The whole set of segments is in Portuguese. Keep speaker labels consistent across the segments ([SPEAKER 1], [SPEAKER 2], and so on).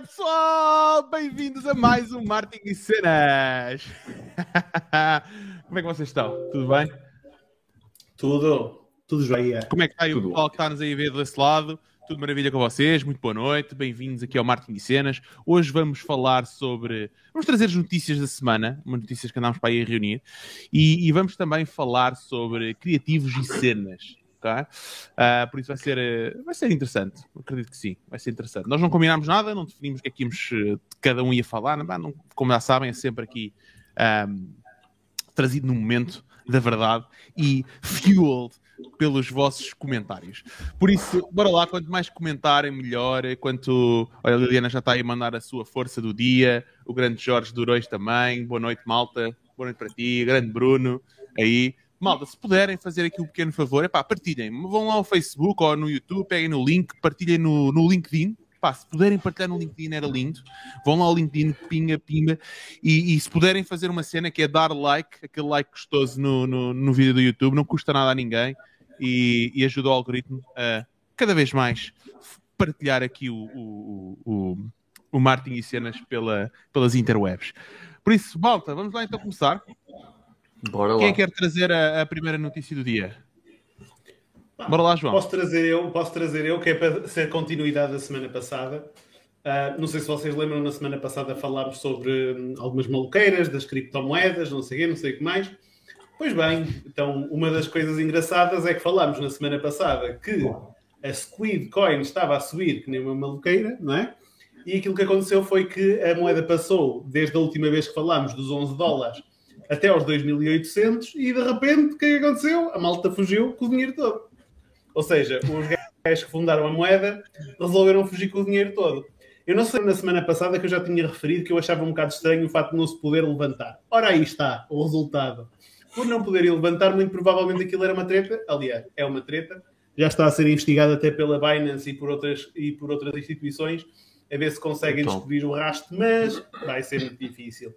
[SPEAKER 1] é, pessoal? Bem-vindos a mais um Martin e Cenas. Como é que vocês estão? Tudo bem?
[SPEAKER 2] Tudo, tudo joia.
[SPEAKER 1] Como é que está aí o pessoal que está-nos aí a ver desse lado? Tudo maravilha com vocês? Muito boa noite. Bem-vindos aqui ao Martin e Cenas. Hoje vamos falar sobre... Vamos trazer as notícias da semana, umas notícias que andámos para aí a reunir. E, e vamos também falar sobre criativos e cenas. Ah, por isso vai ser, eh, vai ser interessante. Acredito que sim, vai ser interessante. Nós não combinámos nada, não definimos o que é que íamos, eh, cada um ia falar. Não, não- como já sabem, é sempre aqui ahm, trazido no momento da verdade e fueled pelos vossos comentários. Por isso, bora lá, quanto mais comentarem, melhor. Quanto. Olha, a Liliana já está aí a mandar a sua força do dia, o grande Jorge Durões também. Boa noite, malta. Boa noite para ti, grande Bruno. Aí. Malta, se puderem fazer aqui um pequeno favor, epá, partilhem. Vão lá ao Facebook ou no YouTube, peguem no link, partilhem no, no LinkedIn. Pá, se puderem partilhar no LinkedIn era lindo. Vão lá ao LinkedIn, pinga, pimba. E, e se puderem fazer uma cena que é dar like, aquele like gostoso no, no, no vídeo do YouTube, não custa nada a ninguém e, e ajuda o algoritmo a cada vez mais partilhar aqui o, o, o, o marketing e cenas pela, pelas interwebs. Por isso, malta, vamos lá então começar.
[SPEAKER 3] Bora lá.
[SPEAKER 1] Quem que quer trazer a, a primeira notícia do dia? Bora lá, João.
[SPEAKER 2] Posso trazer eu, posso trazer eu, que é para ser continuidade da semana passada. Ah, não sei se vocês lembram, na semana passada falámos sobre hum, algumas maluqueiras das criptomoedas, não sei o quê, não sei o que mais. Pois bem, então uma das coisas engraçadas é que falámos na semana passada que a Squid Coin estava a subir que nem uma maluqueira, não é? E aquilo que aconteceu foi que a moeda passou, desde a última vez que falámos, dos 11 dólares até aos 2.800 e de repente o que é que aconteceu? A malta fugiu com o dinheiro todo. Ou seja, os gajos que fundaram a moeda resolveram fugir com o dinheiro todo. Eu não sei na semana passada que eu já tinha referido que eu achava um bocado estranho o facto de não se poder levantar. Ora, aí está o resultado. Por não poderem levantar, muito provavelmente aquilo era uma treta. Aliás, é uma treta. Já está a ser investigado até pela Binance e por outras, e por outras instituições a ver se conseguem
[SPEAKER 3] Então.
[SPEAKER 2] descobrir o rastro, mas vai ser muito difícil.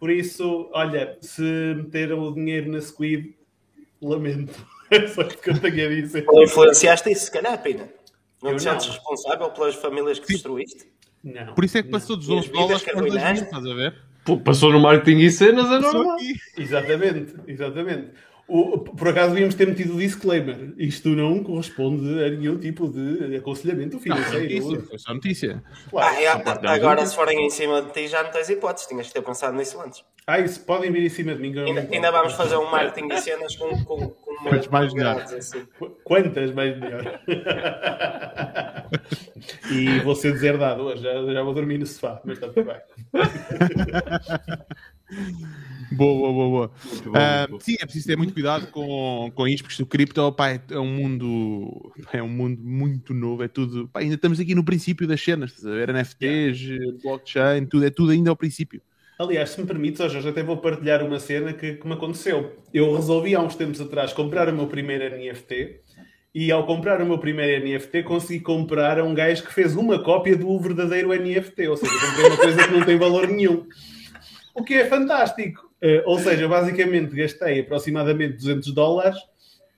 [SPEAKER 2] Por isso, olha, se meteram o dinheiro na Squid, lamento. É só o que eu tenho a dizer.
[SPEAKER 4] Ou influenciaste isso, se calhar, Pina. Não te sentes responsável pelas famílias que destruíste?
[SPEAKER 2] Não.
[SPEAKER 1] Por isso é que passou dos
[SPEAKER 4] E as
[SPEAKER 1] 11
[SPEAKER 4] vidas
[SPEAKER 1] dólares
[SPEAKER 4] que
[SPEAKER 1] para os 2 mil, estás a ver?
[SPEAKER 3] Pô, passou no marketing e cenas, é normal.
[SPEAKER 2] Exatamente, exatamente. O, por acaso devíamos ter metido o disclaimer. Isto não corresponde a nenhum tipo de aconselhamento
[SPEAKER 1] Não, foi
[SPEAKER 2] financeiro.
[SPEAKER 1] notícia, foi só notícia.
[SPEAKER 2] Claro.
[SPEAKER 4] Ah, é- agora, se forem em cima de ti, já não tens hipóteses. Tinhas que ter pensado nisso antes.
[SPEAKER 2] Ah, isso podem vir em cima de mim. não
[SPEAKER 4] Ainda, ainda vamos fazer um marketing de cenas com, com, com uma-
[SPEAKER 1] Quantos mais melhor.
[SPEAKER 4] assim.
[SPEAKER 2] Qu- Quantas mais melhor? e vou ser deserdado hoje. Já, já vou dormir no sofá, mas está tudo bem.
[SPEAKER 1] Boa, boa, boa,
[SPEAKER 3] bom, bom.
[SPEAKER 1] sim, é preciso ter muito cuidado com, com isto, porque o cripto pá, é- é um mundo é um mundo muito novo, é tudo. pá, ainda estamos aqui no princípio das cenas, estás a ver? NFTs, blockchain, tudo, é tudo ainda ao princípio.
[SPEAKER 2] Aliás, se me permites, hoje até vou partilhar uma cena que, que me aconteceu. Eu resolvi há uns tempos atrás comprar o meu primeiro NFT e ao comprar o meu primeiro NFT consegui comprar a um gajo que fez uma cópia do verdadeiro NFT. Ou seja, comprei uma coisa que não tem valor nenhum. O que é fantástico. Eh, ou seja, basicamente gastei aproximadamente 200 dólares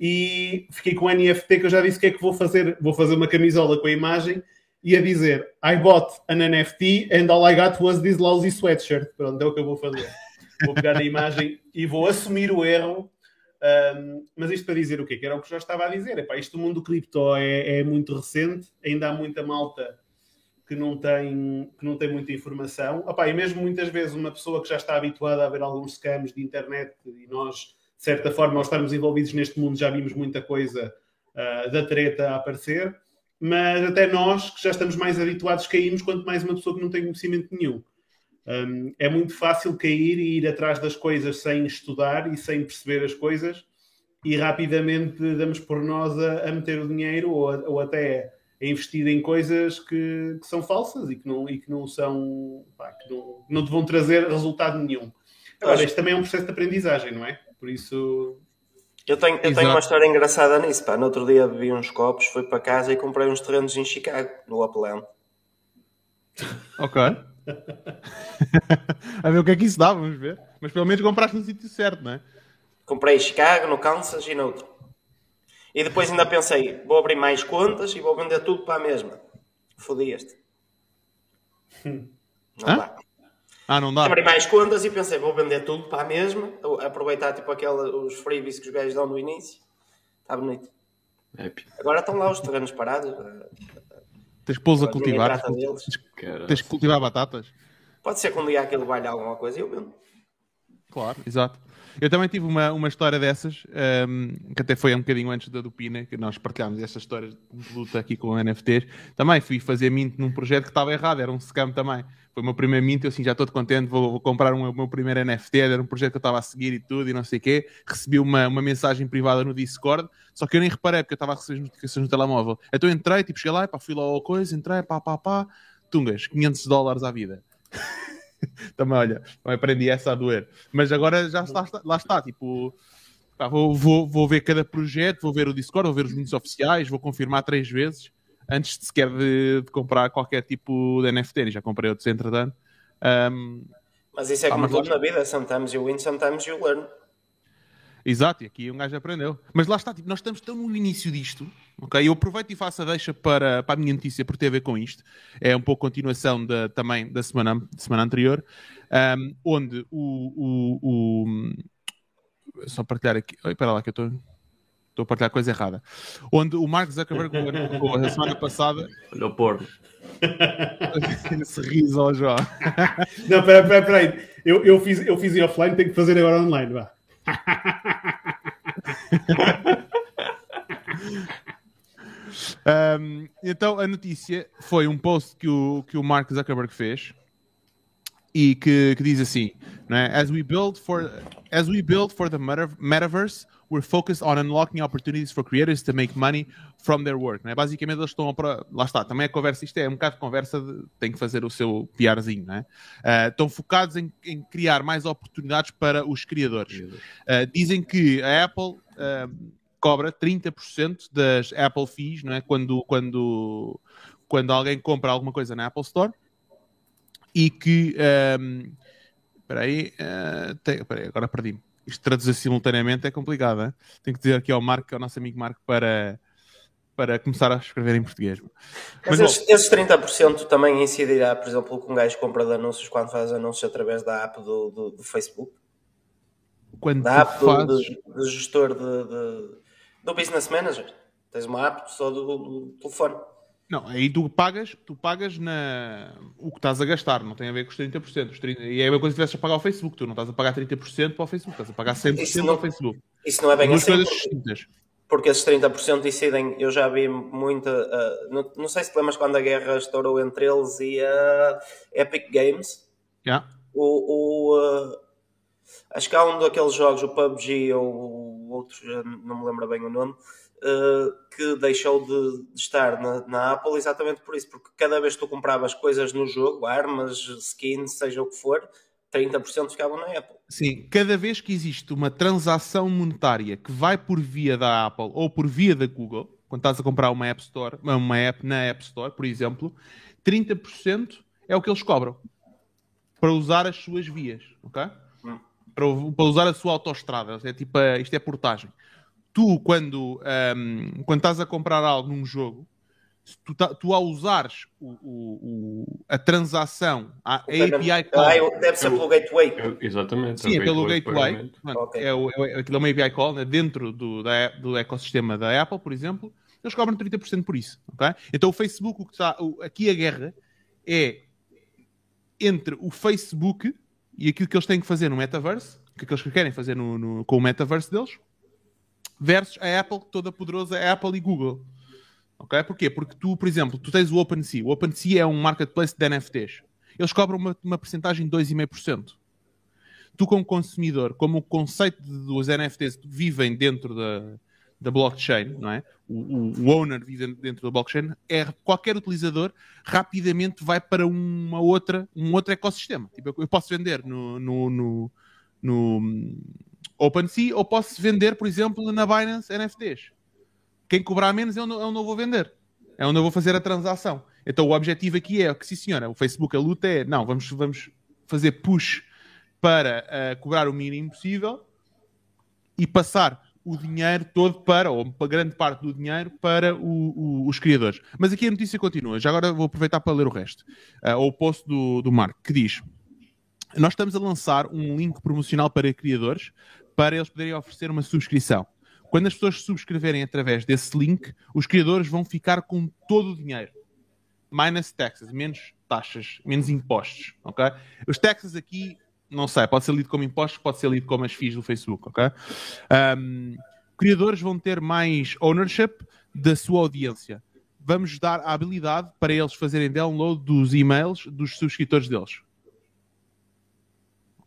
[SPEAKER 2] e fiquei com o NFT que eu já disse que é que vou fazer. Vou fazer uma camisola com a imagem e a dizer I bought an NFT and all I got was this lousy sweatshirt. Pronto, é o que eu vou fazer. Vou pegar a imagem e vou assumir o erro. Um, mas isto para dizer o quê? Que era o que já estava a dizer. Epá, isto do mundo do cripto é, é muito recente, ainda há muita malta que não tem, que não tem muita informação. Epá, e mesmo muitas vezes uma pessoa que já está habituada a ver alguns scams de internet e nós, de certa forma, ao estarmos envolvidos neste mundo, já vimos muita coisa ah, da treta a aparecer mas até nós que já estamos mais habituados caímos, quanto mais uma pessoa que não tem conhecimento nenhum. Um, é muito fácil cair e ir atrás das coisas sem estudar e sem perceber as coisas e rapidamente damos por nós a, a meter o dinheiro ou, a- ou até a investir em coisas que, que são falsas e que não, e que não são pá, que não, não te vão trazer resultado nenhum. Agora,
[SPEAKER 4] Acho-
[SPEAKER 2] isto também é um processo de aprendizagem, não é? Por isso,
[SPEAKER 4] Eu tenho, eu tenho uma história engraçada nisso. Pá. No outro dia bebi uns copos, fui para casa e comprei uns terrenos em Chicago, no Upland.
[SPEAKER 1] Ok. a ver o que é que isso dá, vamos ver. Mas pelo menos compraste no sítio certo, não é?
[SPEAKER 4] Comprei em Chicago, no Kansas e noutro. E depois ainda pensei, vou abrir mais contas e vou vender tudo para a mesma. Fodi-este. Não
[SPEAKER 1] Hã?
[SPEAKER 4] dá.
[SPEAKER 1] Ah, não dá?
[SPEAKER 4] Abri mais contas e pensei, vou vender tudo para a mesma, aproveitar tipo aquela, os freebies que os gajos dão no início. Está bonito.
[SPEAKER 3] Épico.
[SPEAKER 4] Agora estão lá os terrenos parados.
[SPEAKER 1] Tens que pô-los a cultivar.
[SPEAKER 3] Cara.
[SPEAKER 1] Tens que cultivar batatas.
[SPEAKER 4] Pode ser que um dia aquilo valha alguma coisa e eu vendo.
[SPEAKER 1] Claro, exato. Eu também tive uma, uma história dessas, ehm, que até foi um bocadinho antes da do Pina, que nós partilhámos estas histórias de luta aqui com NFTs. Também fui fazer mint num projeto que estava errado, era um scam também. Foi o meu primeiro mint, eu assim já estou contente, vou, vou comprar um- o meu primeiro NFT, era um projeto que eu estava a seguir e tudo, e não sei o quê. Recebi uma, uma mensagem privada no Discord, só que eu nem reparei, porque eu estava a receber as notificações no telemóvel. Então entrei, tipo, cheguei lá, pá, fui lá ao coisa, entrei, pá, pá, pá, tungas, 500 dólares à vida. também, olha, também aprendi essa a doer. Mas agora já está, lá está, tipo, pá, vou, vou, vou ver cada projeto, vou ver o Discord, vou ver os links oficiais, vou confirmar três vezes antes de sequer de, de comprar qualquer tipo de NFT. Já comprei outros entretanto. Ahm,
[SPEAKER 4] Mas isso é como tudo na vida. Sometimes you win, sometimes you learn.
[SPEAKER 1] Exato, e aqui um gajo aprendeu. Mas lá está, tipo, nós estamos tão no início disto, ok? Eu aproveito e faço a deixa para, para a minha notícia por ter a ver com isto. É um pouco continuação da, também da semana, da semana anterior, ahm, onde o, o, o- Só partilhar aqui. Oi, espera lá que eu estou. Estou a partilhar coisa errada. Onde o Mark Zuckerberg publicou a semana passada
[SPEAKER 3] Olha o porno.
[SPEAKER 1] esse riso ao João.
[SPEAKER 2] Não, peraí, peraí, peraí. Eu, eu, fiz, eu fiz em offline, tenho que fazer agora online, vá.
[SPEAKER 1] Um, então a notícia foi um post que o, que o Mark Zuckerberg fez e que, que diz assim, é? As we build for as we build for the meta- metaverse, we're focused on unlocking opportunities for creators to make money from their work. Não é? Basicamente eles estão a lá está, também a conversa, isto é um bocado de conversa, de, tem que fazer o seu PRzinho, não é? Ah, estão focados em, em criar mais oportunidades para os criadores. Uh, dizem que a Apple uh, cobra 30% das Apple Fees não é? quando, quando, quando alguém compra alguma coisa na Apple Store e que. Um, espera aí, uh, tem- espera aí, agora perdi-me. Isto traduzir simultaneamente é complicado. hein? Tenho que dizer aqui ao Marco, ao nosso amigo Marco, para, para começar a escrever em português.
[SPEAKER 4] Mas,
[SPEAKER 1] bom,
[SPEAKER 4] esses, esses 30% também incidirá, por exemplo, com um gajo compra de anúncios quando faz anúncios através da app do, do, do Facebook?
[SPEAKER 1] quando
[SPEAKER 4] Da app do,
[SPEAKER 1] fazes.
[SPEAKER 4] de, de gestor de, de- do Business Manager. Tens uma app só do, do telefone.
[SPEAKER 1] Não, aí tu pagas, tu pagas na o que estás a gastar, não tem a ver com os 30%. Os 30... E é a mesma coisa que estivesse a pagar ao Facebook. Tu não estás a pagar 30% para o Facebook, estás a pagar 100%
[SPEAKER 4] Isso
[SPEAKER 1] ao
[SPEAKER 4] não-
[SPEAKER 1] Facebook.
[SPEAKER 4] Isso não é bem
[SPEAKER 1] Duas
[SPEAKER 4] assim,
[SPEAKER 1] coisas
[SPEAKER 4] porque,
[SPEAKER 1] distintas.
[SPEAKER 4] porque esses 30% decidem. Eu já vi muita. ah, não, não sei se te lembras quando a guerra estourou entre eles e a Epic Games.
[SPEAKER 1] Yeah.
[SPEAKER 4] O, o, ah, acho que há um daqueles jogos, o PUBG ou o outro, não me lembro bem o nome, ah, que deixou de, de estar na, na Apple exatamente por isso, porque cada vez que tu compravas coisas no jogo, armas, skins, seja o que for, 30% ficavam na Apple.
[SPEAKER 1] Sim, cada vez que existe uma transação monetária que vai por via da Apple ou por via da Google, quando estás a comprar uma App Store, uma app na App Store, por exemplo, 30% é o que eles cobram para usar as suas vias, ok?
[SPEAKER 4] Hum.
[SPEAKER 1] Para, para usar a sua autoestrada. É tipo, a- isto é portagem. Tu, quando, ahm, quando estás a comprar algo num jogo, se tu, tá- tu ao usares o- o- o- a transação, a, a API call,
[SPEAKER 4] Ah, deve ser pelo gateway.
[SPEAKER 3] Eu- exatamente.
[SPEAKER 1] Sim, é pelo
[SPEAKER 3] gateway
[SPEAKER 1] é, o, é, aquilo é uma API call né, dentro do, da, do ecossistema da Apple, por exemplo. Eles cobram 30% por isso. ok? Então o Facebook, o que está, o- aqui a guerra é entre o Facebook e aquilo que eles têm que fazer no metaverse, o que é que eles querem fazer no, no- com o metaverse deles, versus a Apple, toda poderosa, a Apple e Google. Ok? Porquê? Porque tu, por exemplo, tu tens o OpenSea. O OpenSea é um marketplace de NFTs. Eles cobram uma, uma porcentagem de 2,5%. Tu, como consumidor, como o conceito dos NFTs vivem dentro da, da blockchain, não é? O, o- o owner vive dentro da blockchain, é, qualquer utilizador rapidamente vai para uma outra, um outro ecossistema. Tipo, eu- posso vender no, no, no, no OpenSea ou posso vender, por exemplo, na Binance NFTs. Quem cobrar menos é onde eu não vou vender. É onde eu vou fazer a transação. Então o objetivo aqui é que, sim senhora, o Facebook, a luta é, não, vamos, vamos fazer push para ah, cobrar o mínimo possível e passar o dinheiro todo para, ou para grande parte do dinheiro, para o- o- os criadores. Mas aqui a notícia continua. Já agora vou aproveitar para ler o resto. Ah, ou o post do, do Marco, que diz: Nós estamos a lançar um link promocional para criadores para eles poderem oferecer uma subscrição. Quando as pessoas subscreverem através desse link, os criadores vão ficar com todo o dinheiro. Minus taxes, menos taxas, menos impostos, ok? Os taxes aqui, não sei, pode ser lido como impostos, pode ser lido como as fees do Facebook, ok? Um, criadores vão ter mais ownership da sua audiência. Vamos dar a habilidade para eles fazerem download dos e-mails dos subscritores deles.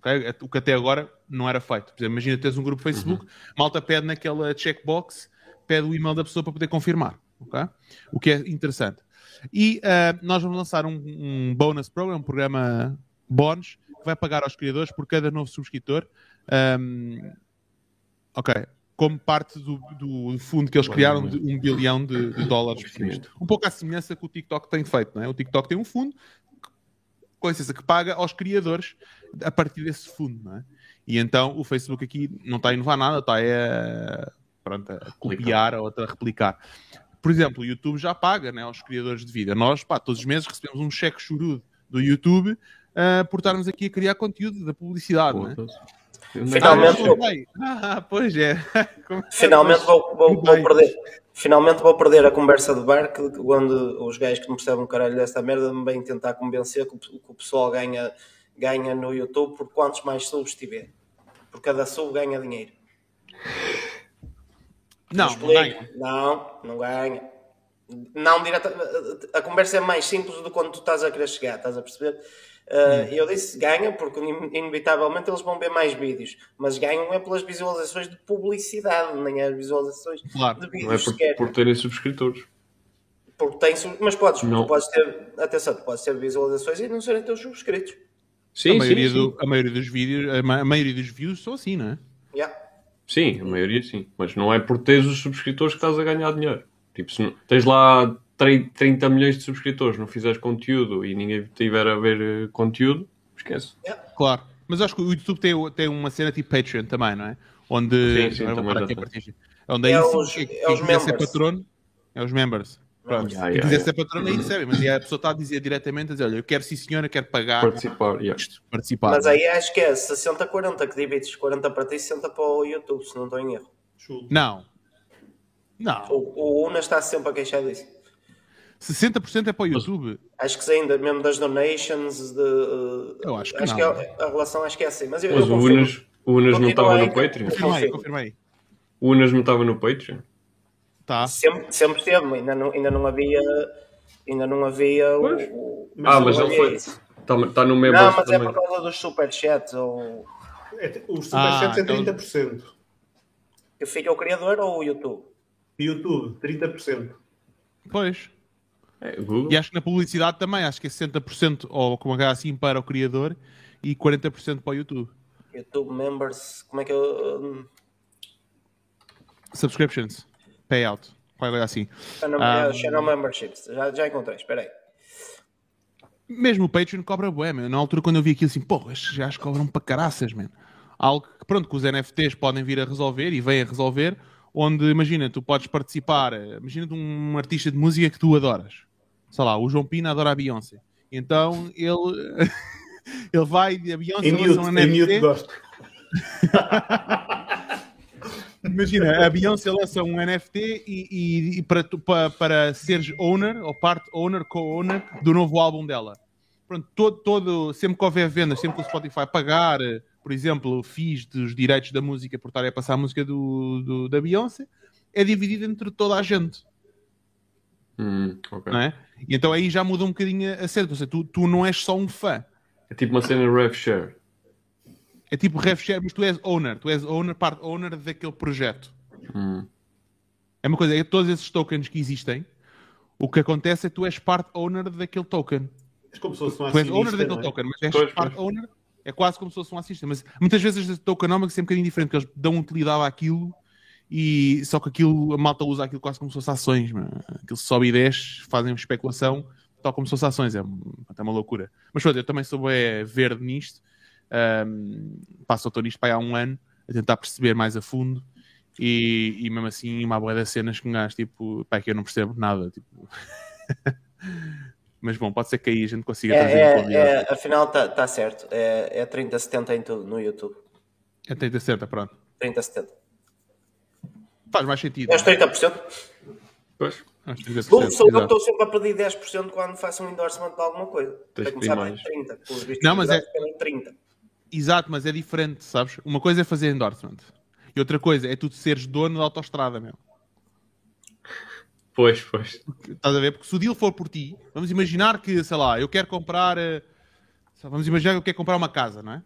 [SPEAKER 1] Ok? O que até agora não era feito. Por exemplo, imagina teres um grupo Facebook, malta pede naquela checkbox, pede o e-mail da pessoa para poder confirmar. ok? O que é interessante. E ah, nós vamos lançar um, um bonus program, um programa bónus, que vai pagar aos criadores por cada novo subscritor. Ahm, ok. Como parte do, do fundo que eles criaram de um bilhão de, de dólares por isto. Um pouco à semelhança que o TikTok tem feito, não é? O TikTok tem um fundo com licença, que paga aos criadores a partir desse fundo, não é? E então o Facebook aqui não está a inovar nada, está a, pronto, a copiar ou a replicar. Por exemplo, o YouTube já paga né, aos criadores de vídeo. Nós, pá, todos os meses recebemos um cheque chorudo do YouTube ah, por estarmos aqui a criar conteúdo da publicidade, não é?
[SPEAKER 3] Foda-se.
[SPEAKER 4] Finalmente
[SPEAKER 1] Ah,
[SPEAKER 4] vou-.
[SPEAKER 1] Ah, pois é. Como-
[SPEAKER 4] Finalmente vou, vou- vou perder. Finalmente vou perder a conversa de bar que, onde os gajos que não percebem um caralho desta merda me vêm tentar convencer que o, que o pessoal ganha, ganha no YouTube por quantos mais subs tiver. Por cada sub ganha dinheiro.
[SPEAKER 1] Não, não ganha.
[SPEAKER 4] Não, não ganha. Não direta, a conversa é mais simples do que quando tu estás a querer chegar, estás a perceber? Uh, Eu disse ganha porque in- inevitavelmente eles vão ver mais vídeos, mas ganham é pelas visualizações de publicidade, nem as visualizações
[SPEAKER 1] Claro.
[SPEAKER 4] de
[SPEAKER 3] Não é
[SPEAKER 4] vídeos
[SPEAKER 3] por,
[SPEAKER 4] sequer.
[SPEAKER 3] por terem subscritores.
[SPEAKER 4] Porque tem, mas podes,
[SPEAKER 3] Não.
[SPEAKER 4] tu podes ter, atenção, tu podes ter visualizações e não serem teus subscritos.
[SPEAKER 3] Sim,
[SPEAKER 1] a, maioria
[SPEAKER 3] sim, sim.
[SPEAKER 1] do- a maioria dos vídeos, a, ma- a maioria dos views são assim, não é?
[SPEAKER 4] Yeah.
[SPEAKER 3] Sim, a maioria sim. Mas não é por teres os subscritores que estás a ganhar dinheiro. Tipo, se não- tens lá tre- 30 milhões de subscritores, não fizeres conteúdo e ninguém tiver a ver eh, conteúdo, esquece.
[SPEAKER 1] Claro. Mas acho que o YouTube tem, tem uma cena tipo Patreon também, não é? Onde.
[SPEAKER 3] Sim, sim,
[SPEAKER 1] vou
[SPEAKER 3] também
[SPEAKER 1] aqui. Onde
[SPEAKER 4] É
[SPEAKER 1] aí sim,
[SPEAKER 4] os- é
[SPEAKER 1] quem
[SPEAKER 4] os
[SPEAKER 1] ser
[SPEAKER 4] members.
[SPEAKER 1] patrono é os members. Pronto.
[SPEAKER 3] Yeah, yeah,
[SPEAKER 1] quiser
[SPEAKER 3] yeah.
[SPEAKER 1] ser patrono aí recebe, mas aí a pessoa está a dizer diretamente: a dizer, olha, eu quero sim senhora, quero pagar
[SPEAKER 3] Participar, yeah.
[SPEAKER 1] isto, participar.
[SPEAKER 4] Mas aí acho que é 60-40 que divides 40 para ti e 60 para o YouTube, se não estou em erro.
[SPEAKER 1] Não. Não.
[SPEAKER 4] O, o Una está sempre a queixar disso.
[SPEAKER 1] 60% é para o YouTube.
[SPEAKER 4] Acho que sim, ainda mesmo das donations, de,
[SPEAKER 1] Eu acho que
[SPEAKER 4] acho
[SPEAKER 1] não.
[SPEAKER 4] que é- a relação acho que é assim. Mas eu,
[SPEAKER 3] Mas
[SPEAKER 4] eu
[SPEAKER 3] o. Unas, o Unas não estava no Patreon?
[SPEAKER 1] Confirma aí, confirma aí.
[SPEAKER 3] O Unas não estava no Patreon?
[SPEAKER 1] Tá.
[SPEAKER 4] Sempre, sempre teve, ainda não, ainda não havia. Ainda não havia o.
[SPEAKER 3] Pois.
[SPEAKER 4] o-
[SPEAKER 3] Ah, mas
[SPEAKER 4] não
[SPEAKER 3] ele foi. Está tá no membro
[SPEAKER 4] Não, mas é
[SPEAKER 3] também.
[SPEAKER 4] por causa dos superchats. Ou...
[SPEAKER 2] É, Os
[SPEAKER 1] Ah,
[SPEAKER 2] superchats é
[SPEAKER 1] então-
[SPEAKER 2] 30%.
[SPEAKER 4] Que fica o criador ou o YouTube?
[SPEAKER 2] YouTube, 30%.
[SPEAKER 1] Pois.
[SPEAKER 3] É.
[SPEAKER 1] E acho que na publicidade também, acho que é 60% ou como é assim para o criador e 40% para o YouTube.
[SPEAKER 4] YouTube members. Como é que eu. hum,
[SPEAKER 1] Subscriptions. Payout. Qualquer coisa assim.
[SPEAKER 4] Channel,
[SPEAKER 1] Ah.
[SPEAKER 4] é, channel memberships. Já, já encontrei, espera aí.
[SPEAKER 1] Mesmo o Patreon cobra bué, meu. Na altura quando eu vi aquilo assim, pô, estes gajos cobram para caraças, man. Algo que, pronto, que os NFTs podem vir a resolver e vêm a resolver, onde, imagina, tu podes participar, eh, imagina um artista de música que tu adoras. Sei lá, o João Pina adora a Beyoncé. Então, ele... ele vai e a Beyoncé
[SPEAKER 2] Em
[SPEAKER 1] lança
[SPEAKER 2] mute,
[SPEAKER 1] um
[SPEAKER 2] em mute
[SPEAKER 1] NFT.
[SPEAKER 2] gosto.
[SPEAKER 1] Imagina, a Beyoncé lança um NFT e, e- e para, tu- pa- para seres owner, ou parte owner, co-owner do novo álbum dela. Pronto, todo, todo, sempre que houver vendas, sempre que o Spotify pagar, por exemplo, FIIs dos direitos da música por estar a passar a música do, do- da Beyoncé, é dividido entre toda a gente,
[SPEAKER 3] Hum, ok.
[SPEAKER 1] não é? E então aí já muda um bocadinho a cena. Ou seja, tu, tu não és só um fã.
[SPEAKER 3] É tipo uma cena rev share.
[SPEAKER 1] É tipo rev share, mas tu és owner. Tu és owner, parte owner daquele projeto.
[SPEAKER 3] Hum.
[SPEAKER 1] É uma coisa, é todos esses tokens que existem, o que acontece é que tu és part owner daquele token.
[SPEAKER 2] É como se fosse um
[SPEAKER 1] tu és owner daquele
[SPEAKER 2] é?
[SPEAKER 1] token, mas és
[SPEAKER 3] Pois,
[SPEAKER 1] part
[SPEAKER 3] pois.
[SPEAKER 1] owner, é quase como se fosse um acionista. Mas muitas vezes este tokenomics é um bocadinho diferente, porque eles dão utilidade àquilo e só que aquilo, a malta usa aquilo quase como se fosse ações. mano. Aquilo sobe e desce, fazem especulação, tal como se fosse ações. É, um- é uma loucura. Mas pronto, eu também sou é, verde nisto. Um, passo estou nisto para aí há um ano, a tentar perceber mais a fundo. E, e mesmo assim, uma boa das cenas que um gajo, tipo, pá, que eu não percebo nada. Tipo... Mas bom, pode ser que aí a gente consiga trazer
[SPEAKER 4] É,
[SPEAKER 1] um
[SPEAKER 4] é,
[SPEAKER 1] convidado.
[SPEAKER 4] é, afinal, está tá certo. É, é 3070 em tudo no YouTube.
[SPEAKER 1] É 30 certa, pronto.
[SPEAKER 4] 3070.
[SPEAKER 1] Faz mais sentido.
[SPEAKER 4] É os 30%.
[SPEAKER 3] Pois,
[SPEAKER 1] Aos 30%,
[SPEAKER 4] Sou, sou eu estou sempre a perder 10% quando faço um endorsement de alguma coisa.
[SPEAKER 3] Tens
[SPEAKER 4] que começar
[SPEAKER 3] mais.
[SPEAKER 4] 30. Pelos vistos,
[SPEAKER 1] Não, mas é-
[SPEAKER 4] pelos 30.
[SPEAKER 1] Exato, mas é diferente, sabes? Uma coisa é fazer endorsement. E outra coisa é tu seres dono da autostrada, meu.
[SPEAKER 3] pois, pois.
[SPEAKER 1] Estás a ver? Porque se o deal for por ti, vamos imaginar que, sei lá, eu quero comprar. eh, Vamos imaginar que eu quero comprar uma casa, não é?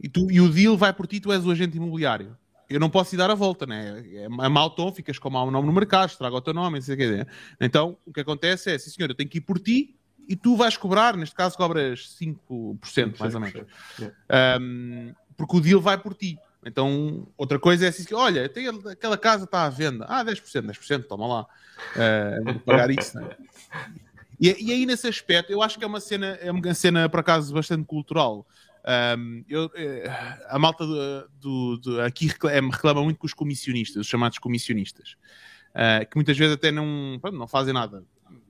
[SPEAKER 1] E, tu, e o deal vai por ti, tu és o agente imobiliário. Eu não posso ir dar a volta, né? É é mau tom, ficas com mau nome no mercado, estraga o teu nome, não sei o que dizer. Então, o que acontece é, sim senhor, eu tenho que ir por ti e tu vais cobrar, neste caso cobras 5%, mais ou menos. Um, porque o deal vai por ti. Então, outra coisa é assim, olha, tem, aquela casa está à venda. Ah, 10%, 10%, toma lá. Uh, vou pagar isso, né? e, e aí, nesse aspecto, eu acho que é uma cena, é uma cena por acaso, bastante cultural. Um, eu, eh, a malta do, do- do- aqui reclama, reclama muito com os comissionistas, os chamados comissionistas, uh, que muitas vezes até não, não fazem nada.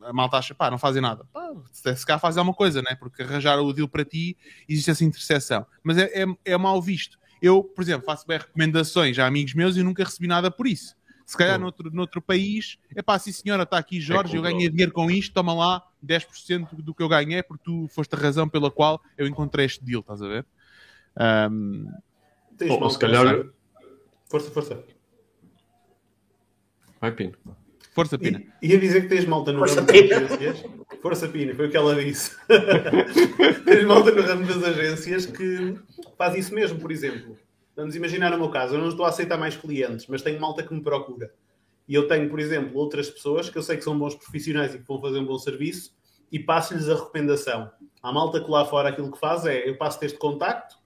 [SPEAKER 1] A malta acha, pá, não fazem nada. Pá, se calhar fazem alguma coisa, né? Porque arranjar o deal para ti existe essa interseção. Mas é, é, é mal visto. Eu, por exemplo, faço bem recomendações a amigos meus e nunca recebi nada por isso. Se calhar
[SPEAKER 3] Hum.
[SPEAKER 1] noutro, noutro país, é pá, sim senhora, está aqui Jorge, eu
[SPEAKER 3] cultural.
[SPEAKER 1] ganhei dinheiro com isto, toma lá 10% do que eu ganhei, porque tu foste a razão pela qual eu encontrei este deal, estás a ver?
[SPEAKER 2] Tens
[SPEAKER 3] Ou,
[SPEAKER 2] mal
[SPEAKER 3] se calhar.
[SPEAKER 2] Força, força.
[SPEAKER 3] Vai, Pino.
[SPEAKER 1] Força, Pina.
[SPEAKER 2] I- Ia dizer que tens malta no
[SPEAKER 4] Força,
[SPEAKER 2] ramo das agências. Força Pina, foi o que ela disse. tens malta no ramo das agências que faz isso mesmo, por exemplo. Vamos imaginar no meu caso, eu não estou a aceitar mais clientes, mas tenho malta que me procura. E eu tenho, por exemplo, outras pessoas que eu sei que são bons profissionais e que vão fazer um bom serviço e passo-lhes a recomendação. A malta que lá fora aquilo que faz é, eu passo-te este contacto,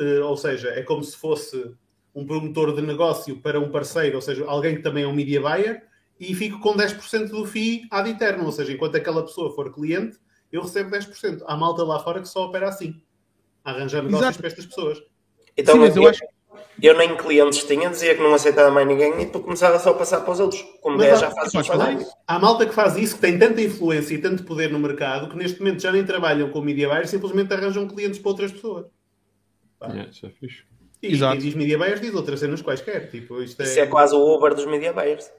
[SPEAKER 2] eh, ou seja, é como se fosse um promotor de negócio para um parceiro, ou seja, alguém que também é um media buyer, e fico com 10% do FII ad eterno, ou seja, enquanto aquela pessoa for cliente, eu recebo 10%. Há malta lá fora que só opera assim, a arranjar negócios
[SPEAKER 1] Exato.
[SPEAKER 2] para estas pessoas.
[SPEAKER 4] Então,
[SPEAKER 1] Sim, mas eu
[SPEAKER 4] eu,
[SPEAKER 1] acho
[SPEAKER 4] eu nem clientes tinha, dizia que não aceitava mais ninguém e tu começava só a passar para os outros. Como
[SPEAKER 2] Mas
[SPEAKER 4] 10
[SPEAKER 2] há-
[SPEAKER 4] já fazes isso.
[SPEAKER 1] isso.
[SPEAKER 2] Há malta que faz isso, que tem tanta influência e tanto poder no mercado, que neste momento já nem trabalham com media buyers, simplesmente arranjam clientes para outras pessoas. Pá.
[SPEAKER 3] Isso é fixe.
[SPEAKER 2] E
[SPEAKER 1] Exato.
[SPEAKER 2] quem diz media buyers diz outras cenas quaisquer. Tipo, isto
[SPEAKER 4] Isso é quase o Uber dos media buyers.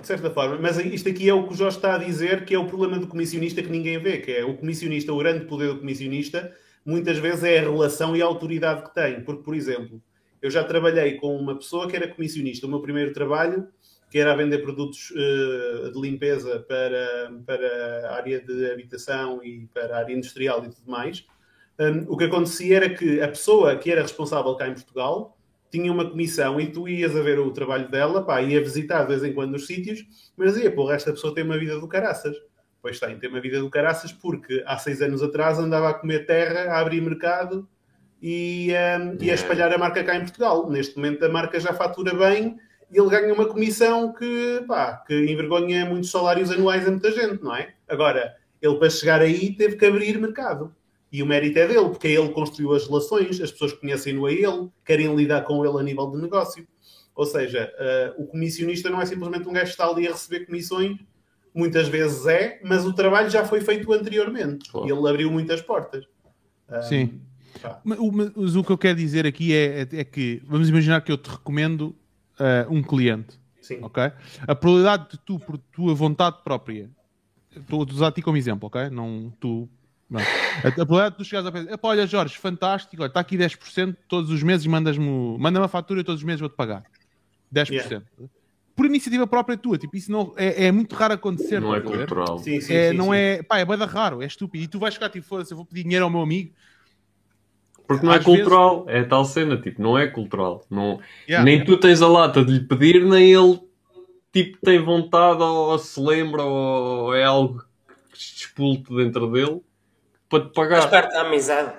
[SPEAKER 2] De certa forma, mas isto aqui é o que o Jorge está a dizer, que é o problema do comissionista que ninguém vê, que é o comissionista, o grande poder do comissionista, muitas vezes é a relação e a autoridade que tem. Porque, por exemplo, eu já trabalhei com uma pessoa que era comissionista, o meu primeiro trabalho, que era a vender produtos eh, de limpeza para, para a área de habitação e para a área industrial e tudo mais. Um, o que acontecia era que a pessoa que era responsável cá em Portugal tinha uma comissão e tu ias a ver o trabalho dela, pá, ia visitar de vez em quando os sítios, mas dizia, porra, esta pessoa tem uma vida do caraças. Pois tem, tem uma vida do caraças porque há seis anos atrás andava a comer terra, a abrir mercado e, um, e a espalhar a marca cá em Portugal. Neste momento a marca já fatura bem e ele ganha uma comissão que, pá, que envergonha muitos salários anuais a muita gente, não é? Agora, ele para chegar aí teve que abrir mercado. E o mérito é dele, porque é ele que construiu as relações, as pessoas conhecem-no a ele, querem lidar com ele a nível de negócio. Ou seja, uh, o comissionista não é simplesmente um gajo que está ali a receber comissões, muitas vezes é, mas o trabalho já foi feito anteriormente.
[SPEAKER 3] Claro.
[SPEAKER 2] E ele abriu muitas portas. Um,
[SPEAKER 1] Sim. Mas o, mas o que eu quero dizer aqui é, é- é que, vamos imaginar que eu te recomendo ah, um cliente,
[SPEAKER 2] Sim.
[SPEAKER 1] ok? A probabilidade de tu, por tua vontade própria, estou a usar a ti como exemplo, ok? Não tu. Não. A, probabilidade de tu chegares a pensar, "Epá, olha Jorge, fantástico, olha, está aqui 10% todos os meses, mandas-me o- manda-me a fatura e todos os meses vou-te pagar. 10%.
[SPEAKER 2] Yeah.
[SPEAKER 1] Por iniciativa própria tua, tipo, isso não, é, é muito raro acontecer.
[SPEAKER 3] Não é cultural.
[SPEAKER 2] Sim, sim,
[SPEAKER 1] É,
[SPEAKER 2] sim,
[SPEAKER 1] não
[SPEAKER 2] sim.
[SPEAKER 1] é, pá, é bada raro, é estúpido. E tu vais ficar tipo, foda-se, eu vou pedir dinheiro ao meu amigo.
[SPEAKER 3] Porque não é
[SPEAKER 1] Às vezes-
[SPEAKER 3] cultural. É tal cena, tipo, não é cultural. Não...
[SPEAKER 1] Yeah.
[SPEAKER 3] Nem tu tens a lata de lhe pedir, nem ele tipo tem vontade ou se lembra ou é algo que se despulte dentro dele para te
[SPEAKER 4] Faz
[SPEAKER 3] pagar.
[SPEAKER 4] parte da amizade.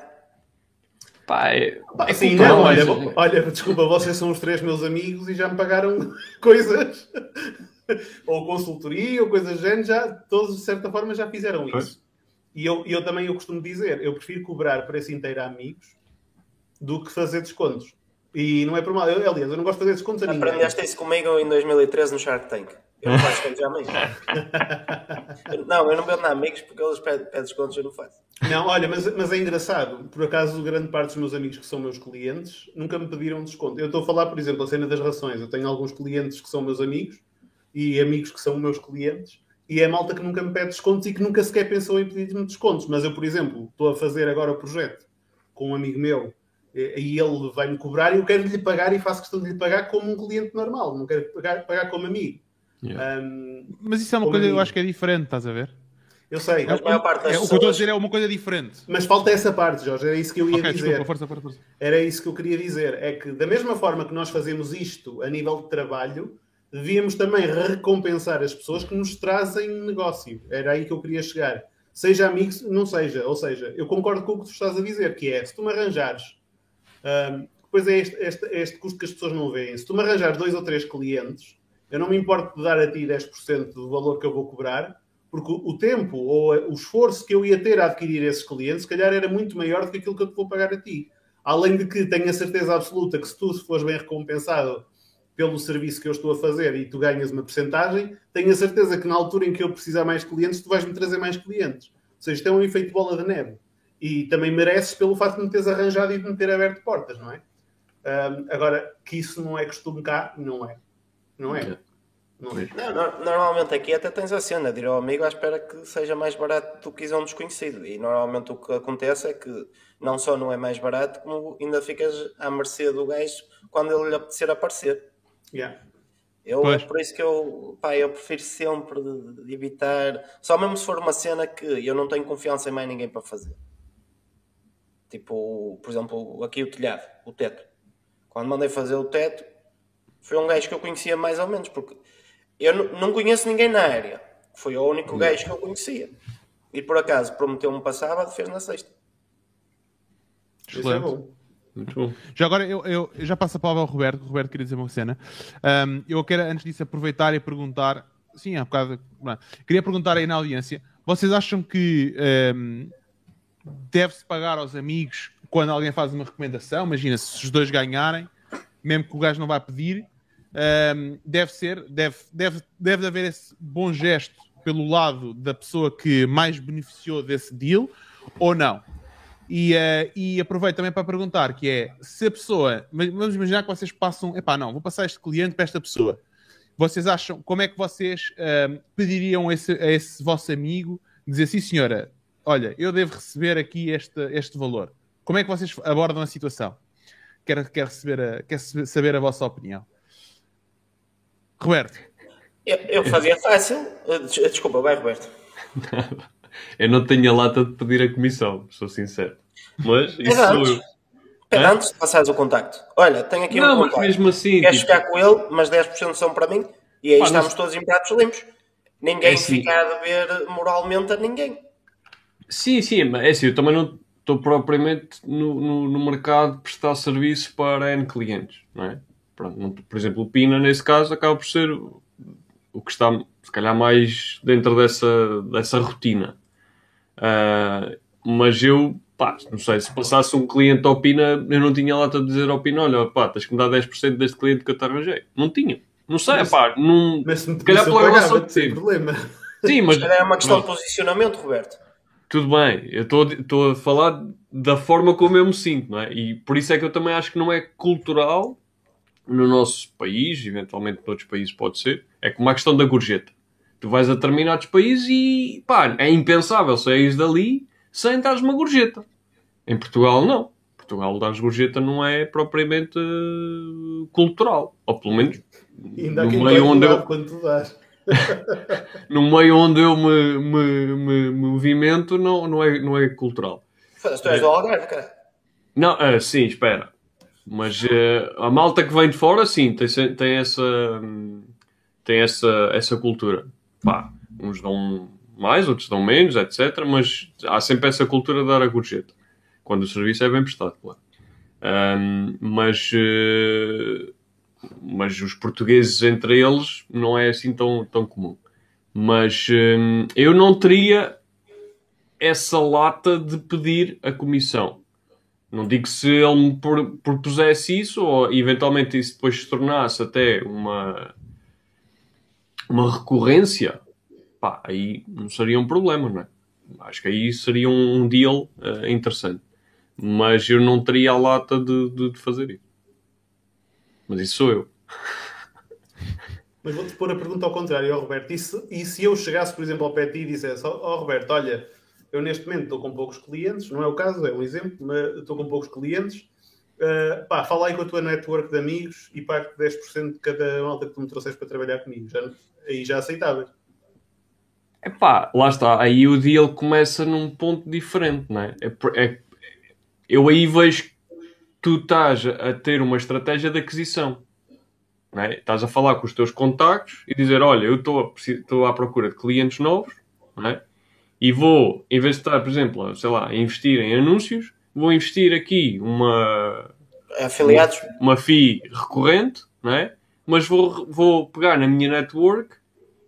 [SPEAKER 3] Pá, é...
[SPEAKER 2] Pá, sim,
[SPEAKER 3] cultural,
[SPEAKER 2] não, olha,
[SPEAKER 3] mas-
[SPEAKER 2] olha, desculpa, vocês são os três meus amigos e já me pagaram coisas, ou consultoria, ou coisas do género, já, todos de certa forma já fizeram
[SPEAKER 3] Pois.
[SPEAKER 2] isso. E eu, eu também eu costumo dizer, eu prefiro cobrar preço inteiro a amigos do que fazer descontos. E não é por mal. Eu, aliás, eu não gosto de fazer descontos a ninguém.
[SPEAKER 4] Aprendeste isso comigo em 2013 no Shark Tank. Eu não faço descontos a amigos. não, eu não vendo a amigos porque eles pedem, pedem descontos e eu não faço.
[SPEAKER 2] Não, olha, mas, mas é engraçado. Por acaso, grande parte dos meus amigos que são meus clientes nunca me pediram desconto. Eu estou a falar, por exemplo, a cena das rações. Eu tenho alguns clientes que são meus amigos e amigos que são meus clientes e é malta que nunca me pede descontos e que nunca sequer pensou em pedir-me descontos. Mas eu, por exemplo, estou a fazer agora o projeto com um amigo meu e ele vai-me cobrar e eu quero lhe pagar e faço questão de lhe pagar como um cliente normal, não quero pagar, pagar como amigo.
[SPEAKER 1] Yeah. Um, mas isso é uma coisa, amigo. eu acho que é diferente, estás a ver?
[SPEAKER 2] Eu sei.
[SPEAKER 4] Mas a maior parte das
[SPEAKER 1] é,
[SPEAKER 4] pessoas...
[SPEAKER 1] O que eu estou a dizer é uma coisa diferente.
[SPEAKER 2] Mas falta essa parte, Jorge. Era isso que eu ia
[SPEAKER 1] okay,
[SPEAKER 2] dizer.
[SPEAKER 1] Desculpa, força, força, força.
[SPEAKER 2] Era isso que eu queria dizer. É que, da mesma forma que nós fazemos isto a nível de trabalho, devíamos também recompensar as pessoas que nos trazem negócio. Era aí que eu queria chegar. Seja amigo, não seja. Ou seja, eu concordo com o que tu estás a dizer, que é, se tu me arranjares... Um, depois é este, este, este custo que as pessoas não veem. Se tu me arranjares dois ou três clientes, eu não me importo de dar a ti 10% do valor que eu vou cobrar, porque o tempo ou o esforço que eu ia ter a adquirir esses clientes, se calhar era muito maior do que aquilo que eu te vou pagar a ti. Além de que tenho a certeza absoluta que se tu fores bem recompensado pelo serviço que eu estou a fazer e tu ganhas uma porcentagem, tenho a certeza que na altura em que eu precisar mais clientes, tu vais-me trazer mais clientes. Ou seja, isto é um efeito bola de neve. E também mereces pelo facto de me teres arranjado e de me ter aberto portas, não é? Um, agora, que isso não é costume cá, não é. Não é.
[SPEAKER 4] Não é. Não, normalmente aqui até tens a cena de ir ao amigo à espera que seja mais barato do que um desconhecido. E normalmente o que acontece é que não só não é mais barato, como ainda ficas à mercê do gajo quando ele lhe apetecer aparecer.
[SPEAKER 2] Yeah.
[SPEAKER 4] Eu, é por isso que eu, pá, eu prefiro sempre de, de evitar, só mesmo se for uma cena que eu não tenho confiança em mais ninguém para fazer. Tipo, por exemplo, aqui o telhado, o teto. Quando mandei fazer o teto, foi um gajo que eu conhecia mais ou menos, porque eu não conheço ninguém na área. Foi o único gajo que eu conhecia. E por acaso prometeu-me para sábado, fez na sexta.
[SPEAKER 2] Excelente. Isso é bom.
[SPEAKER 3] Muito bom.
[SPEAKER 1] Já agora, eu, eu, eu já passo a palavra ao Roberto. O Roberto queria dizer uma cena. Um, eu quero, antes disso, aproveitar e perguntar. Sim, há bocado. Não, queria perguntar aí na audiência. Vocês acham que um, deve-se pagar aos amigos quando alguém faz uma recomendação? Imagina, se os dois ganharem, mesmo que o gajo não vá pedir, um, deve ser, deve, deve, deve haver esse bom gesto pelo lado da pessoa que mais beneficiou desse deal ou não? E, uh, e aproveito também para perguntar, que é, se a pessoa, vamos imaginar que vocês passam, epá, não, vou passar este cliente para esta pessoa. Vocês acham, como é que vocês uh, pediriam esse, a esse vosso amigo dizer, sim senhora, olha, eu devo receber aqui este, este valor. Como é que vocês abordam a situação? Quero, quero, receber a, quero saber a vossa opinião. Roberto.
[SPEAKER 4] Eu, eu fazia fácil. Desculpa, vai, Roberto.
[SPEAKER 3] Eu não tenho a lata de pedir a comissão, sou sincero. Mas isso sou eu.
[SPEAKER 4] É antes de passares o contacto. Olha, tenho aqui
[SPEAKER 3] não,
[SPEAKER 4] um
[SPEAKER 3] contacto. mesmo assim.
[SPEAKER 4] Queres tipo... ficar com ele, mas 10% são para mim. E aí Pá, estamos todos em pratos limpos. Ninguém é assim. fica a dever moralmente a ninguém.
[SPEAKER 3] Sim, sim, mas é assim, eu também não estou propriamente no, no, no, mercado de prestar serviço para N clientes, não é? Pronto, por exemplo, o Pina, nesse caso, acaba por ser o que está, se calhar, mais dentro dessa, dessa rotina. Uh, mas eu, pá, não sei, se passasse um cliente ao Pina, eu não tinha lá a dizer ao Pina, olha, pá, tens que me dar 10% deste cliente que eu te arranjei. Não tinha. Não sei, mas, pá, não...
[SPEAKER 2] Mas se me calhar pela relação que tive. problema.
[SPEAKER 3] Sim, mas...
[SPEAKER 4] é uma questão mas... de posicionamento, Roberto.
[SPEAKER 3] Tudo bem, eu estou a falar da forma como eu me sinto, não é? E por isso é que eu também acho que não é cultural no nosso país, eventualmente noutros países pode ser, é como a questão da gorjeta. Tu vais a determinados países e, pá, é impensável sair dali sem dar uma gorjeta. Em Portugal, não. Em Portugal, dar gorjeta não é propriamente uh, cultural. Ou pelo menos
[SPEAKER 2] Ainda no meio onde eu... quando tu dás.
[SPEAKER 3] no meio onde eu me, me, me, me movimento, não, não, é, não é cultural.
[SPEAKER 4] Tu és do Algarve, cara.
[SPEAKER 3] Não, uh, sim, espera. Mas uh, a malta que vem de fora, sim, tem, tem essa. Tem essa, essa cultura. Pá, uns dão mais, outros dão menos, etc. Mas há sempre essa cultura de dar a gorjeta. Quando o serviço é bem prestado, claro. Um, mas. Uh, mas os portugueses entre eles não é assim tão, tão comum. Mas hum, eu não teria essa lata de pedir a comissão. Não digo se ele me propusesse isso ou eventualmente isso depois se tornasse até uma, uma recorrência, pá, aí não seria um problema, não é? Acho que aí seria um deal eh, interessante. Mas eu não teria a lata de, de- de fazer isso. Mas isso sou eu.
[SPEAKER 2] Mas vou-te pôr a pergunta ao contrário, Roberto. E se, e se eu chegasse, por exemplo, ao pé de ti e dissesse: Ó ó, Roberto, olha, eu neste momento estou com poucos clientes, não é o caso, é um exemplo, mas estou com poucos clientes. Uh, pá, fala aí com a tua network de amigos e pago 10% de cada malta que tu me trouxeste para trabalhar comigo. Já, aí já aceitavas.
[SPEAKER 3] Epá, lá está. Aí o deal começa num ponto diferente, não é? É é- eu aí vejo que tu estás a ter uma estratégia de aquisição. É? Estás a falar com os teus contactos e dizer, olha, eu estou à procura de clientes novos, não é? E vou, em vez de estar, por exemplo, a, sei lá, a investir em anúncios, vou investir aqui uma,
[SPEAKER 4] Afiliados,
[SPEAKER 3] uma fee recorrente, não é? Mas vou, vou pegar na minha network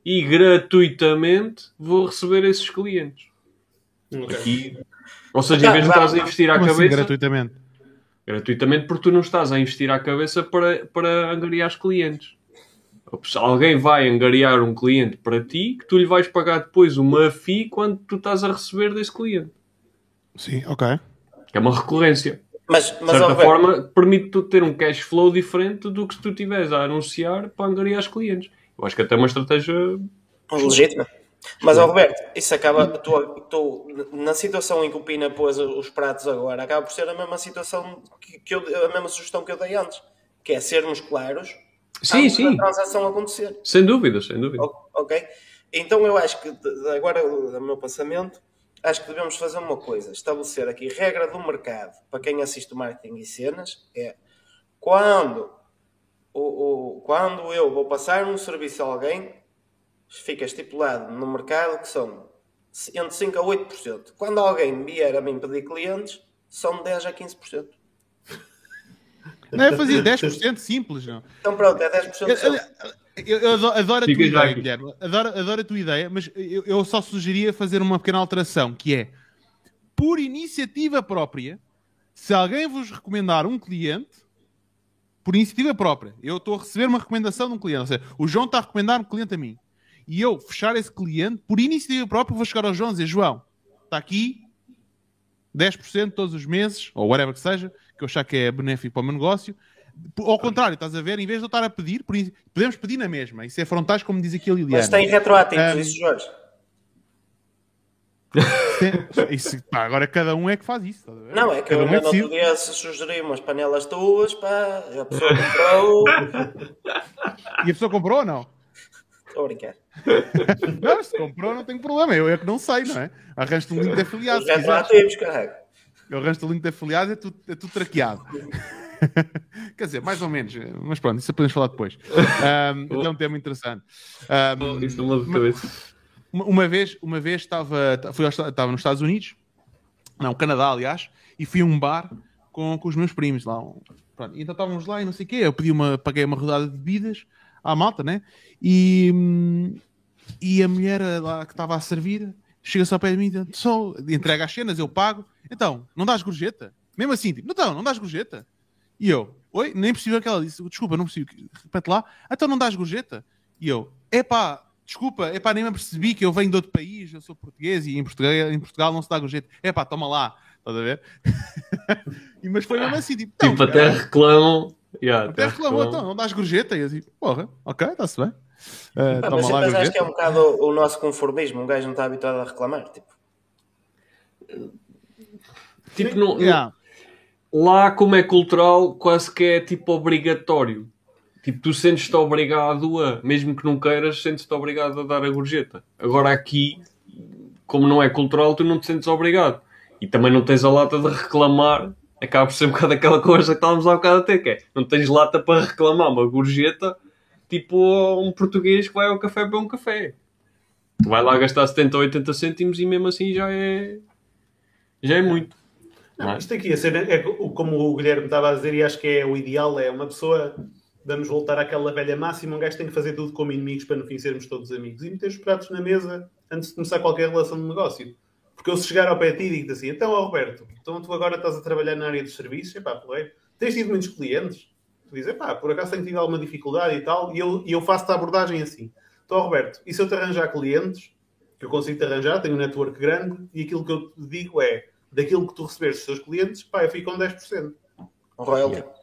[SPEAKER 3] e gratuitamente vou receber esses clientes. Aqui, ou seja, em vez de estás a investir à
[SPEAKER 1] Como assim,
[SPEAKER 3] cabeça,
[SPEAKER 1] gratuitamente?
[SPEAKER 3] gratuitamente, porque tu não estás a investir à cabeça para, para angariar os clientes. Alguém vai angariar um cliente para ti que tu lhe vais pagar depois uma fee quando tu estás a receber desse cliente.
[SPEAKER 1] Sim, ok.
[SPEAKER 3] Que é uma recorrência.
[SPEAKER 4] mas,
[SPEAKER 3] De
[SPEAKER 4] mas
[SPEAKER 3] certa
[SPEAKER 4] ó, Roberto,
[SPEAKER 3] forma, permite-te ter um cash flow diferente do que se tu estiveres a anunciar para angariar os clientes. Eu acho que até é uma estratégia.
[SPEAKER 4] legítima. Mas, ó, Roberto, isso acaba. Tu, tu, na situação em que o Pina pôs os pratos agora, acaba por ser a mesma situação que, que eu, a mesma sugestão que eu dei antes, que é sermos claros
[SPEAKER 3] Sim, sim.
[SPEAKER 4] transação acontecer.
[SPEAKER 3] Sem dúvida, sem dúvida.
[SPEAKER 4] Ok? Então eu acho que, agora, o meu pensamento, acho que devemos fazer uma coisa: estabelecer aqui regra do mercado para quem assiste o marketing e cenas. É quando, o, o- quando eu vou passar um serviço a alguém, fica estipulado no mercado que são entre 5% a 8%. Quando alguém vier a mim pedir clientes, são 10% a 15%.
[SPEAKER 1] Não é fazer 10% simples, não.
[SPEAKER 4] Então pronto, é 10%
[SPEAKER 1] Eu,
[SPEAKER 4] só.
[SPEAKER 1] eu- eu adoro, adoro a tua ideia,
[SPEAKER 3] aqui.
[SPEAKER 1] Guilherme. Adoro, adoro a tua ideia, mas eu, eu só sugeria fazer uma pequena alteração, que é, por iniciativa própria, se alguém vos recomendar um cliente, por iniciativa própria, eu estou a receber uma recomendação de um cliente, ou seja, o João está a recomendar um cliente a mim, e eu fechar esse cliente, por iniciativa própria, vou chegar ao João e dizer, João, está aqui 10% todos os meses, ou whatever que seja, que eu achar que é benéfico para o meu negócio. Ao contrário, estás a ver, em vez de eu estar a pedir, podemos pedir na mesma. Isso é frontais, como diz aqui a Liliana.
[SPEAKER 4] Mas tem retroativos,
[SPEAKER 1] Um,
[SPEAKER 4] isso, Jorge.
[SPEAKER 1] Isso, pá, agora cada um é que faz isso.
[SPEAKER 4] Não, é que
[SPEAKER 1] cada
[SPEAKER 4] eu
[SPEAKER 1] um
[SPEAKER 4] no outro dia se sugeri umas panelas tuas, pá, a pessoa comprou.
[SPEAKER 1] E a pessoa comprou ou não?
[SPEAKER 4] Estou a brincar.
[SPEAKER 1] Não, se comprou, não tem problema. Eu é que não sei, não é? Arranjo-te um link de afiliado.
[SPEAKER 4] Os
[SPEAKER 1] Se quiseres.
[SPEAKER 4] retroativos, caralho.
[SPEAKER 1] Arranjo-te o link de afiliado, é tudo, é tudo traqueado. Quer dizer, mais ou menos. Mas pronto, isso podemos falar depois. Ahm, então é um tema interessante. Ahm,
[SPEAKER 3] Isso não me de cabeça.
[SPEAKER 1] Uma, uma vez, uma vez estava, fui estava nos Estados Unidos, não, Canadá, aliás, e fui a um bar com, com os meus primos lá. um- Pronto, e então estávamos lá e não sei o quê. Eu pedi uma, paguei uma rodada de bebidas à malta, né? E, e a mulher lá que estava a servir chega-se ao pé de mim e diz, só entrega as cenas, eu pago. Então, não dás gorjeta? Mesmo assim, tipo, então, não dás gorjeta? E eu, oi, nem percebi o que ela disse. Desculpa, não percebi. Repete lá. Então não dás gorjeta? E eu, epá, desculpa, epá, nem me percebi que eu venho de outro país, eu sou português e em Portugal, em Portugal não se dá gorjeta. Epá, toma lá. Estás a ver? e, mas foi mesmo assim, tipo,
[SPEAKER 3] Tipo,
[SPEAKER 1] não,
[SPEAKER 3] até reclamam. Yeah,
[SPEAKER 1] até reclamou, então, não dás gorjeta? E eu assim, porra, ok, está-se bem. Uh,
[SPEAKER 4] Pá,
[SPEAKER 1] toma
[SPEAKER 4] mas,
[SPEAKER 1] lá
[SPEAKER 4] mas acho que é um bocado o, o nosso conformismo. Um gajo não está habituado a reclamar. Tipo,
[SPEAKER 3] Tipo, não,
[SPEAKER 1] Yeah.
[SPEAKER 3] lá, como é cultural, quase que é tipo obrigatório. Tipo, tu sentes-te obrigado a, mesmo que não queiras, sentes-te obrigado a dar a gorjeta. Agora aqui, como não é cultural, tu não te sentes obrigado. E também não tens a lata de reclamar. Acaba por ser um bocado aquela coisa que estávamos há bocado até, que é, não tens lata para reclamar uma gorjeta, tipo um português que vai ao café para um café. Tu vai lá gastar 70 ou 80 cêntimos e mesmo assim já é, já é muito.
[SPEAKER 2] Não,
[SPEAKER 3] é?
[SPEAKER 2] isto aqui, a cena, é co- como o Guilherme estava a dizer, e acho que é o ideal, é uma pessoa, vamos voltar àquela velha máxima, um gajo tem que fazer tudo como inimigos para no fim sermos todos amigos. E meter os pratos na mesa antes de começar qualquer relação de negócio. Porque eu se chegar ao pé de ti e digo assim, então, ó, Roberto, então tu agora estás a trabalhar na área dos serviços, epá, porreiro, tens tido muitos clientes? Tu dizes, epá, por acaso tenho tido alguma dificuldade e tal, e eu, e eu faço-te a abordagem assim. Então, ó, Roberto, e se eu te arranjar clientes, que eu consigo te arranjar, tenho um network grande, e aquilo que eu te digo é, daquilo que tu receberes dos seus clientes, pá, eu fico com 10%.
[SPEAKER 4] Um royalty.
[SPEAKER 3] Yeah.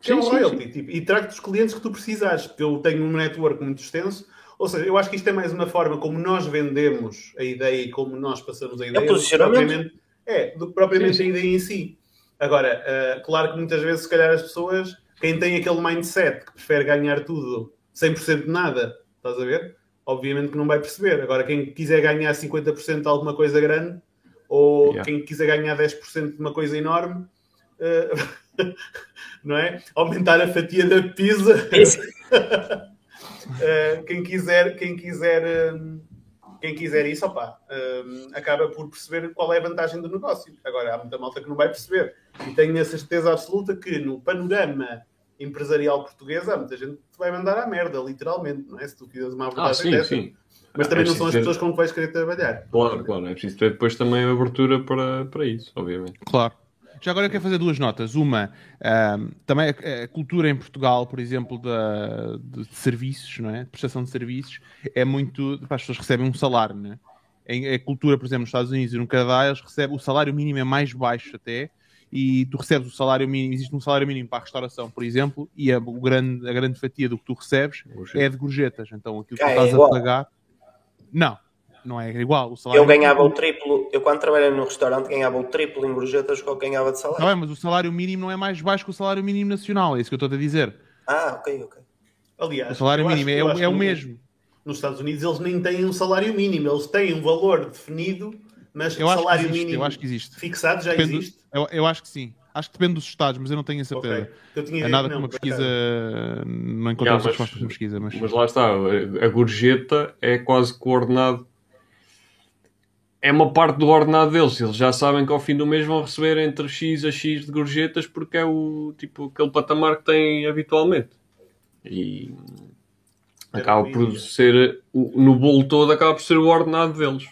[SPEAKER 2] Que é um
[SPEAKER 3] Sim, sim,
[SPEAKER 2] royalty, tipo, e trago-te os clientes que tu precisares, porque eu tenho um network muito extenso. Ou seja, eu acho que isto é mais uma forma como nós vendemos a ideia e como nós passamos a ideia. do que
[SPEAKER 4] posicionamento.
[SPEAKER 2] É, do que propriamente
[SPEAKER 3] Sim, sim.
[SPEAKER 2] a ideia em si. Agora, ah, claro que muitas vezes, se calhar, as pessoas, quem tem aquele mindset que prefere ganhar tudo 100% de nada, estás a ver? Obviamente que não vai perceber. Agora, quem quiser ganhar 50% de alguma coisa grande, ou
[SPEAKER 3] Yeah.
[SPEAKER 2] quem quiser ganhar 10% de uma coisa enorme, ah, não é? Aumentar a fatia da pizza. Uh, quem quiser, quem quiser, um, quem quiser isso, um, acaba por perceber qual é a vantagem do negócio. Agora, há muita malta que não vai perceber. E tenho a certeza absoluta que no panorama empresarial português há muita gente que vai mandar à merda, literalmente, não é? Se tu quiseres uma
[SPEAKER 3] Ah,
[SPEAKER 2] abordagem
[SPEAKER 3] sim,
[SPEAKER 2] dessa.
[SPEAKER 3] sim.
[SPEAKER 2] Mas também
[SPEAKER 3] É
[SPEAKER 2] não são as
[SPEAKER 3] preciso
[SPEAKER 2] pessoas com que vais querer trabalhar.
[SPEAKER 3] Claro, claro. É preciso ter depois também a abertura para, para isso, obviamente.
[SPEAKER 1] Claro. Já agora eu quero fazer duas notas. Uma, ahm, também a, a cultura em Portugal, por exemplo, da, de, de serviços, não é? De prestação de serviços, é muito. Pá, as pessoas recebem um salário, não é? Em, a cultura, por exemplo, nos Estados Unidos e no Canadá, eles recebem o salário mínimo é mais baixo até, e tu recebes o salário mínimo, existe um salário mínimo para a restauração, por exemplo, e a, o grande, a grande fatia do que tu recebes é de gorjetas. Então aquilo que tu
[SPEAKER 4] é
[SPEAKER 1] estás a pagar. Não, não é igual. O salário
[SPEAKER 4] Eu ganhava
[SPEAKER 1] mínimo-
[SPEAKER 4] o triplo, eu quando trabalhei no restaurante ganhava o triplo em gorjetas que eu ganhava de salário.
[SPEAKER 1] Não é, mas o salário mínimo não é mais baixo que o salário mínimo nacional, é isso que eu estou a dizer.
[SPEAKER 4] Ah, ok, ok.
[SPEAKER 2] Aliás,
[SPEAKER 1] O salário
[SPEAKER 2] eu acho-
[SPEAKER 1] mínimo é, o- é o mesmo.
[SPEAKER 2] Nos Estados Unidos eles nem têm um salário mínimo, eles têm um valor definido, mas
[SPEAKER 1] Eu que
[SPEAKER 2] salário
[SPEAKER 1] existe,
[SPEAKER 2] mínimo
[SPEAKER 1] eu acho que existe.
[SPEAKER 2] fixado já
[SPEAKER 1] Depende do-
[SPEAKER 2] existe.
[SPEAKER 1] eu, eu acho que sim. Acho que depende dos estados, mas eu não tenho a certeza.
[SPEAKER 2] Ok. Eu tinha
[SPEAKER 1] É nada
[SPEAKER 2] que
[SPEAKER 1] uma pesquisa. Não encontrei
[SPEAKER 3] Yeah,
[SPEAKER 1] essa
[SPEAKER 3] mas-
[SPEAKER 1] resposta na pesquisa, mas.
[SPEAKER 3] Mas lá está, a gorjeta é quase que o ordenado. É uma parte do ordenado deles. Eles já sabem que ao fim do mês vão receber entre X a X de gorjetas porque é o tipo aquele patamar que têm habitualmente. E acaba por ser o- no bolo todo acaba por ser o ordenado deles.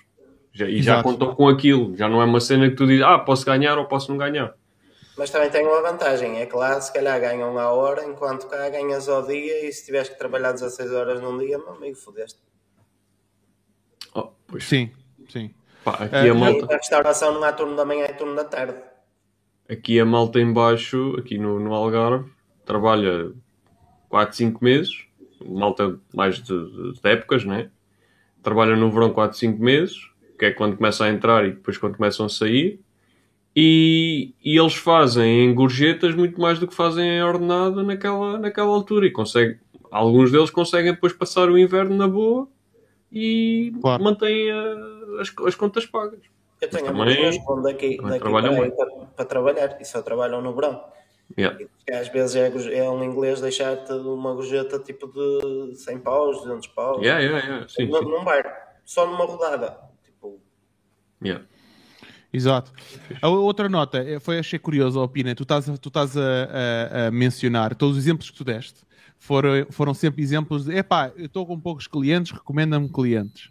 [SPEAKER 3] Já- e já
[SPEAKER 1] Exato.
[SPEAKER 3] contam com aquilo. Já não é uma cena que tu dizes, ah, posso ganhar ou posso não ganhar.
[SPEAKER 4] Mas também tem uma vantagem, é que lá se calhar ganham à hora, enquanto cá ganhas ao dia e se tiveres que trabalhar 16 horas num dia, meu amigo, fodeste.
[SPEAKER 3] Oh, pois,
[SPEAKER 1] Sim, sim.
[SPEAKER 3] pá, aqui
[SPEAKER 1] Eh,
[SPEAKER 3] a malta.
[SPEAKER 4] na restauração não há turno da manhã, é turno da tarde.
[SPEAKER 3] Aqui a malta em baixo, aqui no, no Algarve, trabalha 4, 5 meses, malta mais de, de- de épocas, né? Trabalha no verão 4, 5 meses, que é quando começa a entrar e depois quando começam a sair. E, e eles fazem em gorjetas muito mais do que fazem em ordenada naquela, naquela altura. E consegue, alguns deles conseguem depois passar o inverno na boa e
[SPEAKER 1] Claro.
[SPEAKER 3] mantêm a- as, as contas pagas.
[SPEAKER 4] Eu tenho
[SPEAKER 3] também-
[SPEAKER 4] amigos que vão daqui, daqui
[SPEAKER 3] trabalham
[SPEAKER 4] para, para, para trabalhar e só trabalham no verão.
[SPEAKER 3] Yeah.
[SPEAKER 4] E às vezes é, é um inglês deixar-te uma gorjeta tipo de 100 paus, 200 paus.
[SPEAKER 3] Yeah, yeah, yeah. Sim,
[SPEAKER 4] num,
[SPEAKER 3] sim.
[SPEAKER 4] num bar, só numa rodada. Tipo,
[SPEAKER 3] Yeah.
[SPEAKER 1] Exato. A outra nota, eh, foi achei curioso a opinião. Tu estás, a- tu estás a, a- a mencionar todos os exemplos que tu deste foram, foram sempre exemplos de epá, eu estou com poucos clientes, recomenda-me clientes.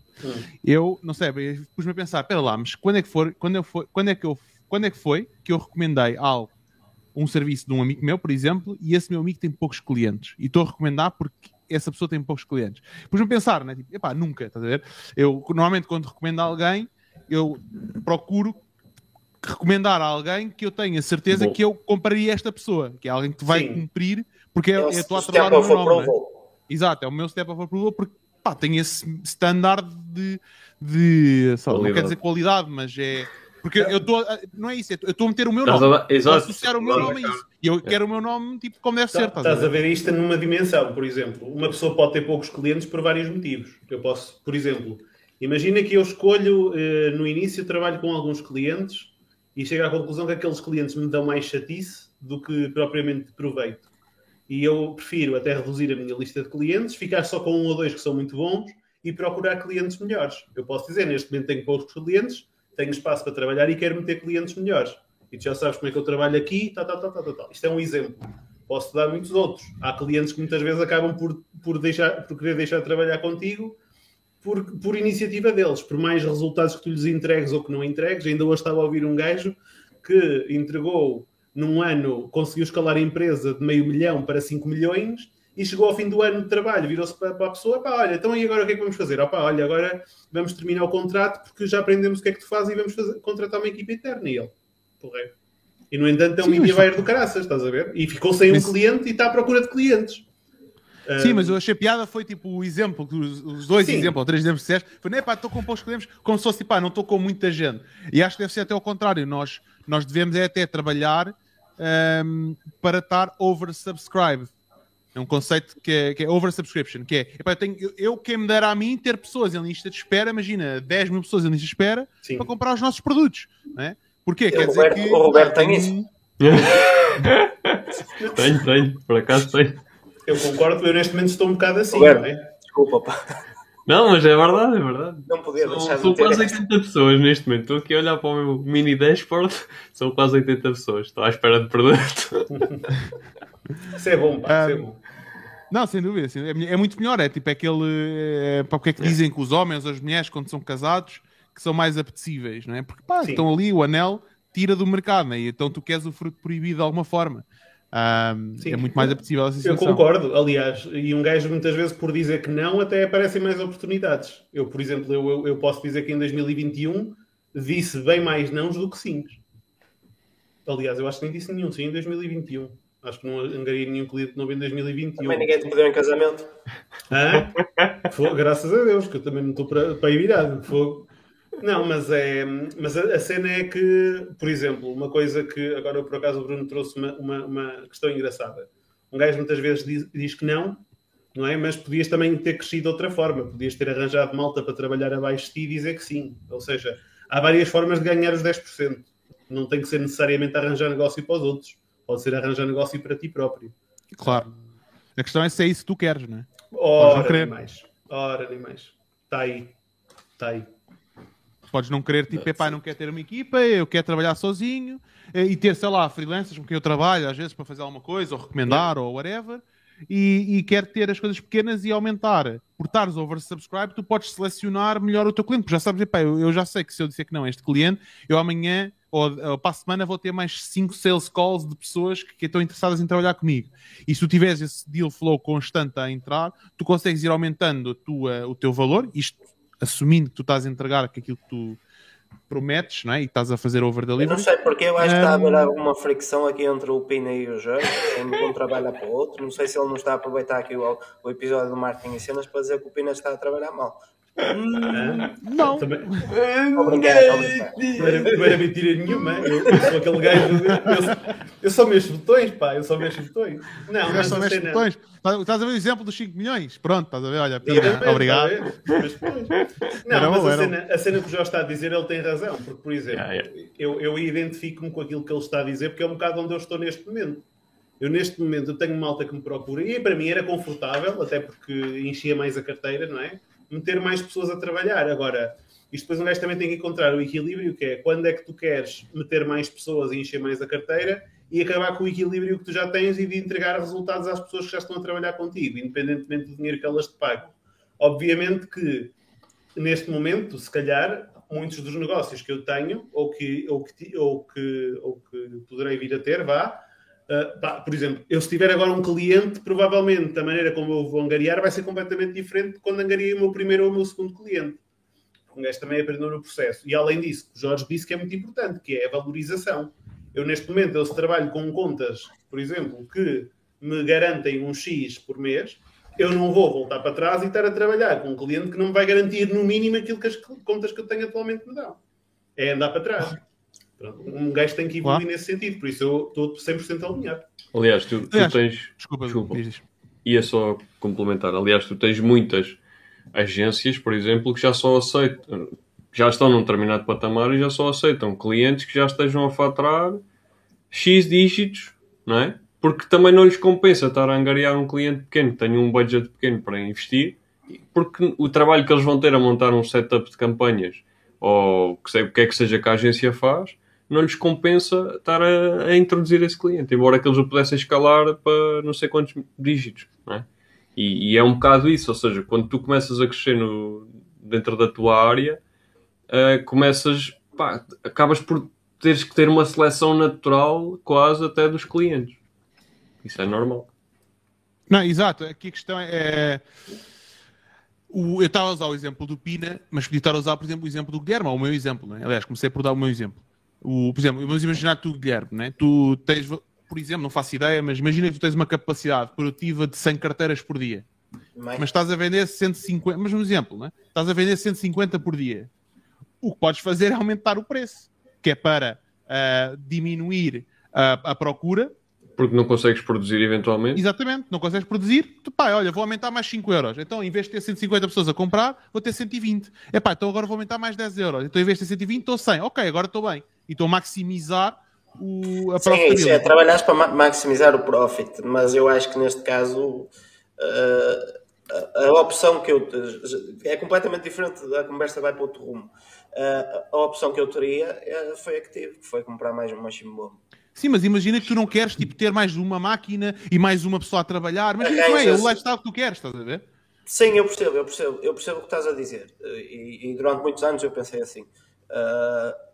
[SPEAKER 1] Eu, não sei, pus-me a pensar, espera lá, mas quando é que for, quando eu for, quando é que eu, quando é que foi que eu recomendei algo, um serviço de um amigo meu, por exemplo, e esse meu amigo tem poucos clientes e estou a recomendar porque essa pessoa tem poucos clientes. Pus-me a pensar, né? Tipo, epá, nunca, estás a ver? Eu, normalmente, quando recomendo a alguém, eu procuro recomendar a alguém que eu tenha certeza
[SPEAKER 3] Bom.
[SPEAKER 1] que eu compraria esta pessoa, que é alguém que vai
[SPEAKER 2] Sim.
[SPEAKER 1] cumprir, porque eu
[SPEAKER 4] é
[SPEAKER 1] estou a trabalhar no meu nome. né? Exato, é o meu step of approval porque pá, tem esse standard de, de lá, não quer dizer qualidade, mas é porque eu estou a- não é isso, eu estou a meter o meu
[SPEAKER 3] Estás
[SPEAKER 1] nome, a
[SPEAKER 3] Exato.
[SPEAKER 1] associar o meu nome a isso e eu quero o meu nome tipo como deve ser, estás a
[SPEAKER 2] Estás a
[SPEAKER 1] ver?
[SPEAKER 2] ver isto numa dimensão, por exemplo. Uma pessoa pode ter poucos clientes por vários motivos. Eu posso, por exemplo, imagina que eu escolho eh, no início trabalho com alguns clientes e chego à conclusão que aqueles clientes me dão mais chatice do que propriamente proveito. E eu prefiro até reduzir a minha lista de clientes, ficar só com um ou dois que são muito bons e procurar clientes melhores. Eu posso dizer, neste momento tenho poucos clientes, tenho espaço para trabalhar e quero meter clientes melhores. E tu já sabes como é que eu trabalho aqui, tá, tá, tá, tá, tá. Isto é um exemplo. Posso dar muitos outros. Há clientes que muitas vezes acabam por, por, deixar, por querer deixar de trabalhar contigo por, por iniciativa deles, por mais resultados que tu lhes entregues ou que não entregues. Ainda hoje estava a ouvir um gajo que entregou num ano, conseguiu escalar a empresa de meio milhão para 5 milhões e chegou ao fim do ano de trabalho, virou-se para, para, a pessoa, pá, olha, então e agora o que é que vamos fazer? Opa, olha, agora vamos terminar o contrato porque já aprendemos o que é que tu fazes e vamos fazer, contratar uma equipa interna. E ele, porra. E no entanto é um media buyer do caraças, estás a ver? E ficou sem um mas... cliente e está à procura de clientes.
[SPEAKER 1] Sim, mas eu achei piada foi tipo o exemplo, os dois Sim. exemplos, ou três exemplos que disseste, foi, né, pá, estou com poucos clientes, como se fosse, pá, não estou com muita gente. E acho que deve ser até ao contrário, nós, nós devemos é até trabalhar um, para estar oversubscribed. É um conceito que é, que é oversubscription, que é, epá, eu, tenho, eu, eu, quem me dera a mim ter pessoas em lista de espera, imagina, 10 mil pessoas em lista de espera Sim. para comprar os nossos produtos, não é? Porquê? Quer
[SPEAKER 4] Roberto,
[SPEAKER 1] dizer que...
[SPEAKER 4] O Roberto tem isso.
[SPEAKER 3] tenho, tenho, por acaso tenho.
[SPEAKER 2] Eu concordo, eu neste momento estou um bocado assim, Roberto, não é?
[SPEAKER 4] Desculpa, pá.
[SPEAKER 3] Não, mas é verdade, é verdade.
[SPEAKER 4] Não podia
[SPEAKER 3] são,
[SPEAKER 4] deixar
[SPEAKER 3] São
[SPEAKER 4] de
[SPEAKER 3] quase 80 pessoas neste momento. Estou aqui a olhar para o meu mini dashboard. São quase 80 pessoas. Estou à espera de produto.
[SPEAKER 2] Isso é bom, pá. Isso é bom.
[SPEAKER 1] Não, sem dúvida. É muito melhor. É tipo aquele. É, para porque é que dizem que os homens ou as mulheres, quando são casados, que são mais apetecíveis, não é? Porque pá, estão ali, o anel tira do mercado, né? e então tu queres o fruto proibido de alguma forma. Um, é muito mais apetecível essa situação.
[SPEAKER 2] Eu concordo, aliás, e um gajo muitas vezes por dizer que não, até aparecem mais oportunidades. Eu, por exemplo, eu, eu, eu posso dizer que em 2021 disse bem mais nãos do que sim. Aliás, eu acho que nem disse nenhum sim em 2021. Acho que não angariei nenhum cliente novo em 2021.
[SPEAKER 4] Também ninguém te pediu em casamento.
[SPEAKER 2] Hã? Foi, graças a Deus, que eu também não estou para, para ir virado. Foi, não, mas, é, mas a, a, cena é que, por exemplo, uma coisa que agora por acaso o Bruno trouxe uma, uma, uma questão engraçada. Um gajo muitas vezes diz, diz, que não, não é? Mas podias também ter crescido de outra forma. Podias ter arranjado malta para trabalhar abaixo de ti e dizer que sim. Ou seja, há várias formas de ganhar os 10%. Não tem que ser necessariamente arranjar negócio para os outros. Pode ser arranjar negócio para ti próprio.
[SPEAKER 1] Claro. A questão é se é isso que tu queres, não é?
[SPEAKER 2] Ora, nem mais. Ora, nem mais. Está aí. Está aí.
[SPEAKER 1] Podes não querer, tipo, epá, não quer ter uma equipa, eu quero trabalhar sozinho eh, e ter, sei lá, freelancers com quem eu trabalho, às vezes para fazer alguma coisa, ou recomendar, ou whatever, e, e quer ter as coisas pequenas e aumentar. Por estares oversubscribe, tu podes selecionar melhor o teu cliente, porque já sabes, epá, eu, eu já sei que se eu disser que não a este cliente, eu amanhã ou, ou para a semana vou ter mais 5 sales calls de pessoas que, que, estão interessadas em trabalhar comigo. E se tu tiveres esse deal flow constante a entrar, tu consegues ir aumentando tua, o teu valor, isto assumindo que tu estás a entregar aquilo que tu prometes não é? e estás a fazer over delivery.
[SPEAKER 4] Eu não sei porque eu acho que está a haver alguma fricção aqui entre o Pina e o Jorge, um trabalha para o outro. Não sei se ele não está a aproveitar aqui o, o episódio do marketing e cenas para dizer que o Pina está a trabalhar mal.
[SPEAKER 1] Não.
[SPEAKER 2] Também... Obrigado, Não era mentira nenhuma. Eu, eu sou aquele gajo. Eu, eu só mexo botões, pá. Eu só mexo botões. Não,
[SPEAKER 1] eu só mexo botões. Estás a ver o exemplo dos 5 milhões? Pronto, estás a ver? Olha, pina, obrigado.
[SPEAKER 2] Não, mas a cena, a cena que o Jorge está a dizer, ele tem razão. Porque, por exemplo, yeah, yeah. Eu, eu identifico-me com aquilo que ele está a dizer, porque é um bocado onde eu estou neste momento. Eu, neste momento, eu tenho malta que me procura e para mim era confortável, até porque enchia mais a carteira, não é? Meter mais pessoas a trabalhar. Agora, isto depois também tem que encontrar o equilíbrio, que é quando é que tu queres meter mais pessoas e encher mais a carteira e acabar com o equilíbrio que tu já tens e de entregar resultados às pessoas que já estão a trabalhar contigo, independentemente do dinheiro que elas te pagam. Obviamente que, neste momento, se calhar, muitos dos negócios que eu tenho ou que, ou que, ou que, ou que poderei vir a ter, vá, Uh, por exemplo, eu se tiver agora um cliente, provavelmente a maneira como eu vou angariar vai ser completamente diferente de quando angariei o meu primeiro ou o meu segundo cliente. Um gajo também aprendeu no processo. E além disso, o Jorge disse que é muito importante, que é a valorização. Eu, neste momento, eu se trabalho com contas, por exemplo, que me garantem um X por mês, eu não vou voltar para trás e estar a trabalhar com um cliente que não me vai garantir, no mínimo, aquilo que as contas que eu tenho atualmente me dão. É andar para trás. Um gajo tem que evoluir claro. nesse sentido, por isso eu estou 100% alinhado.
[SPEAKER 3] Aliás, tu, tu tens.
[SPEAKER 1] Desculpa, desculpa.
[SPEAKER 3] Ia só complementar. Aliás, tu tens muitas agências, por exemplo, que já só aceitam, já estão num determinado patamar e já só aceitam clientes que já estejam a faturar X dígitos, não é? Porque também não lhes compensa estar a angariar um cliente pequeno que tenha um budget pequeno para investir, porque o trabalho que eles vão ter a montar um setup de campanhas ou o que é que seja que a agência faz, não lhes compensa estar a, a, introduzir esse cliente, embora que eles o pudessem escalar para não sei quantos dígitos, é? E, e, é um bocado isso, ou seja, quando tu começas a crescer no, dentro da tua área, uh, começas, pá, acabas por teres que ter uma seleção natural quase até dos clientes. Isso é normal.
[SPEAKER 1] Não, exato. Aqui a questão é. é o, eu estava a usar o exemplo do Pina, mas podia estar a usar, por exemplo, o exemplo do Guilherme, ou o meu exemplo, né? Aliás, comecei por dar o meu exemplo. O, por exemplo, vamos imaginar tu, Guilherme, né? tu tens, por exemplo, não faço ideia, mas imagina que tu tens uma capacidade produtiva de 100 carteiras por dia. Mas estás a vender 150, mas um exemplo, né? estás a vender 150 por dia. O que podes fazer é aumentar o preço, que é para uh, diminuir a, a procura
[SPEAKER 3] porque não consegues produzir eventualmente.
[SPEAKER 1] Exatamente, não consegues produzir. Tu, pá, olha, vou aumentar mais 5 euros. Então, em vez de ter 150 pessoas a comprar, vou ter 120. É pá, então agora vou aumentar mais 10 euros. Então, em vez de ter 120, estou 100. Ok, agora estou bem. E a maximizar o, a
[SPEAKER 4] Sim, isso é, trabalhas para maximizar o profit. Mas eu acho que neste caso. Uh, a, a opção que eu. É completamente diferente, a conversa vai para outro rumo. Uh, a opção que eu teria eh, foi a que tive, que foi comprar mais um machine bomb.
[SPEAKER 1] Sim, mas imagina que tu não queres tipo, ter mais uma máquina e mais uma pessoa a trabalhar. Mas não é, é o lifestyle que tu queres, estás a ver?
[SPEAKER 4] Sim, eu percebo, eu percebo, eu percebo o que estás a dizer. E, e durante muitos anos eu pensei assim. Uh,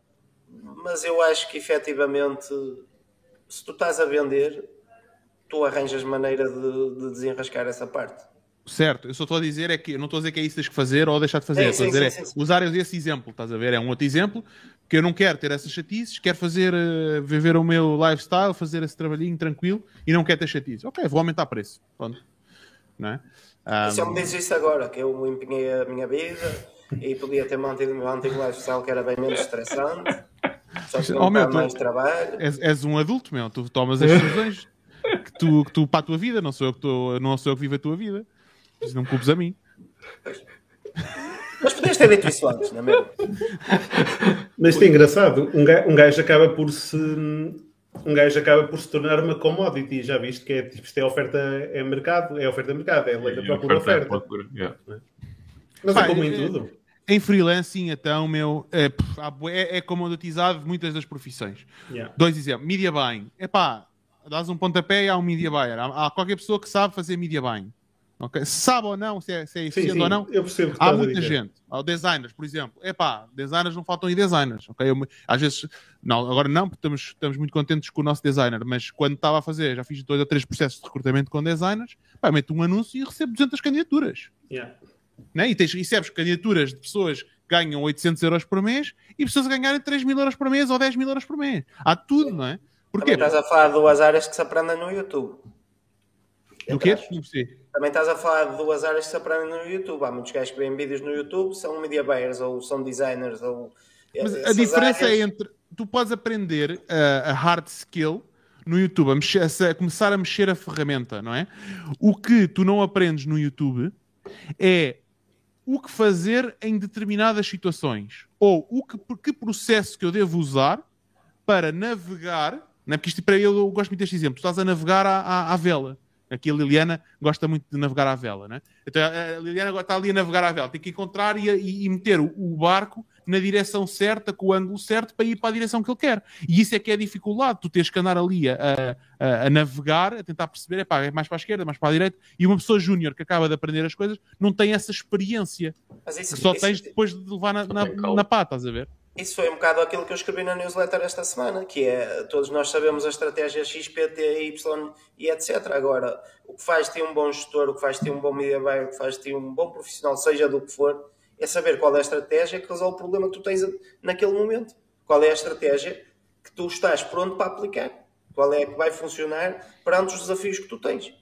[SPEAKER 4] mas eu acho que efetivamente, se tu estás a vender, tu arranjas maneira de, de desenrascar essa parte.
[SPEAKER 1] Certo, eu só estou a dizer é que não estou a dizer que é isso que tens que fazer ou deixar de fazer. Sim, estou sim, a dizer sim, é usar esse exemplo, estás a ver? É um outro exemplo que eu não quero ter essas chatices, quero fazer, uh, viver o meu lifestyle, fazer esse trabalhinho tranquilo e não quero ter chatices. Ok, vou aumentar o preço. Pronto. Não é?
[SPEAKER 4] Um... Só me diz isso agora, que eu empenhei a minha vida e podia ter mantido o meu antigo lifestyle que era bem menos estressante. Só que não oh, meu, mais trabalho.
[SPEAKER 1] És, és, um adulto, meu. Tu tomas as decisões que tu, que tu para a tua vida, não sou eu que, tô, não sou eu que vivo a tua vida. Não culpes a mim.
[SPEAKER 4] Mas podias ter dito isso antes, não é mesmo?
[SPEAKER 2] Mas isto é engraçado. Um gajo, um gajo acaba por se. Um gajo acaba por se tornar uma commodity, já viste que é tipo, isto é oferta, é mercado, é oferta mercado, é lei da procura oferta. oferta. Yeah. Mas é como em tudo.
[SPEAKER 1] Em freelancing, então, meu, é, é, é comoditizado muitas das profissões. Yeah. Dois exemplos. Media buying. Epá, dás um pontapé e há um media buyer. Há, há qualquer pessoa que sabe fazer media buying. Okay? Sabe ou não se é, se é eficiente ou não?
[SPEAKER 2] Eu percebo
[SPEAKER 1] Há muita gente. Há designers, por exemplo. Epá, designers não faltam aí designers. Okay? Eu, às vezes, não, agora não, porque estamos, estamos muito contentes com o nosso designer, mas quando estava a fazer, já fiz dois ou três processos de recrutamento com designers, pá, meto um anúncio e recebo 200 candidaturas.
[SPEAKER 2] Yeah.
[SPEAKER 1] Né? E tens, recebes candidaturas de pessoas que ganham 800 euros por mês e pessoas a ganharem 3 mil euros por mês ou 10 mil euros por mês. Há tudo, não é?
[SPEAKER 4] Porquê? Também estás a falar de duas áreas que se aprendem no YouTube.
[SPEAKER 1] Do quê?
[SPEAKER 4] Também estás a falar de duas áreas que se aprendem no YouTube. Há muitos gajos que veem vídeos no YouTube, são media buyers ou são designers. Ou
[SPEAKER 1] Mas a diferença áreas... é entre. Tu podes aprender a, a hard skill no YouTube, a, mexer, a, começar a mexer a ferramenta, não é? O que tu não aprendes no YouTube é o que fazer em determinadas situações ou o que, que processo que eu devo usar para navegar, não é? porque isto para eu, eu gosto muito deste exemplo, tu estás a navegar à, à, à vela Aqui a Liliana gosta muito de navegar à vela, né? Então a Liliana está ali a navegar à vela, tem que encontrar e, e, e, meter o, o, barco na direção certa, com o ângulo certo, para ir para a direção que ele quer. E isso é que é dificuldade, tu tens que andar ali a, a, a navegar, a tentar perceber, epá, é mais para a esquerda, mais para a direita, e uma pessoa júnior que acaba de aprender as coisas não tem essa experiência isso, que só isso, tens depois de levar na, na, na pá, estás a ver?
[SPEAKER 4] Isso foi um bocado aquilo que eu escrevi na newsletter esta semana, que é todos nós sabemos a estratégia X, P, T, Y e etc. Agora, o que faz ter um bom gestor, o que faz ter um bom media buyer, o que faz ter um bom profissional, seja do que for, é saber qual é a estratégia que resolve o problema que tu tens naquele momento. Qual é a estratégia que tu estás pronto para aplicar. Qual é a que vai funcionar perante os desafios que tu tens.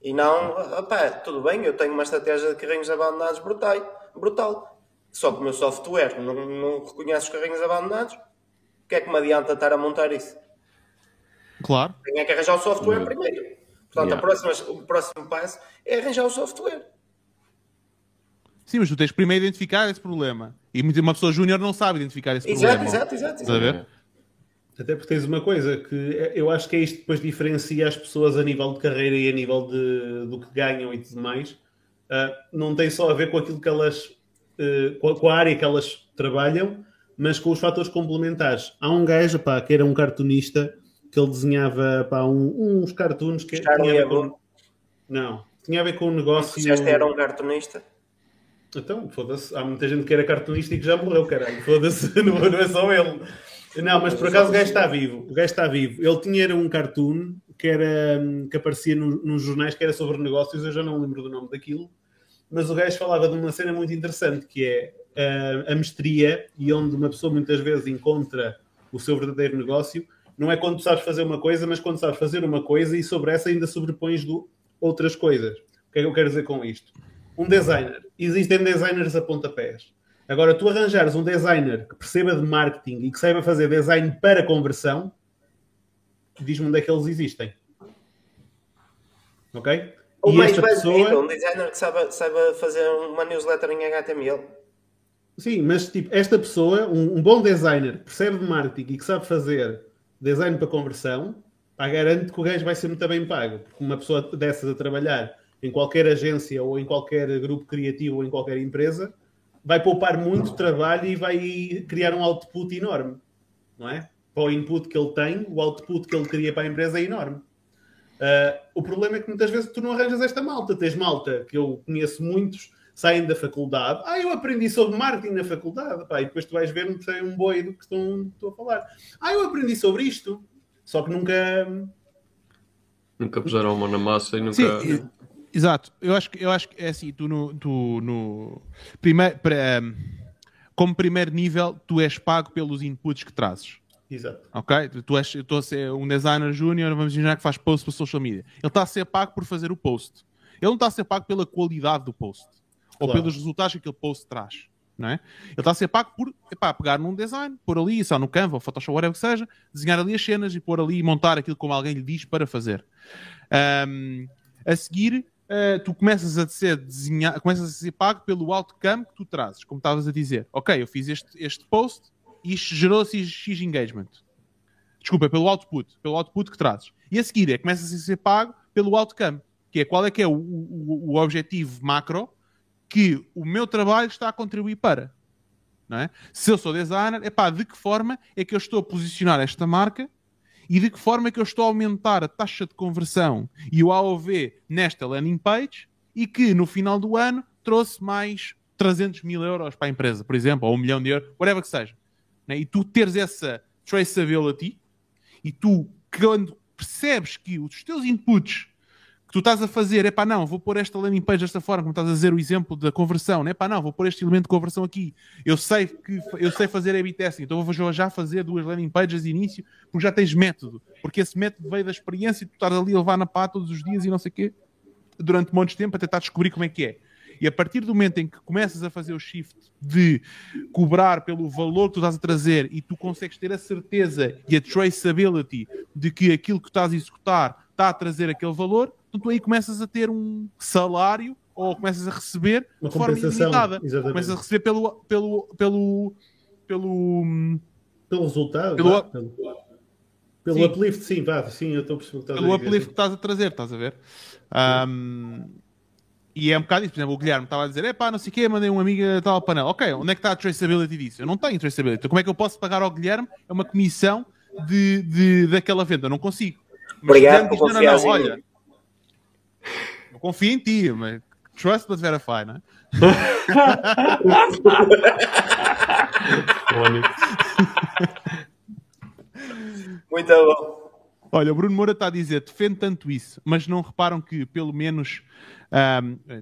[SPEAKER 4] E não, opá, tudo bem, eu tenho uma estratégia de carrinhos abandonados brutal, brutal só que o meu software não, não reconhece os carrinhos abandonados, o que é que me adianta estar a montar isso?
[SPEAKER 1] Claro.
[SPEAKER 4] Tenho que arranjar o software uhum. primeiro. Portanto, yeah. próxima, o próximo passo é arranjar o software.
[SPEAKER 1] Sim, mas tu tens primeiro identificar esse problema. E uma pessoa júnior não sabe identificar esse
[SPEAKER 4] exato,
[SPEAKER 1] problema.
[SPEAKER 4] Exato, exato, exato.
[SPEAKER 2] Até porque tens uma coisa que eu acho que é isto que depois diferencia as pessoas a nível de carreira e a nível de, do que ganham e tudo mais. Uh, não tem só a ver com aquilo que elas uh, com a área que elas trabalham, mas com os fatores complementares. Há um gajo pá, que era um cartunista que ele desenhava pá, um, uns cartoons que tinha a ver com... Não, tinha a ver com um negócio.
[SPEAKER 4] Disseste era um cartunista?
[SPEAKER 2] Então, foda-se, há muita gente que era cartunista e que já morreu, caralho. Foda-se, não, não é só ele. Não, mas por acaso o gajo está vivo. O gajo está vivo. Ele tinha um cartoon que, era, que aparecia no, nos jornais que era sobre negócios, eu já não lembro do nome daquilo, mas o gajo falava de uma cena muito interessante que é uh, a mestria e onde uma pessoa muitas vezes encontra o seu verdadeiro negócio. Não é quando tu sabes fazer uma coisa, mas quando sabes fazer uma coisa e sobre essa ainda sobrepões do, outras coisas. O que é que eu quero dizer com isto? Um designer. Existem designers a pontapés. Agora, tu arranjares um designer que perceba de marketing e que saiba fazer design para conversão, diz-me onde é que eles existem. Ok?
[SPEAKER 4] Ou e mais esta pessoa... um designer que saiba, saiba fazer uma newsletter em HTML.
[SPEAKER 2] Sim, mas tipo, esta pessoa, um, um, bom designer, que percebe de marketing e que sabe fazer design para conversão, pá, garante que o gajo vai ser muito bem pago. Porque uma pessoa dessas a trabalhar em qualquer agência ou em qualquer grupo criativo ou em qualquer empresa, vai poupar muito trabalho e vai criar um output enorme, não é? Para o input que ele tem, o output que ele cria para a empresa é enorme. Uh, o problema é que muitas vezes tu não arranjas esta malta. Tens malta, que eu conheço muitos, saem da faculdade. Ah, eu aprendi sobre marketing na faculdade. Pá, e depois tu vais ver não sei um boi do que estão, estou a falar. Ah, eu aprendi sobre isto. Só que nunca...
[SPEAKER 3] Nunca puseram a mão na massa e nunca...
[SPEAKER 1] Sim, Exato, eu acho que eu acho que é assim, tu no, tu no primeiro, para, um, como primeiro nível, tu és pago pelos inputs que trazes.
[SPEAKER 2] Exato.
[SPEAKER 1] Ok? Tu és, eu estou a ser um designer júnior, vamos imaginar que faz post para social media. Ele está a ser pago por fazer o post. Ele não está a ser pago pela qualidade do post. Claro. Ou pelos resultados que aquele post traz. Não é? Ele está a ser pago por epá, pegar num design, pôr ali, só no Canva ou Photoshop, whatever que seja, desenhar ali as cenas e pôr ali e montar aquilo como alguém lhe diz para fazer. Um, a seguir, uh, tu começas a ser desenhar, começas a ser pago pelo outcome que tu trazes, como estavas a dizer. Ok, eu fiz este, este post e isto gerou-se X engagement. Desculpa, pelo output, pelo output que trazes. E a seguir é começas a ser pago pelo outcome, que é qual é que é o, o, o objetivo macro que o meu trabalho está a contribuir para. Não é? Se eu sou designer, é pá, de que forma é que eu estou a posicionar esta marca e de que forma é que eu estou a aumentar a taxa de conversão e o AOV nesta landing page e que no final do ano trouxe mais 300 mil euros para a empresa, por exemplo, ou um milhão de euros, whatever que seja. Né? E tu teres essa traceability e tu, quando percebes que os teus inputs tu estás a fazer, é pá, não, vou pôr esta landing page desta forma, como estás a dizer o exemplo da conversão, é pá, não, vou pôr este elemento de conversão aqui. Eu sei que eu sei fazer A-B testing, então vou já fazer duas landing pages de início, porque já tens método, porque esse método veio da experiência e tu estás ali a levar na pá todos os dias e não sei o quê, durante um monte de tempo a tentar descobrir como é que é. E a partir do momento em que começas a fazer o shift de cobrar pelo valor que tu estás a trazer e tu consegues ter a certeza e a traceability de que aquilo que estás a executar está a trazer aquele valor, então tu aí começas a ter um salário ou começas a receber
[SPEAKER 2] Uma de forma ilimitada.
[SPEAKER 1] Exatamente. Começas a receber pelo, pelo, pelo, pelo,
[SPEAKER 2] pelo resultado, pelo, pelo, pelo sim. uplift, sim, vá, sim, eu estou a perceber
[SPEAKER 1] que estás Pelo a uplift que estás a trazer, estás a ver? Um, e é um bocado isso, por exemplo, o Guilherme estava a dizer, é pá, não sei o quê, mandei uma amiga tal panela. Ok, onde é que está a traceability disso? Eu não tenho traceability. Então como é que eu posso pagar ao Guilherme? É uma comissão de, de, daquela venda. Eu não consigo.
[SPEAKER 4] Obrigado por confiar não, olha,
[SPEAKER 1] eu confio em ti, mas trust but verify, né?
[SPEAKER 4] Muito bom.
[SPEAKER 1] Olha, o Bruno Moura está a dizer, defende tanto isso, mas não reparam que, pelo menos, um, eh,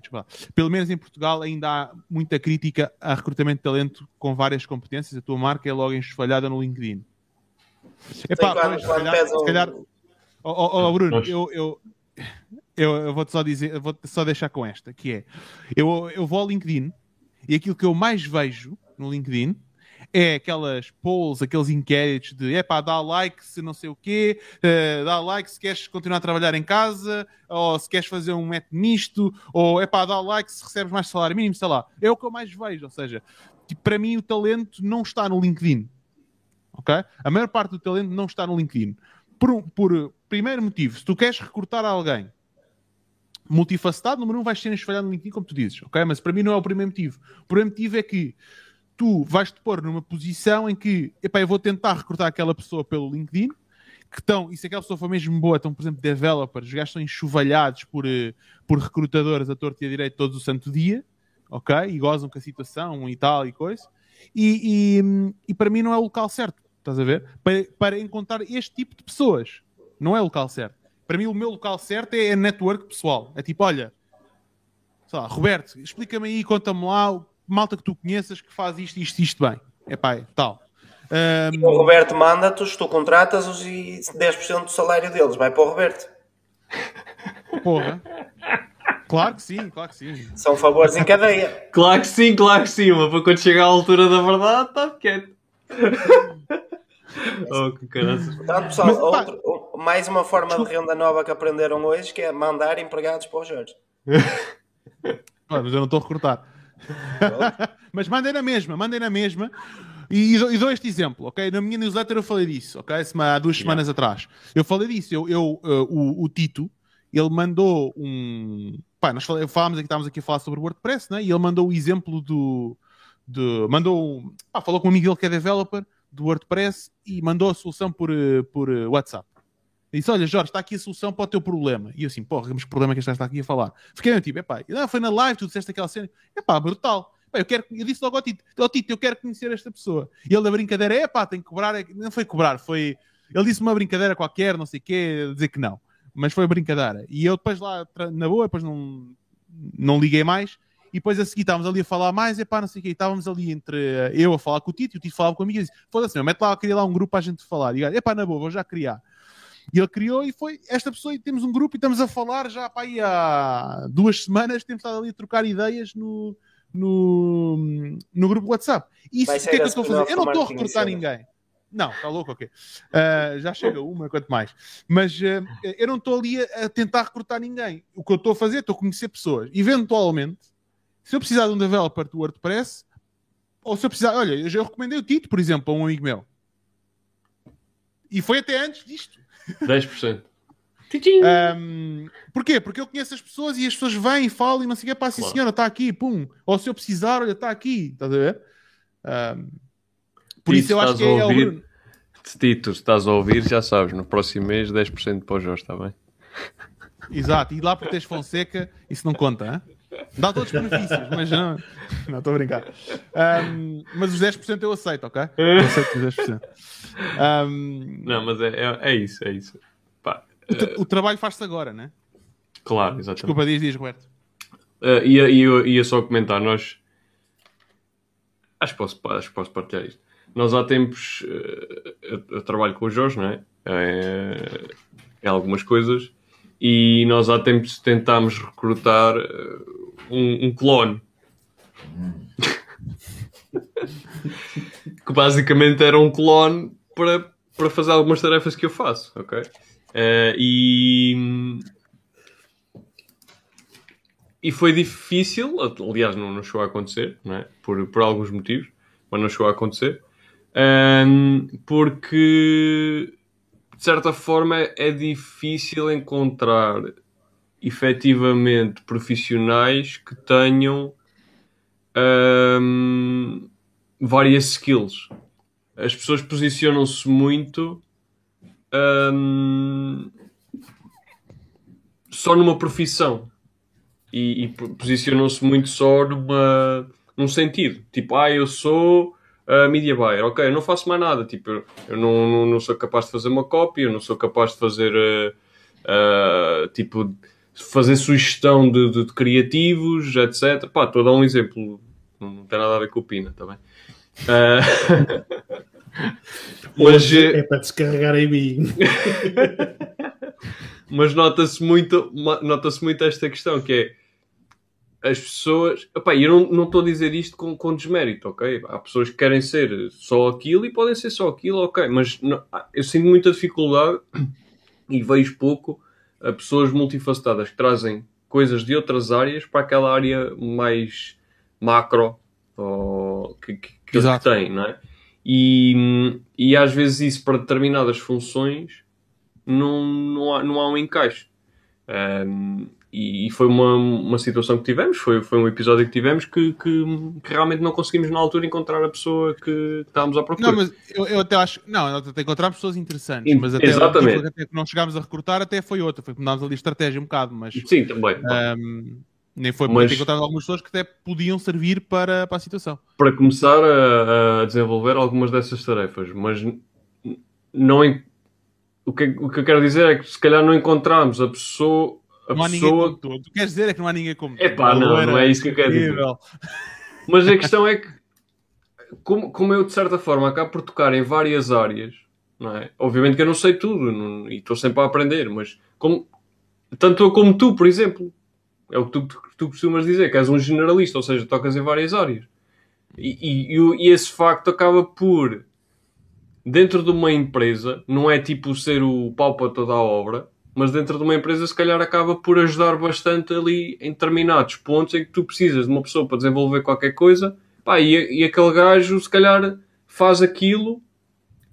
[SPEAKER 1] pelo menos em Portugal, ainda há muita crítica a recrutamento de talento com várias competências. A tua marca é logo enxovalhada no LinkedIn. Epá, Sim, pois, se calhar, se calhar Oh, oh, oh Bruno, eu, eu, eu, eu vou-te só dizer, vou só deixar com esta, que é, eu, eu vou ao LinkedIn e aquilo que eu mais vejo no LinkedIn é aquelas polls, aqueles inquéritos de é pá, dá like se não sei o quê, uh, dá like se queres continuar a trabalhar em casa, ou se queres fazer um método misto, ou é pá, dá like se recebes mais salário mínimo, sei lá. É o que eu mais vejo, ou seja, tipo, para mim o talento não está no LinkedIn. Ok? A maior parte do talento não está no LinkedIn. Por, por primeiro motivo, se tu queres recrutar alguém multifacetado, número um, vais ser esfalhado no LinkedIn, como tu dizes, ok? Mas para mim não é o primeiro motivo. O primeiro motivo é que tu vais-te pôr numa posição em que, epá, eu vou tentar recrutar aquela pessoa pelo LinkedIn, que estão, e se aquela pessoa for mesmo boa, estão, por exemplo, developers, os gajos estão enxovalhados por, eh, por recrutadores a torto e a direito todos o santo dia, ok? E gozam com a situação e tal e coisa. E, e, e para mim não é o local certo, estás a ver? Para, para encontrar este tipo de pessoas. Não é o local certo. Para mim o meu local certo é a network pessoal. É tipo, olha, sei lá, Roberto, explica-me aí, conta-me lá, malta que tu conheças que faz isto, isto, isto bem. É pá, é tal.
[SPEAKER 4] Um... E o Roberto manda-te, tu contratas-os e 10% do salário deles vai para o Roberto.
[SPEAKER 1] Porra. Claro que sim, claro que sim.
[SPEAKER 4] São favores em cadeia.
[SPEAKER 3] Claro que sim, claro que sim, mas para quando chegar à altura da verdade, está quieto. oh, que.
[SPEAKER 4] Portanto, pessoal, mas, outro, mais uma forma de renda nova que aprenderam hoje que é mandar empregados para o Jorge.
[SPEAKER 1] mas eu não estou a recrutar. mas mandem na mesma, mandem na mesma. E, e, dou este exemplo, ok? Na minha newsletter eu falei disso, ok? Há duas semanas yeah. atrás. Eu falei disso. Eu, eu uh, o, o, Tito, ele mandou um. Pá, nós falámos aqui, estávamos aqui a falar sobre WordPress, né? E ele mandou o exemplo do. do mandou. Pá, falou com um amigo dele que é developer do WordPress e mandou a solução por, uh, por uh, WhatsApp. Disse: Olha, Jorge, está aqui a solução para o teu problema. E eu assim, porra, mas que problema é que está aqui a falar? Fiquei tipo, epá, não, foi na live, tu disseste aquela cena. Epá, brutal eu, quero, eu disse logo ao Tito, ao Tito, eu quero conhecer esta pessoa. E ele da brincadeira, é pá, tem que cobrar. É não foi cobrar, foi. Ele disse uma brincadeira qualquer, não sei o quê, dizer que não. Mas foi brincadeira. E eu depois lá, na boa, depois não, não liguei mais. E depois a seguir estávamos ali a falar mais, e pá, não sei o quê. estávamos ali entre eu a falar com o Tito, e o Tito falava comigo e disse: Foda-se, meu, mete lá, queria lá um grupo para a gente falar. E eu, pá, na boa, vou já criar. E ele criou e foi esta pessoa, e temos um grupo e estamos a falar já pá, aí há duas semanas, temos estado ali a trocar ideias no, no, no grupo WhatsApp. Isso o que é que eu estou a fazer? Eu não estou a recrutar ninguém. Não, está louco, ok. Uh, já chega uma, quanto mais. Mas uh, eu não estou ali a, a, tentar recrutar ninguém. O que eu estou a fazer, estou a conhecer pessoas. Eventualmente, se eu precisar de um developer do WordPress, ou se eu precisar, olha, eu já recomendei o Tito, por exemplo, a um amigo meu. E foi até antes disto.
[SPEAKER 3] 10%.
[SPEAKER 1] Um, porquê? Porque eu conheço as pessoas e as pessoas vêm e falam e não sei o que, pá, sim claro. senhora, está aqui, pum. Ou se eu precisar, olha, está aqui, estás a ver? Um, por Tito, isso eu acho que é, ouvir, é o
[SPEAKER 3] Tito, estás a ouvir, já sabes, no próximo mês 10% para o Jorge, está bem?
[SPEAKER 1] Exato, e lá por teres Fonseca, isso não conta, hein? Dá todos os benefícios, mas não. Não, estou a brincar. Um, mas os 10% eu aceito, ok? Eu aceito os 10%. Um,
[SPEAKER 3] não, mas é, é, é isso, é isso.
[SPEAKER 1] O, tra o trabalho faz-se agora, né?
[SPEAKER 3] Claro, exatamente.
[SPEAKER 1] Desculpa, diz, diz, Roberto.
[SPEAKER 3] Uh, ia, ia, ia só comentar, nós. Acho que posso, acho que posso partilhar isto. Nós há tempos. Uh, eu, eu, trabalho com o Jorge, não é? É, é algumas coisas. E nós há tempos tentámos recrutar uh, um, um clone. que basicamente era um clone para, para fazer algumas tarefas que eu faço, ok? Uh, e. E foi difícil, aliás, não, não chegou a acontecer, não é? por, por alguns motivos, mas não chegou a acontecer, um, porque de certa forma é difícil encontrar efetivamente profissionais que tenham um, várias skills. As pessoas posicionam-se muito um, só numa profissão e, e posicionam-se muito só numa, num sentido. Tipo, ah, eu sou uh, media buyer, ok, eu não faço mais nada. Tipo, eu, eu não, não, não, sou capaz de fazer uma cópia, eu não sou capaz de fazer uh, uh, tipo fazer sugestão de, de, de, criativos, etc. Pá, estou a dar um exemplo, não, não tem nada a ver com o Pina, tá bem? Uh...
[SPEAKER 2] Mas, é, é para descarregar em mim.
[SPEAKER 3] Mas nota-se muito, nota-se muito esta questão que é as pessoas. Epá, eu não, não estou a dizer isto com, com desmérito, ok? Há pessoas que querem ser só aquilo e podem ser só aquilo, ok? Mas não, eu sinto muita dificuldade e vejo pouco a pessoas multifacetadas que trazem coisas de outras áreas para aquela área mais macro ou, que, que, que têm, não é? E, e às vezes isso para determinadas funções não, não, há, não há um encaixe. Um, e, foi uma, uma situação que tivemos, foi, foi um episódio que tivemos que, que, que realmente não conseguimos na altura encontrar a pessoa que estávamos à procura.
[SPEAKER 1] Não, mas eu, eu até acho, não, até encontramos pessoas interessantes, mas
[SPEAKER 3] até, Exatamente.
[SPEAKER 1] até que não chegámos a recrutar, até foi outra, foi que mudámos ali a estratégia um bocado, mas
[SPEAKER 3] sim, também.
[SPEAKER 1] Um, Nem foi
[SPEAKER 3] Mas-
[SPEAKER 1] porque encontrado algumas pessoas que até podiam servir para, para a situação.
[SPEAKER 3] para começar a, a desenvolver algumas dessas tarefas, mas não o, que, o que eu quero dizer é que se calhar não encontramos a pessoa a
[SPEAKER 1] não há
[SPEAKER 3] pessoa
[SPEAKER 1] como tu. Tu queres dizer é que não há ninguém como tu.
[SPEAKER 3] Epá, não,
[SPEAKER 1] Era
[SPEAKER 3] não é isso que eu quero dizer. Mas a questão é que, como, como eu de certa forma acabo por tocar em várias áreas, não é? Obviamente que eu não sei tudo não- e estou sempre a aprender, mas como, tanto eu como tu, por exemplo, é o que tu, tu costumas dizer, que és um generalista, ou seja, tocas em várias áreas. E, e, e esse facto acaba por, dentro de uma empresa, não é tipo ser o pau para toda a obra, mas dentro de uma empresa, se calhar, acaba por ajudar bastante ali em determinados pontos em que tu precisas de uma pessoa para desenvolver qualquer coisa, pá, e, e aquele gajo, se calhar, faz aquilo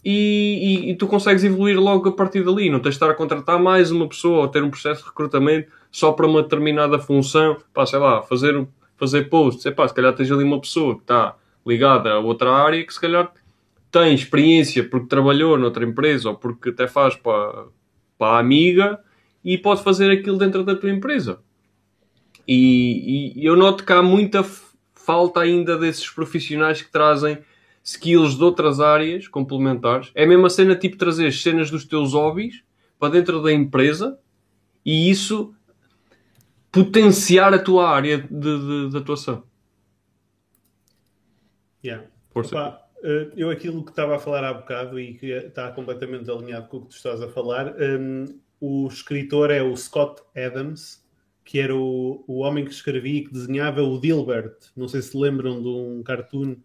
[SPEAKER 3] e, e- e tu consegues evoluir logo a partir dali. Não tens de estar a contratar mais uma pessoa ou ter um processo de recrutamento só para uma determinada função, pá, sei lá, fazer, fazer posts, é pá, se calhar tens ali uma pessoa que está ligada a outra área que se calhar tem experiência porque trabalhou noutra empresa ou porque até faz para, para a amiga e pode fazer aquilo dentro da tua empresa. E, e eu noto que há muita falta ainda desses profissionais que trazem skills de outras áreas complementares. É a mesma cena tipo trazer as cenas dos teus hobbies para dentro da empresa e isso potenciar a tua área de, de- de atuação.
[SPEAKER 2] Yeah.
[SPEAKER 3] Força.
[SPEAKER 2] Opa, eu aquilo que estava a falar há bocado e que está completamente alinhado com o que tu estás a falar, hum, o escritor é o Scott Adams, que era o, o homem que escrevia e que desenhava o Dilbert. Não sei se lembram de um cartoon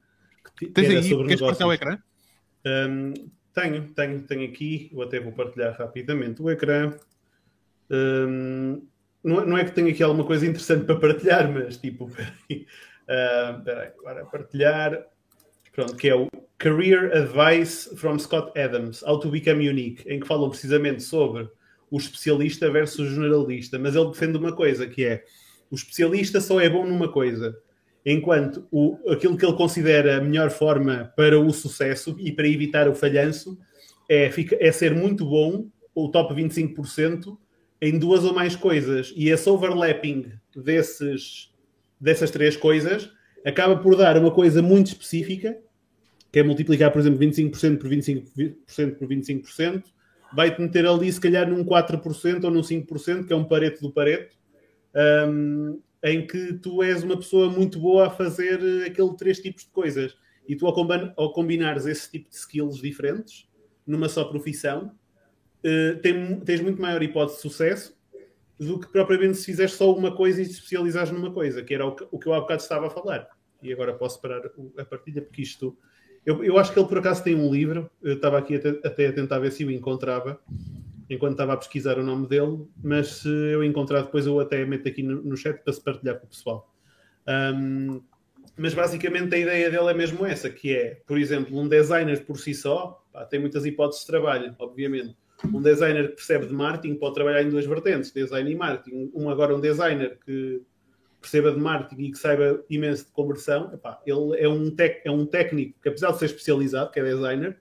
[SPEAKER 2] que, que era
[SPEAKER 1] aí,
[SPEAKER 2] sobre
[SPEAKER 1] queres passar o
[SPEAKER 2] negócios.
[SPEAKER 1] ecrã?
[SPEAKER 2] Hum, tenho, tenho, tenho aqui, eu até vou partilhar rapidamente o ecrã. Hum, não, é- não é que tenho aqui alguma coisa interessante para partilhar, mas tipo, peraí, Ah, peraí, agora partilhar. Pronto, que é o Career Advice from Scott Adams, How to Become Unique, em que falam precisamente sobre o especialista versus o generalista, mas ele defende uma coisa que é o especialista só é bom numa coisa, enquanto o, aquilo que ele considera a melhor forma para o sucesso e para evitar o falhanço é, é ser muito bom, o top 25%, em duas ou mais coisas. E esse overlapping desses, dessas três coisas acaba por dar uma coisa muito específica, que é multiplicar, por exemplo, 25% por 25% por 25%, vai-te meter ali, se calhar, num 4% ou num 5%, que é um pareto do pareto, hum, em que tu és uma pessoa muito boa a fazer aquele três tipos de coisas. E tu, ao, ao combinares esse tipo de skills diferentes numa só profissão, eh, tem- tens muito maior hipótese de sucesso do que propriamente se fizeres só uma coisa e te especializares numa coisa, que era o que, o que eu há bocado estava a falar. E agora posso parar a partilha, porque isto. Eu, eu acho que ele por acaso tem um livro, eu estava aqui até, até a tentar ver se o encontrava, enquanto estava a pesquisar o nome dele, mas se eu encontrar depois eu até meto aqui no, no chat para se partilhar com o pessoal. Ahm, mas basicamente a ideia dele é mesmo essa, que é, por exemplo, um designer por si só pá, tem muitas hipóteses de trabalho, obviamente. Um designer que percebe de marketing pode trabalhar em duas vertentes, design e marketing. Um agora um designer que perceba de marketing e que saiba imenso de conversão, epá, ele é um, tec, é um técnico que, apesar de ser especializado, que é designer,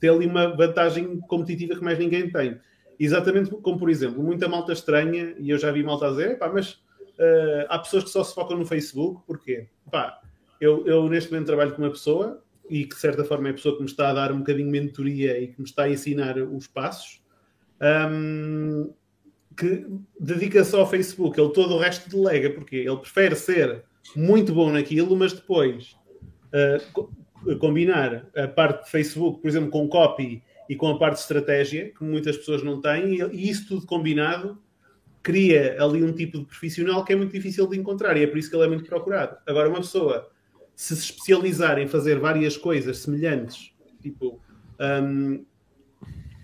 [SPEAKER 2] tem ali uma vantagem competitiva que mais ninguém tem. Exatamente como, por exemplo, muita malta estranha, e eu já vi malta a dizer, epá, mas eh, há pessoas que só se focam no Facebook, porquê? Epá, eu, eu neste momento trabalho com uma pessoa e que de certa forma é a pessoa que me está a dar um bocadinho de mentoria e que me está a ensinar os passos, hum, que dedica-se ao Facebook, ele todo o resto delega, porque ele prefere ser muito bom naquilo, mas depois uh, co- combinar a parte de Facebook, por exemplo, com copy e com a parte de estratégia, que muitas pessoas não têm, e, isso tudo combinado cria ali um tipo de profissional que é muito difícil de encontrar e é por isso que ele é muito procurado. Agora, uma pessoa se especializar em fazer várias coisas semelhantes, tipo, hum,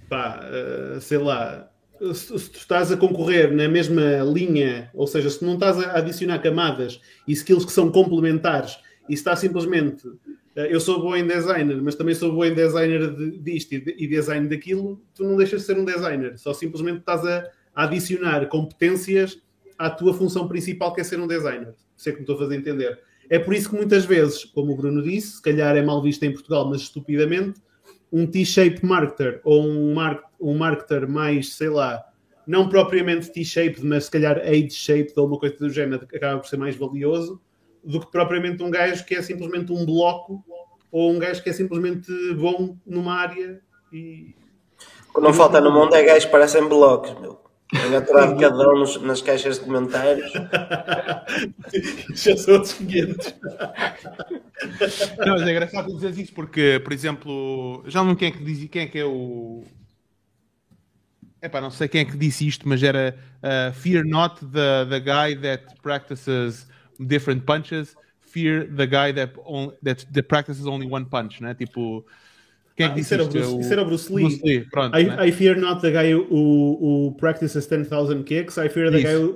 [SPEAKER 2] pá, uh, sei lá, se, se tu estás a concorrer na mesma linha, ou seja, se não estás a adicionar camadas e skills que são complementares e está simplesmente uh, eu sou bom em designer, mas também sou bom em designer de, disto e, de, e design daquilo, tu não deixas de ser um designer, só simplesmente estás a, a adicionar competências à tua função principal, que é ser um designer. Sei que me estou a fazer entender. É por isso que muitas vezes, como o Bruno disse, se calhar é mal visto em Portugal, mas estupidamente, um T-shaped marketer ou um, mar um marketer mais, sei lá, não propriamente T-shaped, mas se calhar age-shaped ou uma coisa do género, que acaba por ser mais valioso do que propriamente um gajo que é simplesmente um bloco ou um gajo que é simplesmente bom numa área e.
[SPEAKER 4] O que não falta no mundo é gajos que parecem blocos, meu. Engaturado cada um nos- nas caixas de comentários.
[SPEAKER 2] Já são outros 500.
[SPEAKER 1] Não, mas é engraçado dizer isso porque, por exemplo, já não quem é que diz, quem é que é o. Epá, não sei quem é que disse isto, mas era uh, Fear not the, the guy that practices different punches, fear the guy that, on, that, that practices only one punch, né? Tipo, quem é que
[SPEAKER 2] Ah,
[SPEAKER 1] disse
[SPEAKER 2] isso o
[SPEAKER 1] isto?
[SPEAKER 2] Bruce-
[SPEAKER 1] É
[SPEAKER 2] isso era o Bruce Lee.
[SPEAKER 1] pronto.
[SPEAKER 2] I,
[SPEAKER 1] né?
[SPEAKER 2] I fear not the guy who, who practices 10,000 kicks. I fear the
[SPEAKER 1] Isso.
[SPEAKER 2] guy who,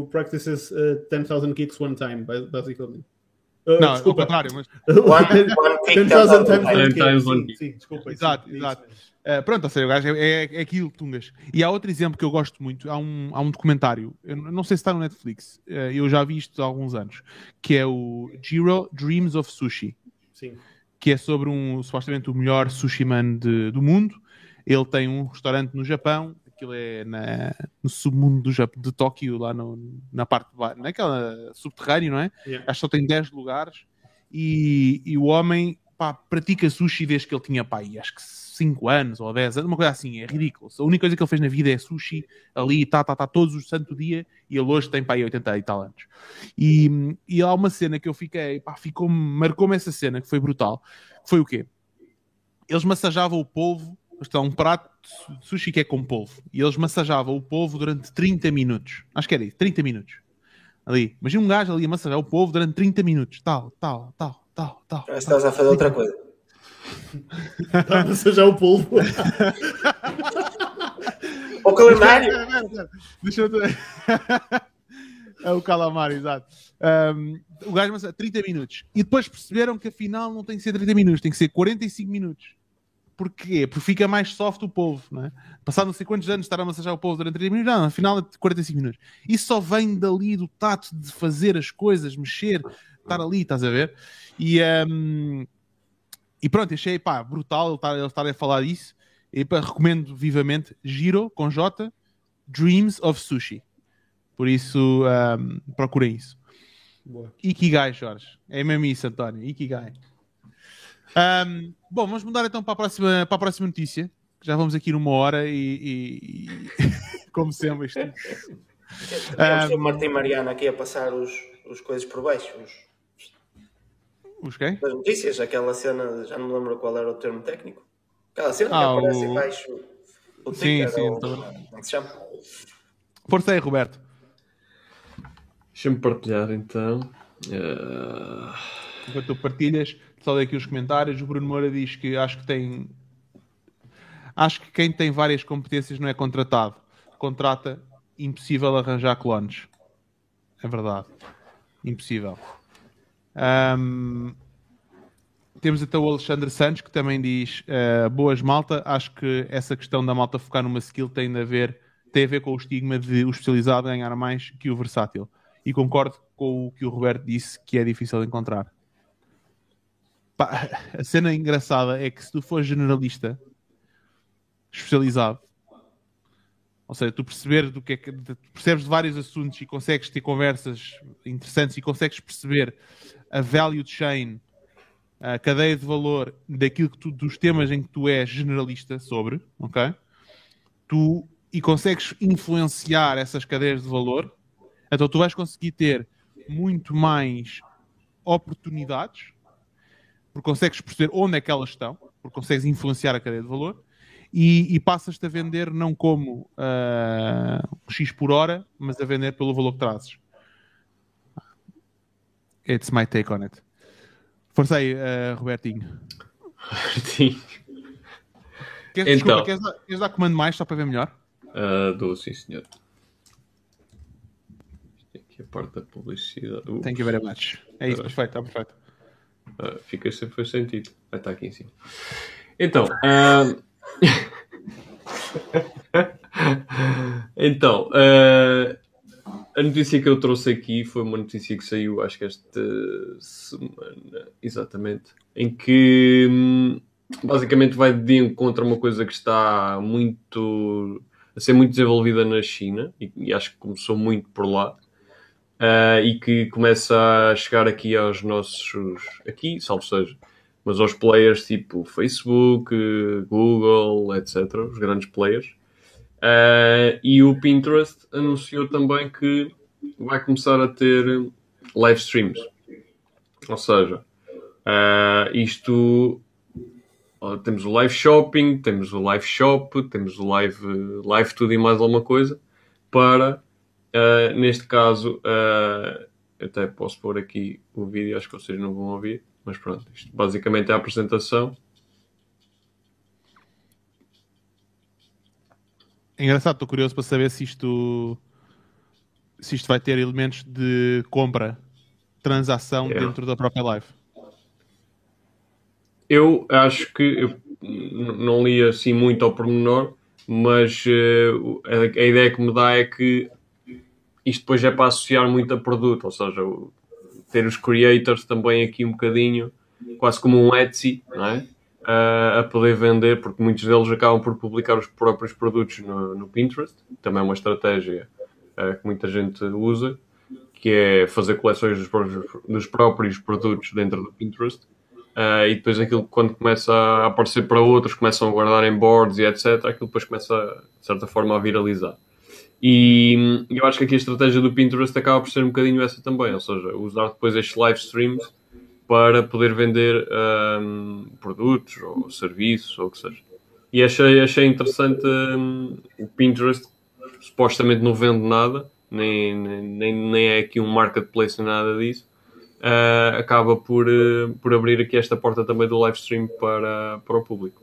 [SPEAKER 2] who practices uh, 10,000 kicks one time, ba- basically. Uh,
[SPEAKER 1] Não, ao
[SPEAKER 2] desculpa.
[SPEAKER 1] contrário, mas
[SPEAKER 4] One, one kick
[SPEAKER 2] 10,000
[SPEAKER 4] 10,000
[SPEAKER 2] times one
[SPEAKER 3] Ten
[SPEAKER 2] kick.
[SPEAKER 3] times
[SPEAKER 2] Sim, desculpa.
[SPEAKER 1] Exato,
[SPEAKER 2] sim,
[SPEAKER 1] exato. Uh, pronto, ou seja, o gajo é, é, é aquilo, Tungas. E há outro exemplo que eu gosto muito. Há um, há um documentário, eu não sei se está no Netflix, uh, eu já vi isto há alguns anos, que é o Jiro Dreams of Sushi,
[SPEAKER 2] Sim.
[SPEAKER 1] que é sobre um, supostamente o melhor sushi man de- do mundo. Ele tem um restaurante no Japão, aquilo é na- no submundo do Japão, de Tóquio, lá no- na parte de baixo, naquela subterrâneo, não é?
[SPEAKER 2] Yeah.
[SPEAKER 1] Acho que só tem 10 lugares. E, e o homem pá, pratica sushi desde que ele tinha pá, acho que 5 anos ou 10 anos, uma coisa assim, é ridículo. A única coisa que ele fez na vida é sushi ali, tá, tá, tá, todos os santo dia, e ele hoje tem pá, aí 80 e tal anos. E, e há uma cena que eu fiquei, pá, ficou marcou-me essa cena que foi brutal. Foi o quê? Eles massajavam o polvo, está um prato de sushi que é com polvo, e eles massajavam o polvo durante 30 minutos. Acho que era isso, 30 minutos. Ali. Imagina um gajo ali a massajar o polvo durante 30 minutos. Tal, tal, tal, tal, tal.
[SPEAKER 4] Parece que estás a fazer outra coisa.
[SPEAKER 2] Está a massajar o polvo.
[SPEAKER 4] O calendário!
[SPEAKER 1] Deixa eu ver. É o calamar, exato. Um, o gajo massa 30 minutos. E depois perceberam que afinal não tem que ser 30 minutos, tem que ser 45 minutos. Porquê? Porque fica mais soft o polvo, não é? Passado não sei quantos anos estar a massajar o polvo durante 30 minutos, não, afinal é 45 minutos. Isso só vem dali do tato de fazer as coisas, mexer, estar ali, estás a ver? E, um, e pronto, achei pá, brutal ele estar, ele estar a falar disso. E pá, recomendo vivamente Giro com J Dreams of Sushi. Por isso, um, procurem isso.
[SPEAKER 2] Boa.
[SPEAKER 1] Ikigai, Jorge. É mesmo isso, António. Ikigai. Um, bom, vamos mudar então para a próxima, para a próxima notícia. que Já vamos aqui numa hora e, e- e- como sempre, isto.
[SPEAKER 4] Temos o Martim Mariano aqui a passar os, os coisas por baixo. Os,
[SPEAKER 1] Os quem?
[SPEAKER 4] das notícias, aquela cena, já não me lembro qual era o termo técnico. Aquela cena
[SPEAKER 1] Ah,
[SPEAKER 4] que aparece
[SPEAKER 1] o-
[SPEAKER 4] em baixo. O
[SPEAKER 1] Sim, sim,
[SPEAKER 4] ou-
[SPEAKER 1] tô-
[SPEAKER 4] como é que se chama?
[SPEAKER 1] Força aí, Roberto.
[SPEAKER 3] Deixa-me partilhar então. Ah,
[SPEAKER 1] Enquanto tu partilhas, só daqui os comentários. O Bruno Moura diz que acho que tem. Acho que quem tem várias competências não é contratado. Contrata, impossível arranjar clones. É verdade. Impossível. Ahm, Temos até o Alexandre Santos que também diz: eh, Boas malta. Acho que essa questão da malta focar numa skill tem a ver, tem a ver com o estigma de o especializado ganhar mais que o versátil. E concordo com o que o Roberto disse, que é difícil encontrar. Pá, a cena engraçada é que se tu fores generalista, especializado, ou seja, tu perceberes do que é que percebes de vários assuntos e consegues ter conversas interessantes e consegues perceber a value chain, a cadeia de valor daquilo que tu, dos temas em que tu és generalista sobre, ok? Tu e consegues influenciar essas cadeias de valor, então tu vais conseguir ter muito mais oportunidades, porque consegues perceber onde é que elas estão, porque consegues influenciar a cadeia de valor, e, e passas-te a vender não como ah, X por hora, mas a vender pelo valor que trazes. It's my take on it. Força aí, ah, Robertinho.
[SPEAKER 3] sim.
[SPEAKER 1] Queres,
[SPEAKER 3] Então.
[SPEAKER 1] Desculpa, queres dar, queres dar comando mais só para ver melhor?
[SPEAKER 3] Ah, dou, sim, senhor. Isto aqui é a parte da publicidade. Uh,
[SPEAKER 1] Thank you very much. É isso, perfeito, está perfeito.
[SPEAKER 3] Ah, fica sempre faz sentido. Vai estar aqui em cima. Então, ah, então, ah, a notícia que eu trouxe aqui foi uma notícia que saiu, acho que esta semana, exatamente, em que hum, basicamente vai de encontro a uma coisa que está muito a ser muito desenvolvida na China e, e acho que começou muito por lá. Uh, e que começa a chegar aqui aos nossos, aqui, salvo seja, mas aos players tipo Facebook, Google, etc., os grandes players. Uh, e o Pinterest anunciou também que vai começar a ter live streams. Ou seja, uh, isto temos o live shopping, temos o live shop, temos o live, live tudo e mais alguma coisa para, uh, neste caso, uh, até posso pôr aqui o vídeo, acho que vocês não vão ouvir, mas pronto, isto basicamente é a apresentação.
[SPEAKER 1] É engraçado, estou curioso para saber se isto se isto vai ter elementos de compra, transação yeah. dentro da própria live.
[SPEAKER 3] Eu acho que eu não li assim muito ao pormenor, mas uh, a, a, ideia que me dá é que isto depois é para associar muito a produto, ou seja, ter os creators também aqui um bocadinho, quase como um Etsy, não é? Uh, a poder vender, porque muitos deles acabam por publicar os próprios produtos no, no Pinterest, também é uma estratégia uh, que muita gente usa, que é fazer coleções dos próprios, dos próprios produtos dentro do Pinterest Uh, e depois aquilo quando começa a aparecer para outros, começam a guardar em boards e etc, aquilo depois começa de certa forma a viralizar. E eu acho que aqui a estratégia do Pinterest acaba por ser um bocadinho essa também, ou seja, usar depois estes live streams para poder vender um, produtos ou serviços ou o que seja. E achei, achei interessante um, o Pinterest, supostamente não vende nada, nem, nem, nem é aqui um marketplace, nada disso uh, acaba por, uh, por abrir aqui esta porta também do live stream para, para o público.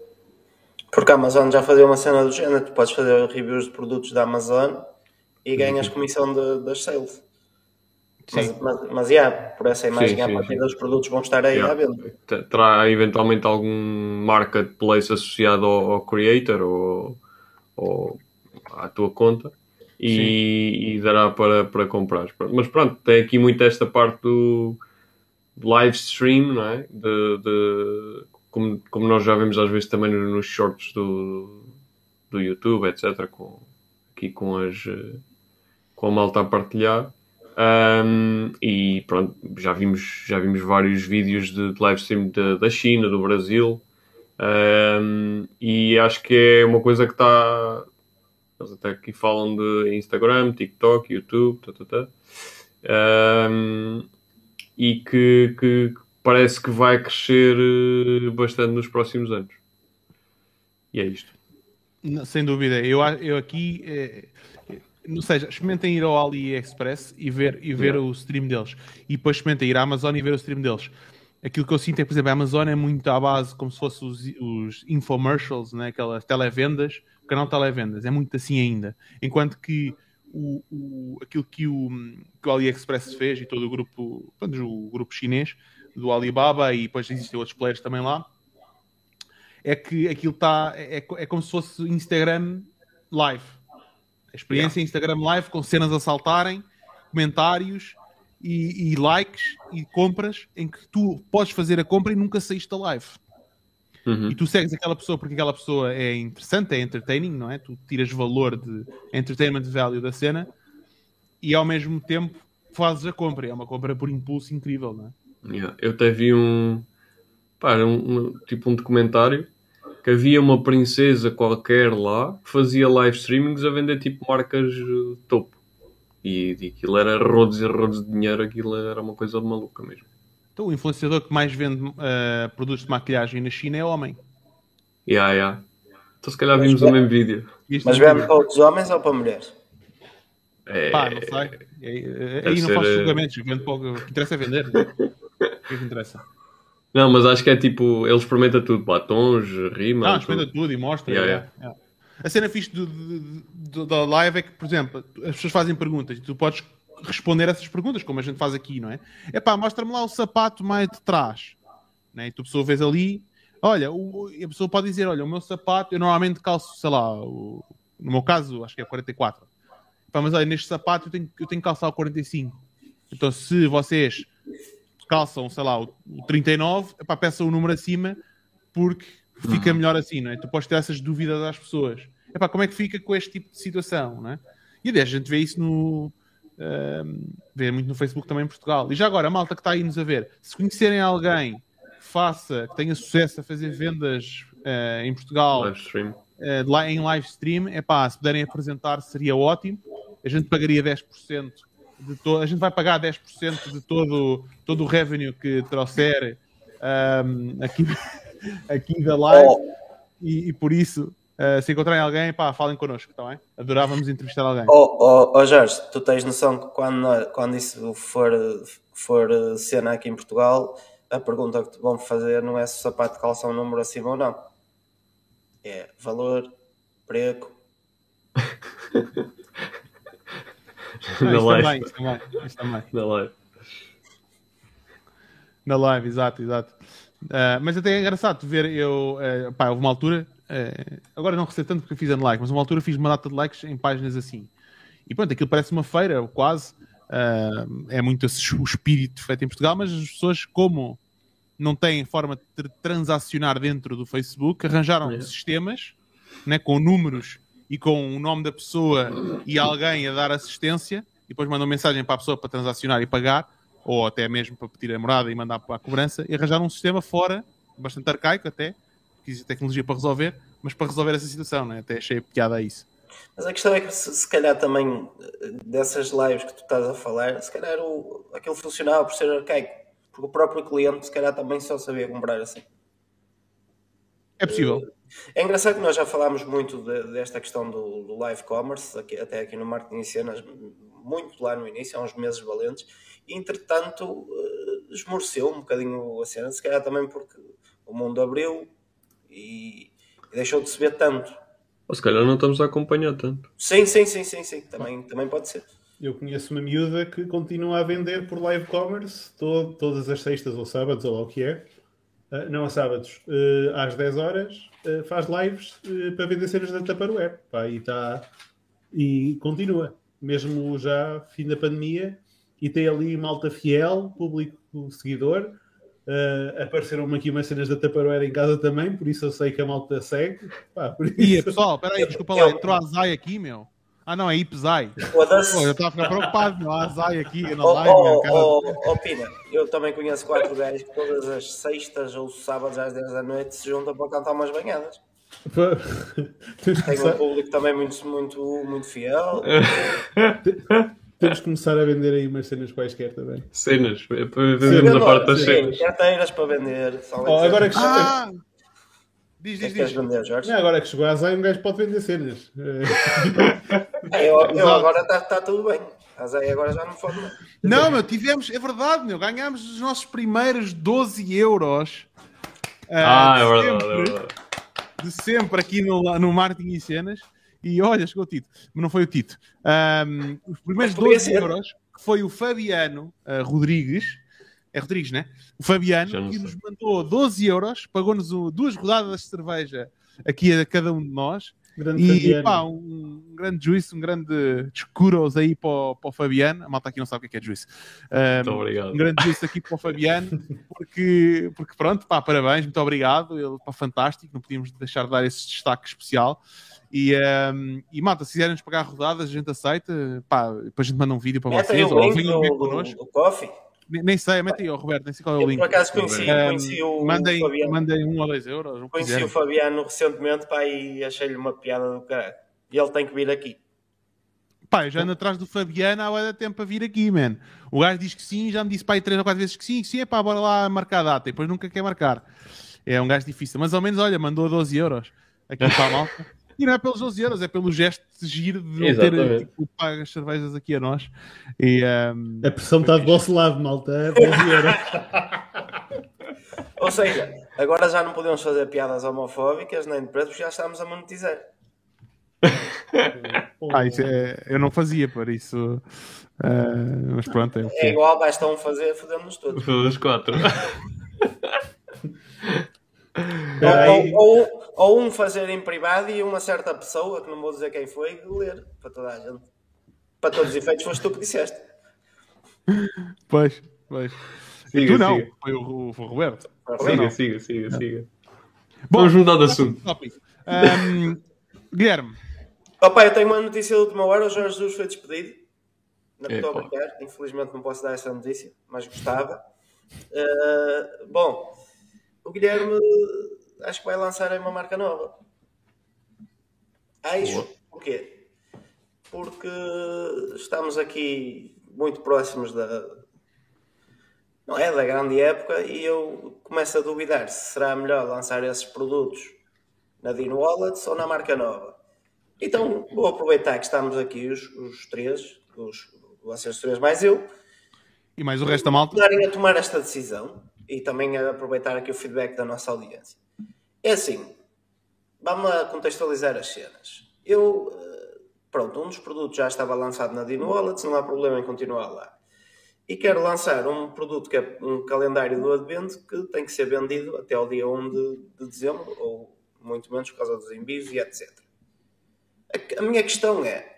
[SPEAKER 4] Porque a Amazon já fazia uma cena do género, tu podes fazer reviews de produtos da Amazon e ganhas uhum. comissão de, das sales. Sim. Mas, mas, mas yeah, por essa imagem, sim, a partir dos produtos vão estar aí yeah. à venda.
[SPEAKER 3] Terá eventualmente algum marketplace associado ao, ao creator ou, ou à tua conta e, e, dará para, para comprar. Mas pronto, tem aqui muito esta parte do live stream, não é? De, de, como, como nós já vemos às vezes também nos shorts do, do YouTube, etc. Com, aqui com as com a malta a partilhar. Um, e pronto, já vimos, já vimos vários vídeos de, de live stream de, da China, do Brasil. Um, e acho que é uma coisa que está. Eles até aqui falam de Instagram, TikTok, YouTube, tá, tá, tá. Um, e que, que parece que vai crescer eh, bastante nos próximos anos. E é isto.
[SPEAKER 1] Sem dúvida. Eu, eu aqui, é, não seja, experimentem ir ao AliExpress e ver, e ver o stream deles. E depois experimentem ir à Amazon e ver o stream deles. Aquilo que eu sinto é, por exemplo, a Amazon é muito à base como se fossem os, os infomercials, né? aquelas televendas, o canal televendas, é muito assim ainda. Enquanto que o, o, aquilo que o, que o AliExpress fez e todo o grupo, pronto, o grupo chinês do Alibaba e depois existem outros players também lá, é que aquilo está, é, é, é como se fosse Instagram live. A experiência yeah. Instagram live com cenas a saltarem, comentários e, e, likes e compras em que tu podes fazer a compra e nunca saíste da live. Uhum. E tu segues aquela pessoa porque aquela pessoa é interessante, é entertaining, não é? Tu tiras valor de entertainment value da cena e ao mesmo tempo fazes a compra. É uma compra por impulso incrível, não
[SPEAKER 3] é? Yeah. Eu até vi um, pá, um, um, tipo um documentário que havia uma princesa qualquer lá que fazia live streamings a vender tipo marcas uh, topo. E, e aquilo era rodos e rodos de dinheiro, aquilo era uma coisa maluca mesmo.
[SPEAKER 1] Então, o influenciador que mais vende uh, produtos de maquilhagem na China é homem.
[SPEAKER 3] Yeah, yeah. Então, se calhar vimos o mesmo vídeo.
[SPEAKER 4] Mas vende para outros homens ou para mulheres?
[SPEAKER 1] É... Pá, não sei. Aí, aí não ser... faço eh, julgamentos. Vende pouco. O que interessa é vender. o que é que interessa?
[SPEAKER 3] Não, mas acho que é tipo, ele experimenta tudo, batons, rima.
[SPEAKER 1] Não, experimenta tudo. tudo e mostra. Yeah, yeah. Yeah. A cena fixe do, do, do, da live é que, por exemplo, as pessoas fazem perguntas e tu podes responder essas perguntas, como a gente faz aqui, não é? É pá, mostra-me lá o sapato mais de trás. Né? E tu, pessoa, vês ali, olha, o, a pessoa pode dizer, olha, o meu sapato, eu normalmente calço, sei lá, o, no meu caso, acho que é 44. Pá, mas olha, neste sapato eu tenho, eu tenho que calçar o 45. Então, se vocês calçam, sei lá, o, o 39, epá, peçam o número acima, porque fica uhum. melhor assim, não é? Tu podes ter essas dúvidas às pessoas. epá, como é que fica com este tipo de situação, né? E aliás, a gente vê isso no. ehm, vê muito no Facebook também em Portugal. E já agora, a malta que está aí nos a ver, se conhecerem alguém que faça, que tenha sucesso a fazer vendas eh, em Portugal
[SPEAKER 3] Live
[SPEAKER 1] lá em live stream, é pá, se puderem apresentar seria ótimo. A gente pagaria 10% de todo, a gente vai pagar 10% de todo, todo o revenue que trouxer ahm, aqui, aqui da live
[SPEAKER 4] Oh,
[SPEAKER 1] e, e por isso, eh, se encontrarem alguém, pá, falem connosco, está bem? Adorávamos entrevistar alguém.
[SPEAKER 4] oh, oh, oh, Jorge, tu tens noção que quando, quando isso for, for cena aqui em Portugal, a pergunta que te vão fazer não é se o sapato calça um número acima ou não. É valor, preço.
[SPEAKER 3] Na
[SPEAKER 1] isso
[SPEAKER 3] live.
[SPEAKER 1] também, isso também, isso também.
[SPEAKER 3] Na live.
[SPEAKER 1] Na live, exato, exato. Ah, mas até é engraçado ver, eu, eh, pá, houve uma altura, eh, agora não recebo tanto porque fiz like, mas uma altura fiz uma data de likes em páginas assim. E pronto, aquilo parece uma feira, quase. Ah, é muito esse o espírito feito em Portugal, mas as pessoas, como não têm forma de tr- transacionar dentro do Facebook, arranjaram
[SPEAKER 3] É.
[SPEAKER 1] sistemas né, com números e com o nome da pessoa e alguém a dar assistência, e depois mandam mensagem para a pessoa para transacionar e pagar, ou até mesmo para pedir a morada e mandar para a cobrança, e arranjaram um sistema fora, bastante arcaico até, que existe tecnologia para resolver, mas para resolver essa situação, né? até achei piada a isso.
[SPEAKER 4] Mas a questão é que se, se calhar também eh, dessas lives que tu estás a falar, se calhar o, aquilo funcionava por ser arcaico. Porque o próprio cliente se calhar também só sabia comprar assim.
[SPEAKER 1] É possível.
[SPEAKER 4] É engraçado que nós já falámos muito de- desta questão do, do live commerce, aqui- até aqui no marketing e cenas, muito lá no início, há uns meses valentes, e entretanto eh, esmoreceu um bocadinho a cena, se calhar também porque o mundo abriu e, e deixou de se ver tanto.
[SPEAKER 3] Ou se calhar não estamos a acompanhar tanto.
[SPEAKER 4] Sim, sim, sim, sim, sim, também, também pode ser.
[SPEAKER 2] Eu conheço uma miúda que continua a vender por live commerce to- todas as sextas ou sábados, ou lá o que é. Ah, não a sábados, ah, às 10 horas, ah, faz lives ah, para vender cenas da Tupperware. Pá, e, tá, e continua, mesmo já fim da pandemia, e tem ali malta fiel, público seguidor. Ah, apareceram-me aqui umas cenas da Tupperware em casa também, por isso eu sei que a malta segue. Pá, por
[SPEAKER 1] E
[SPEAKER 2] isso-
[SPEAKER 1] pessoal, peraí, desculpa lá, entrou a Zai aqui, meu. Ah, não, é Ipzai.
[SPEAKER 4] Foda-se.
[SPEAKER 1] Pô, eu estava a ficar preocupado, meu. A Zai aqui na
[SPEAKER 4] Oh,
[SPEAKER 1] live,
[SPEAKER 4] oh,
[SPEAKER 1] cara.
[SPEAKER 4] oh, oh, Pina, eu também conheço quatro gajos que todas as sextas ou sábados às 10 da noite se juntam para cantar umas banhadas. Tem um público também muito, muito, muito fiel.
[SPEAKER 2] Temos que começar a vender aí umas cenas quaisquer também.
[SPEAKER 3] Cenas. Fazemos a parte das cenas.
[SPEAKER 4] carteiras para vender. só
[SPEAKER 2] Oh, agora que,
[SPEAKER 1] Ah! Diz,
[SPEAKER 4] que é
[SPEAKER 1] diz, diz.
[SPEAKER 4] vender, Jorge?
[SPEAKER 2] não, agora que chegou a Zay, um gajo pode vender cenas.
[SPEAKER 4] É, eu, eu agora está tá tudo bem. Aí agora já não fode mais.
[SPEAKER 1] Não, meu, tivemos, é verdade, meu, ganhámos os nossos primeiros 12 euros.
[SPEAKER 3] Ah,
[SPEAKER 1] de
[SPEAKER 3] é verdade, é
[SPEAKER 1] sempre,
[SPEAKER 3] verdade.
[SPEAKER 1] De sempre aqui no, no Marketing e Cenas. E olha, chegou o Tito, mas não foi o Tito. Ahm, os primeiros
[SPEAKER 4] Mas podia
[SPEAKER 1] 12
[SPEAKER 4] ser.
[SPEAKER 1] euros, que foi o Fabiano ah, Rodrigues, é Rodrigues, né? O Fabiano, que nos mandou 12 euros, pagou-nos o- duas rodadas de cerveja aqui a cada um de nós.
[SPEAKER 2] grande
[SPEAKER 1] E pá, um, um grande juízo, um grande escuros aí para o, para o Fabiano. A malta aqui não sabe o que é que é juízo. Um,
[SPEAKER 3] Muito obrigado.
[SPEAKER 1] um grande juízo aqui para o Fabiano, porque, porque pronto, pá, parabéns, muito obrigado. Ele pá, fantástico, não podíamos deixar de dar esse destaque especial. E, um, e malta, se quiserem pagar rodadas, a gente aceita. Pá, depois a gente manda um vídeo para
[SPEAKER 4] Mete aí
[SPEAKER 1] vocês,
[SPEAKER 4] o
[SPEAKER 1] ou venham ver connosco.
[SPEAKER 4] do Coffee.
[SPEAKER 1] Nem, nem sei, mete aí, ó, Roberto, nem sei qual é o
[SPEAKER 4] Eu
[SPEAKER 1] link.
[SPEAKER 4] por acaso conheci,
[SPEAKER 1] Um,
[SPEAKER 4] conheci o
[SPEAKER 1] mandem,
[SPEAKER 4] Fabiano.
[SPEAKER 1] mandem um ou dois euros, o
[SPEAKER 4] Conheci
[SPEAKER 1] quiserem.
[SPEAKER 4] o Fabiano recentemente pá, e achei-lhe uma piada do caralho. E ele tem que vir aqui.
[SPEAKER 1] Pá, eu já ando atrás do Fabiano há bué de tempo a vir aqui, man. O gajo diz que sim, já me disse pá, aí três ou quatro vezes que sim, que sim, é pá, bora lá marcar a data. E depois nunca quer marcar. É um gajo difícil. Mas ao menos, olha, mandou 12 euros aqui para a malta. E não é pelos 12 euros, é pelo gesto de giro de não ter tipo, pago as cervejas aqui a nós. E, ehm,
[SPEAKER 2] A pressão está do vosso lado, malta. É 12 euros.
[SPEAKER 4] Ou seja, agora já não podemos fazer piadas homofóbicas nem de preto porque já estamos a monetizar.
[SPEAKER 1] ah, isso é, eu não fazia por isso. eh, mas pronto, é
[SPEAKER 4] É
[SPEAKER 1] é.
[SPEAKER 4] igual, basta um fazer, fodemos todos.
[SPEAKER 3] Todas quatro.
[SPEAKER 2] Aí-
[SPEAKER 4] Ou, ou, ou um fazer em privado e uma certa pessoa, que não vou dizer quem foi, ler para toda a gente. Para todos os efeitos, foste tu que disseste.
[SPEAKER 1] Pois, pois. E
[SPEAKER 3] Siga,
[SPEAKER 1] tu não,
[SPEAKER 3] siga.
[SPEAKER 1] foi o, o Roberto.
[SPEAKER 3] Siga, siga, siga, siga.
[SPEAKER 1] Bom,
[SPEAKER 3] Vamos mudar de assunto.
[SPEAKER 1] Ahm, Guilherme,
[SPEAKER 4] Opa, eu tenho uma notícia da última hora. O Jorge Jesus foi despedido. Não
[SPEAKER 3] Epá.
[SPEAKER 4] estou a brincar. Infelizmente não posso dar essa notícia, mas gostava. Uh, bom, o Guilherme acho que vai lançar aí uma marca nova. Acho.
[SPEAKER 3] Boa.
[SPEAKER 4] Porquê? Porque estamos aqui muito próximos da. Não é? Da grande época e eu começo a duvidar se será melhor lançar esses produtos na Dino Wallets ou na marca nova. Então vou aproveitar que estamos aqui os, os três, os, vocês três mais eu,
[SPEAKER 1] e mais o resto da malta.
[SPEAKER 4] a tomar esta decisão e também a aproveitar aqui o feedback da nossa audiência. É assim, vamos contextualizar as cenas. Eu, eh, pronto, um dos produtos já estava lançado na Dino Wallets, não há problema em continuar lá. E quero lançar um produto que é um calendário do Advento que tem que ser vendido até ao dia 1 de, de dezembro, ou muito menos por causa dos envios e etc. A, a minha questão é,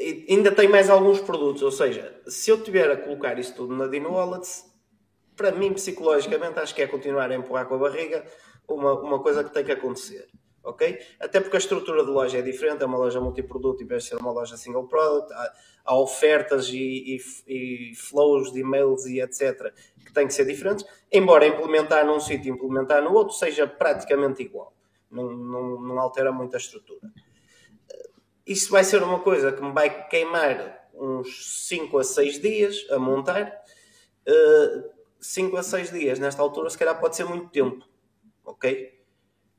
[SPEAKER 4] e ainda tem mais alguns produtos, ou seja, se eu tiver a colocar isso tudo na Dino Wallets, para mim, psicologicamente, acho que é continuar a empurrar com a barriga uma, uma coisa que tem que acontecer, ok? Até porque a estrutura de loja é diferente, é uma loja multiproduto em vez de ser uma loja single product, há, há ofertas e, e, e flows de e-mails e etc. que têm que ser diferentes, embora implementar num sítio e implementar no outro seja praticamente igual, não, não, não altera muito a estrutura isso vai ser uma coisa que me vai queimar uns 5 a 6 dias a montar. 5 a 6 dias nesta altura, se calhar pode ser muito tempo, ok?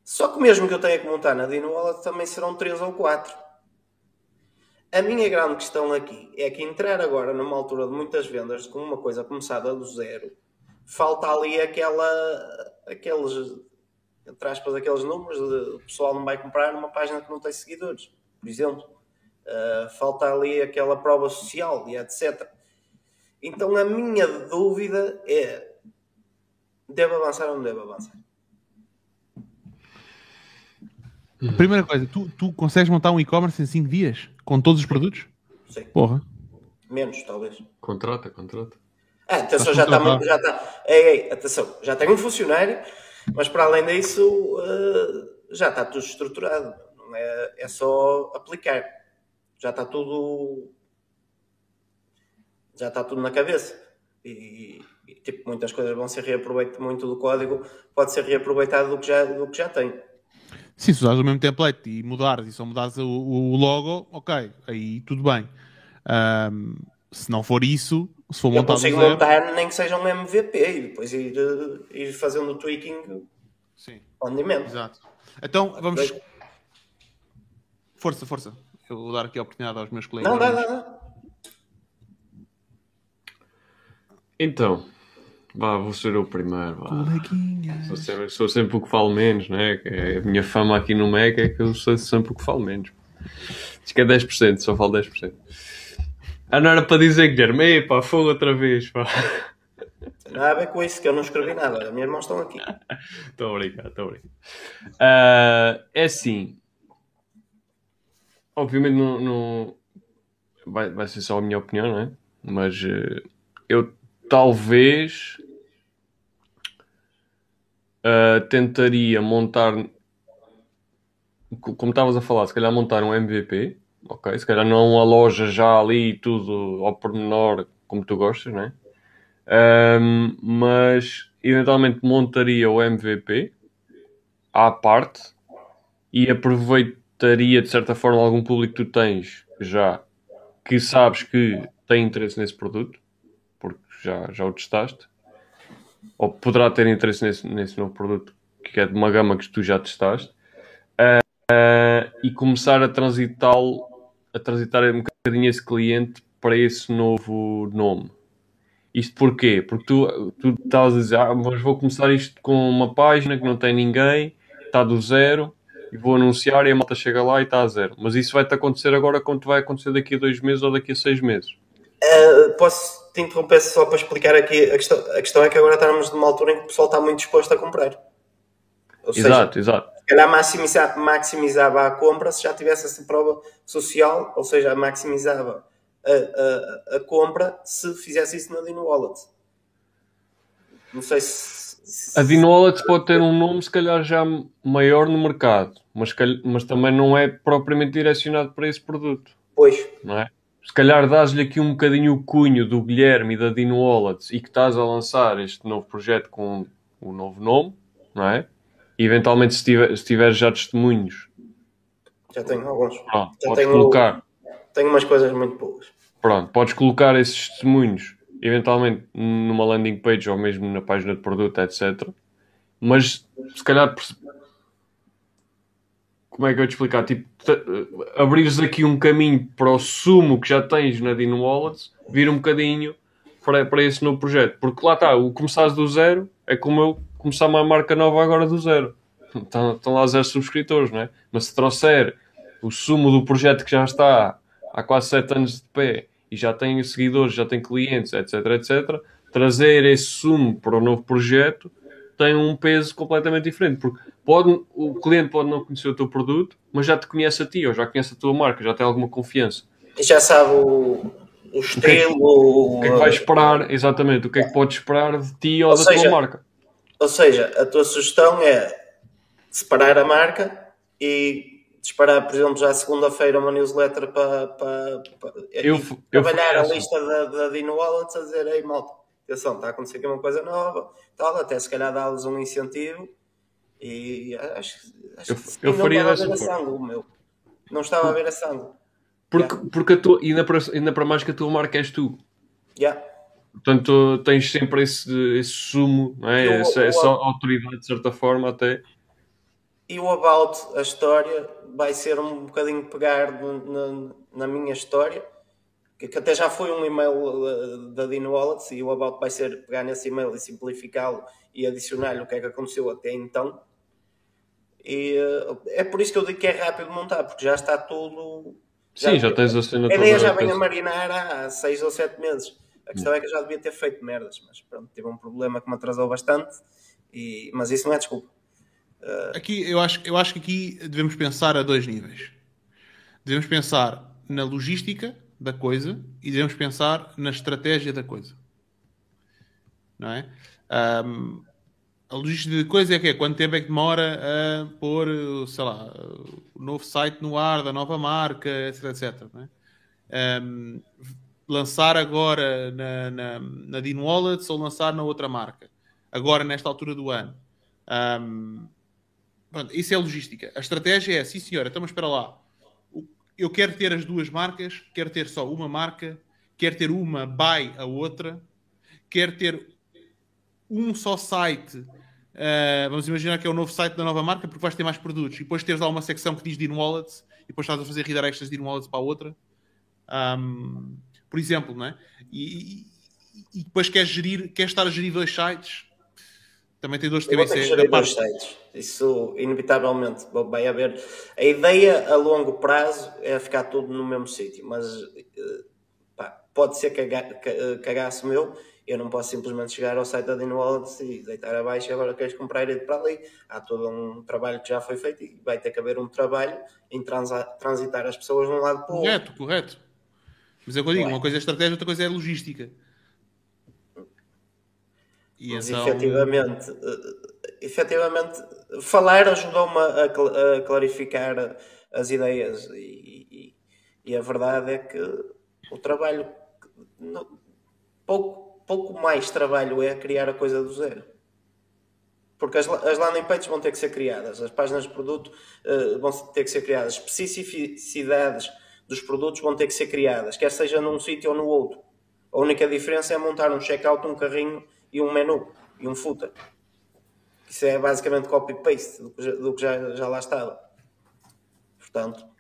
[SPEAKER 4] Só que mesmo que eu tenha que montar na Dino Wallet, também serão 3 ou 4. A minha grande questão aqui é que entrar agora numa altura de muitas vendas com uma coisa começada do zero, falta ali aquela, aqueles, entre aspas, aqueles números de o pessoal não vai comprar numa página que não tem seguidores por exemplo. Uh, falta ali aquela prova social e etc. Então a minha dúvida é: devo avançar ou não devo avançar?
[SPEAKER 1] Primeira coisa, tu, tu consegues montar um e-commerce em 5 dias? Com todos os produtos?
[SPEAKER 4] Sim.
[SPEAKER 1] Porra.
[SPEAKER 4] Menos, talvez.
[SPEAKER 3] Contrata, contrata.
[SPEAKER 4] Ah, atenção,
[SPEAKER 1] Estás
[SPEAKER 4] já está. Já está, ei, ei, atenção, já tenho um funcionário, mas para além disso, uh, já está tudo estruturado. Não é, é só aplicar. Já está tudo. Já está tudo na cabeça. E, e, tipo, muitas coisas vão ser reaproveitadas, muito do código pode ser reaproveitado do que já, do que já tem.
[SPEAKER 1] Sim, se usares o mesmo template e mudares e só mudares o, o logo, ok, aí tudo bem. Ahm, se não for isso, se for
[SPEAKER 4] Eu
[SPEAKER 1] montado do
[SPEAKER 4] consigo
[SPEAKER 1] zero,
[SPEAKER 4] montar nem que seja um MVP e depois ir, eh, ir fazendo o tweaking
[SPEAKER 1] Sim,
[SPEAKER 4] on demand.
[SPEAKER 1] exato. Então vamos. Força, força. Eu vou dar aqui a oportunidade aos meus colegas.
[SPEAKER 4] Não, dá, dá, dá.
[SPEAKER 3] Então, vá, vou ser eu primeiro. Vá. Sou, sempre, sou sempre o que falo menos, né? É A minha fama aqui no Mac é que eu sou sempre o que falo menos. Diz que é 10%, só falo 10%. Ah, não era para dizer, Guilherme, epá, fogo outra vez, pá.
[SPEAKER 4] Nada a ver com isso, que eu não escrevi nada. As minhas mãos estão aqui.
[SPEAKER 3] Estou a brincar, estou a brincar. Ah, é assim. Obviamente não, não- vai, vai ser só a minha opinião, não é? Mas eh, eu talvez ah, tentaria montar, co- como estavas a falar, se calhar montar um MVP, ok? Se calhar não a loja já ali tudo ao pormenor como tu gostas, não é? Ahm, mas eventualmente montaria o MVP à parte e aproveitaria de certa forma algum público que tu tens já que sabes que tem interesse nesse produto já, já o testaste ou poderá ter interesse nesse, nesse novo produto que é de uma gama que tu já testaste Ah, e começar a transitá-lo a transitar um bocadinho esse cliente para esse novo nome isto porquê? Porque tu, tu estavas a dizer, ah, mas vou começar isto com uma página que não tem ninguém, está do zero, e vou anunciar e a malta chega lá e está a zero. Mas isso vai-te acontecer agora quando vai acontecer daqui a dois meses ou daqui a seis meses.
[SPEAKER 4] Uh, posso te interromper só para explicar aqui? A questão, a questão é que agora estamos numa altura em que o pessoal está muito disposto a comprar. Ou seja,
[SPEAKER 3] exato, exato.
[SPEAKER 4] se calhar maximiza- maximizava a compra se já tivesse essa prova social, ou seja, maximizava a, a, a compra se fizesse isso na Dino Wallet. Não sei se,
[SPEAKER 3] A Dino Wallet pode ter um nome, se calhar, já maior no mercado, mas, mas também não é propriamente direcionado para esse produto.
[SPEAKER 4] Pois.
[SPEAKER 3] Não é? Se calhar dás-lhe aqui um bocadinho o cunho do Guilherme e da Dino Wallet e que estás a lançar este novo projeto com o um novo nome, não é? E eventualmente, se tiver, se tiver já testemunhos.
[SPEAKER 4] Já tenho alguns.
[SPEAKER 3] Pronto,
[SPEAKER 4] já
[SPEAKER 3] podes
[SPEAKER 4] tenho,
[SPEAKER 3] colocar.
[SPEAKER 4] Tenho umas coisas muito boas.
[SPEAKER 3] Pronto, podes colocar esses testemunhos eventualmente numa landing page ou mesmo na página de produto, etc. Mas se calhar como é que eu te explicar? Tipo, abrires aqui um caminho para o sumo que já tens na Dino Wallets, vir um bocadinho para, para esse novo projeto. Porque lá está, o começares do zero é como eu começar uma marca nova agora do zero. Estão, estão lá zero subscritores, não é? Mas se trouxer o sumo do projeto que já está há quase sete anos de pé e já tem seguidores, já tem clientes, etc, etc, trazer esse sumo para o novo projeto tem um peso completamente diferente, porque pode, o cliente pode não conhecer o teu produto, mas já te conhece a ti, ou já conhece a tua marca, já tem alguma confiança.
[SPEAKER 4] E já sabe o, o estilo. O que, é que,
[SPEAKER 3] o que, é que vai esperar, exatamente, o que é que pode esperar de ti ou, ou da seja, tua marca.
[SPEAKER 4] Ou seja, a tua sugestão é separar a marca e disparar, por exemplo, já segunda-feira uma newsletter para, para, para
[SPEAKER 3] eu,
[SPEAKER 4] trabalhar
[SPEAKER 3] eu
[SPEAKER 4] a lista da, da Dino Wallets a dizer, ei malta, atenção, está a acontecer aqui uma coisa nova, tal, até se calhar dá-los um incentivo e acho, acho
[SPEAKER 3] eu, que eu faria
[SPEAKER 4] não estava a ver esse ângulo, meu. Não estava a ver esse ângulo.
[SPEAKER 3] Porque, yeah. porque a tua, ainda, para, ainda para mais que a tua marca és tu.
[SPEAKER 4] Yeah.
[SPEAKER 3] Portanto, tens sempre esse, esse sumo, é? essa, essa autoridade, de certa forma, até.
[SPEAKER 4] E o About, a história, vai ser um bocadinho pegar na, na minha história, que até já foi um e-mail uh, da Dino Wallets, e o About vai ser pegar nesse e-mail e simplificá-lo e adicionar-lhe o que é que aconteceu até então. E uh, é por isso que eu digo que é rápido montar, porque já está tudo.
[SPEAKER 3] Já, Sim, já tens a cena
[SPEAKER 4] A ideia já vem a marinar há 6 ou 7 meses. A questão é que eu já devia ter feito merdas, mas pronto, tive um problema que me atrasou bastante, e, mas isso não é desculpa.
[SPEAKER 1] Uh... Aqui, eu acho, eu acho que aqui devemos pensar a dois níveis. Devemos pensar na logística da coisa e devemos pensar na estratégia da coisa. Não é? Um, a logística da coisa é que é quanto tempo é que demora a pôr, sei lá, o novo site no ar da nova marca, etc, etc. É? Um, lançar agora na, na, na Dean Wallets ou lançar na outra marca, agora nesta altura do ano. Um, Pronto, isso é logística. A estratégia é, sim senhora, então espera lá. Eu quero ter as duas marcas, quero ter só uma marca, quero ter uma by a outra, quero ter um só site. Uh, vamos imaginar que é o novo site da nova marca, porque vais ter mais produtos. E depois teres lá uma secção que diz Dean Wallets, e depois estás a fazer redirects de Dean Wallets para a outra. Um, por exemplo, não é? E, e, e, depois queres gerir, queres estar a gerir dois sites, também tem dores de cabeça.
[SPEAKER 4] Da parte... sites. Isso, inevitavelmente, vai haver. A ideia a longo prazo é ficar tudo no mesmo sítio, mas eh, pá, pode ser eh, cagaço meu. Eu não posso simplesmente chegar ao site da Dino Wallets e deitar abaixo e agora queres comprar e ir para ali. Há todo um trabalho que já foi feito e vai ter que haver um trabalho em transitar as pessoas de um lado para o
[SPEAKER 1] outro. Correto, correto. Mas é o que eu digo, uma coisa é estratégia, outra coisa é logística.
[SPEAKER 4] E Mas então... efetivamente, eh, efetivamente, falar ajudou-me a, a, clarificar as ideias e, e, e, a verdade é que o trabalho, pouco, pouco mais trabalho é criar a coisa do zero. Porque as, as landing pages vão ter que ser criadas, as páginas de produto uh, vão ter que ser criadas, especificidades dos produtos vão ter que ser criadas, quer seja num sítio ou no outro. A única diferença é montar um checkout, um carrinho e um menu e um footer. Isso é basicamente copy-paste do, do, que já, já lá estava. Portanto.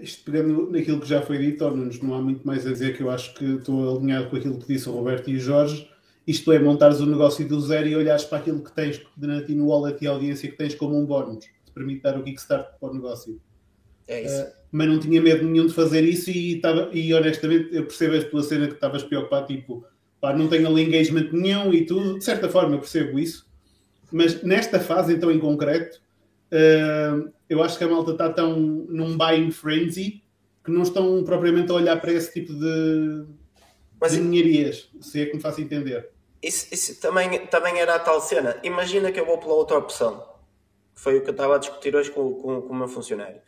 [SPEAKER 2] Isto pegando naquilo que já foi dito, torna-nos, não há muito mais a dizer que eu acho que estou alinhado com aquilo que disse o Roberto e o Jorge. Isto é montares o negócio do zero e olhares para aquilo que tens na no wallet e a audiência que tens como um bónus. Te permite dar o kickstart para o negócio.
[SPEAKER 4] É isso. Uh,
[SPEAKER 2] mas não tinha medo nenhum de fazer isso e, estava, e honestamente eu percebo a tua cena que estavas preocupado, tipo, pá, não tenho ali engagement nenhum e tudo, de certa forma eu percebo isso, mas nesta fase então em concreto, uh, eu acho que a malta está tão num buying frenzy que não estão propriamente a olhar para esse tipo de, mas, de ninharias, se é que me faço entender.
[SPEAKER 4] Isso, isso também, também era a tal cena. Imagina que eu vou pela outra opção. Foi o que eu estava a discutir hoje com, com, com o meu funcionário.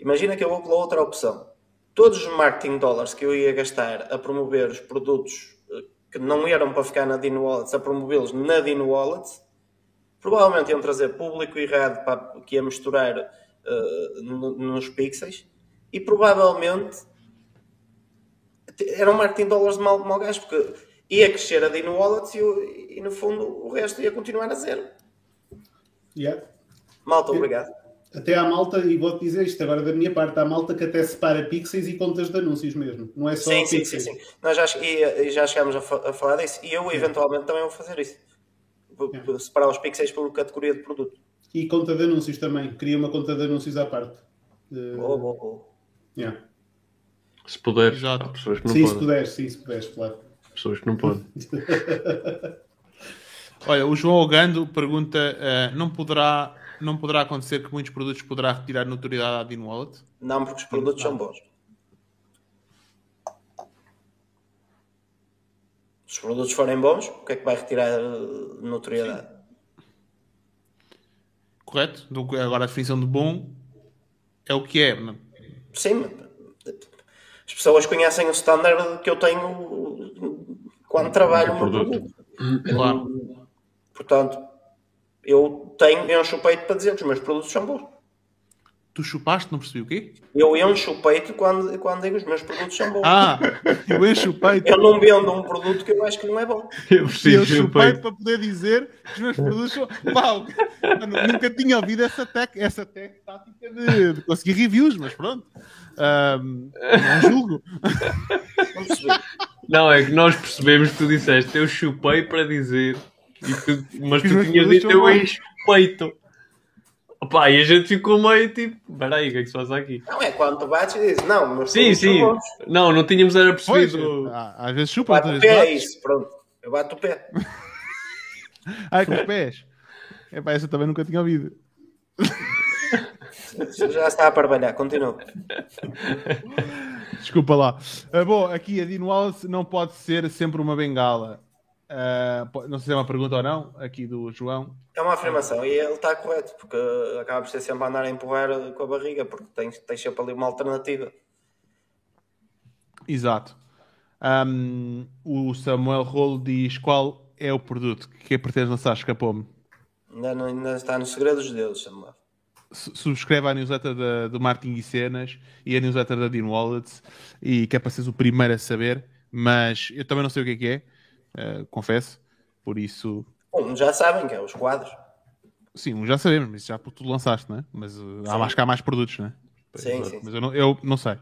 [SPEAKER 4] Imagina que eu vou pela outra opção. Todos os marketing dollars que eu ia gastar a promover os produtos eh, que não eram para ficar na Dino Wallets, a promovê-los na Dino Wallets, provavelmente iam trazer público errado para, que ia misturar uh, no, nos pixels e provavelmente eram marketing dólares de mal, mal gasto, porque ia crescer a Dino Wallets e, e, no fundo o resto ia continuar a zero.
[SPEAKER 2] Yeah.
[SPEAKER 4] Malta, obrigado.
[SPEAKER 2] Até à malta, e vou-te dizer isto agora da minha parte, há malta que até separa pixels e contas de anúncios mesmo. Não é só
[SPEAKER 4] sim, sim,
[SPEAKER 2] pixels.
[SPEAKER 4] sim, sim. Nós já, e, já chegámos a, a, falar disso e eu eventualmente também vou fazer isso. Vou
[SPEAKER 2] Yeah.
[SPEAKER 4] separar os pixels por categoria de produto.
[SPEAKER 2] E conta de anúncios também. Cria uma conta de anúncios à parte. Uh,
[SPEAKER 4] Boa, boa, boa.
[SPEAKER 2] yeah.
[SPEAKER 3] Se puder.
[SPEAKER 1] Exato.
[SPEAKER 3] Há pessoas que não
[SPEAKER 2] Sim, se
[SPEAKER 3] podem.
[SPEAKER 2] puderes, sim, se puderes, claro.
[SPEAKER 3] Pessoas que não podem.
[SPEAKER 1] Olha, o João Ogando pergunta: eh, não, poderá, não poderá acontecer que muitos produtos poderá retirar notoriedade à Dino Wallet?
[SPEAKER 4] Não, porque os produtos são bons. Se os produtos forem bons, o que é que vai retirar eh, notoriedade?
[SPEAKER 1] Correto? Do que- agora a definição de bom é o que é. não?
[SPEAKER 4] Sim, mas as pessoas conhecem o standard que eu tenho quando trabalho no
[SPEAKER 3] produto.
[SPEAKER 4] produto.
[SPEAKER 1] Claro.
[SPEAKER 4] Portanto, eu tenho encho o peito para dizer que os meus produtos são bons.
[SPEAKER 1] Tu chupaste, não percebi o quê?
[SPEAKER 4] Eu encho o peito quando, quando digo que os meus produtos são bons.
[SPEAKER 1] Ah, eu encho o peito.
[SPEAKER 4] Eu não vendo um produto que eu acho que não é bom.
[SPEAKER 3] Eu
[SPEAKER 1] E
[SPEAKER 3] um
[SPEAKER 1] chupei
[SPEAKER 3] peito.
[SPEAKER 1] para poder dizer que os meus produtos são. Mano, nunca tinha ouvido essa, tec... essa tec... tática de... de conseguir reviews, mas pronto. Ahm, não julgo.
[SPEAKER 4] Não
[SPEAKER 3] é que nós percebemos que tu disseste eu chupei para dizer, e tu- mas
[SPEAKER 1] Que
[SPEAKER 3] tu tinhas dito eu encho o peito. Opa, e a gente ficou meio tipo, peraí, o que é que se passa aqui?
[SPEAKER 4] Não é quando tu bates e dizes, não, meus
[SPEAKER 3] Sim, sim.
[SPEAKER 4] bons.
[SPEAKER 3] Não, não tínhamos era percebido.
[SPEAKER 1] ah, às vezes chupa,
[SPEAKER 4] Bate o
[SPEAKER 1] vezes
[SPEAKER 4] pé, é isso, pronto. Eu bato o pé.
[SPEAKER 1] Ai, com os pés. É pá, essa também nunca tinha ouvido.
[SPEAKER 4] Já está a parvalhar, continua.
[SPEAKER 1] Desculpa lá. Ah, bom, aqui a Dino Wallace não pode ser sempre uma bengala. Po- não sei se é uma pergunta ou não, aqui do João.
[SPEAKER 4] É uma afirmação e ele está correto, porque acaba por ser sempre a andar a empurrar com a barriga, porque tens, tens sempre ali uma alternativa.
[SPEAKER 1] Exato. Ahm, o Samuel Rolo diz qual é o produto que pretendes lançar, escapou-me.
[SPEAKER 4] Ainda, não- ainda está nos segredos de Deus, Samuel.
[SPEAKER 1] Su- Subscreve a newsletter da- do Martin e Cenas e a newsletter da Dean Wallets e que é para seres o primeiro a saber, mas eu também não sei o que é que é, eh, confesso, por isso,
[SPEAKER 4] Um, já sabem que é os quadros.
[SPEAKER 1] sim, um já sabemos, mas isso já tu lançaste, não é? Mas eh, há, acho que há mais produtos, não é?
[SPEAKER 4] Sim, sim.
[SPEAKER 1] Mas eu não, eu não sei.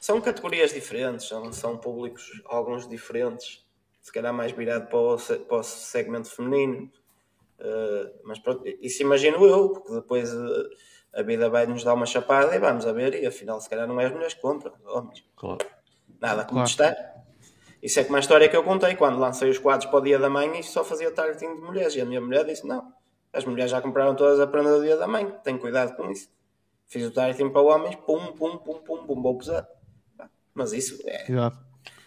[SPEAKER 4] São categorias diferentes, são, são públicos alguns diferentes, se calhar mais virado para o, para o segmento feminino. Uh, mas pronto, isso imagino eu, porque depois uh, a vida vai nos dar uma chapada e vamos a ver, e afinal, se calhar não é as mulheres que compram, homens.
[SPEAKER 3] Claro.
[SPEAKER 4] Nada a
[SPEAKER 1] Claro.
[SPEAKER 4] Isso é como a história que eu contei quando lancei os quadros para o Dia da Mãe e só fazia targeting de mulheres. E a minha mulher disse: Não, as mulheres já compraram todas a prenda do Dia da Mãe, tem cuidado com isso. Fiz o targeting para homens, pum, pum, pum, pum, pum, vou pesar. Mas isso é,
[SPEAKER 1] Exato.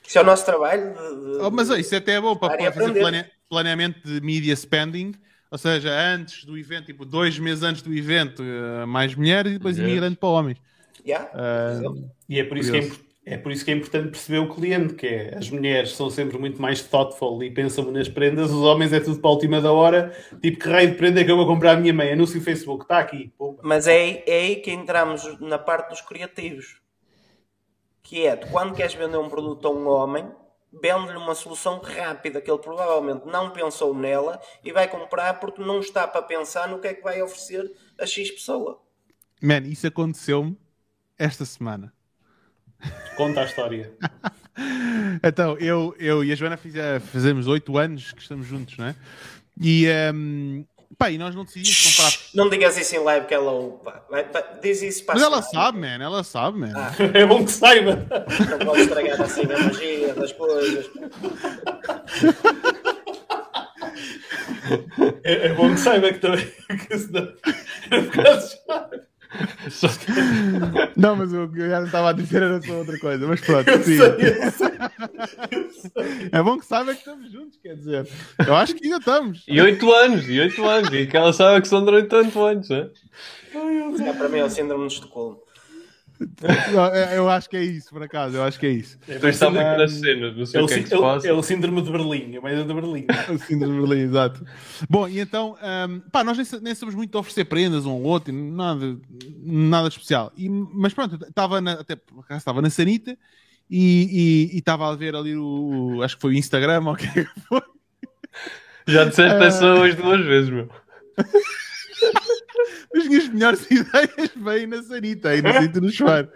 [SPEAKER 4] isso é o nosso trabalho. De, de-
[SPEAKER 1] Oh, mas oh, isso até é bom para
[SPEAKER 4] Estarem a
[SPEAKER 1] fazer plane- planeamento de media spending, ou seja, antes do evento, tipo dois meses antes do evento, eh, mais mulheres e depois imigrando para homens.
[SPEAKER 4] Yeah,
[SPEAKER 1] Ah,
[SPEAKER 4] exemplo.
[SPEAKER 2] E é por, isso que é,
[SPEAKER 1] Curioso.
[SPEAKER 2] É por isso que é importante perceber o cliente, que é as mulheres são sempre muito mais thoughtful e pensam nas prendas, os homens é tudo para a última da hora, tipo que raio de prenda é que eu vou comprar à minha mãe, anúncio no Facebook, está aqui, pumba.
[SPEAKER 4] Mas é, aí- é aí que entramos na parte dos criativos. Que é, tu quando queres vender um produto a um homem, vende-lhe uma solução rápida que ele provavelmente não pensou nela e vai comprar porque não está para pensar no que é que vai oferecer a X pessoa.
[SPEAKER 1] Man, isso aconteceu-me esta semana.
[SPEAKER 2] Conta a história.
[SPEAKER 1] Então, eu, eu e a Joana fiz, eh, fazemos oito anos que estamos juntos, não é? E, ehm, pá, e nós não decidimos comprar.
[SPEAKER 4] Não digas isso em live que ela opa, vai, vai, diz isso para a
[SPEAKER 1] Mas ela sabe, man, ela sabe, man.
[SPEAKER 4] Ah.
[SPEAKER 2] é bom que saiba.
[SPEAKER 4] Não pode estragar assim a magia das coisas.
[SPEAKER 2] É, é bom que saiba que também. Que senão-
[SPEAKER 1] Não, mas o que eu já não estava a dizer era só outra coisa. Mas pronto,
[SPEAKER 2] Eu
[SPEAKER 1] sim.
[SPEAKER 2] sei.
[SPEAKER 1] É bom que saiba que estamos juntos, quer dizer. Eu acho que ainda estamos.
[SPEAKER 3] E 8 anos, e 8 anos. E que ela sabe que são durante 8 anos, né?
[SPEAKER 4] É, para mim é o síndrome de Estocolmo.
[SPEAKER 1] É- Eu acho que é isso, por acaso. Eu acho que é isso.
[SPEAKER 3] Tu estás muito na cena, não sei
[SPEAKER 2] É
[SPEAKER 3] o que é que se
[SPEAKER 2] é o- é o síndrome de Berlim, a média de Berlim.
[SPEAKER 1] O síndrome de Berlim, exato. Bom, e então, ahm, pá, nós nem, nem somos muito a oferecer prendas um ao outro, nada, nada especial. E, mas pronto, estava na, até por acaso estava na Sanita e estava a ver ali o, o- acho que foi o Instagram ou o que é que foi.
[SPEAKER 3] Já disseste
[SPEAKER 1] Ah.
[SPEAKER 3] essa hoje duas vezes, meu.
[SPEAKER 1] As minhas melhores ideias vêm na Sanita, aí no do chuveiro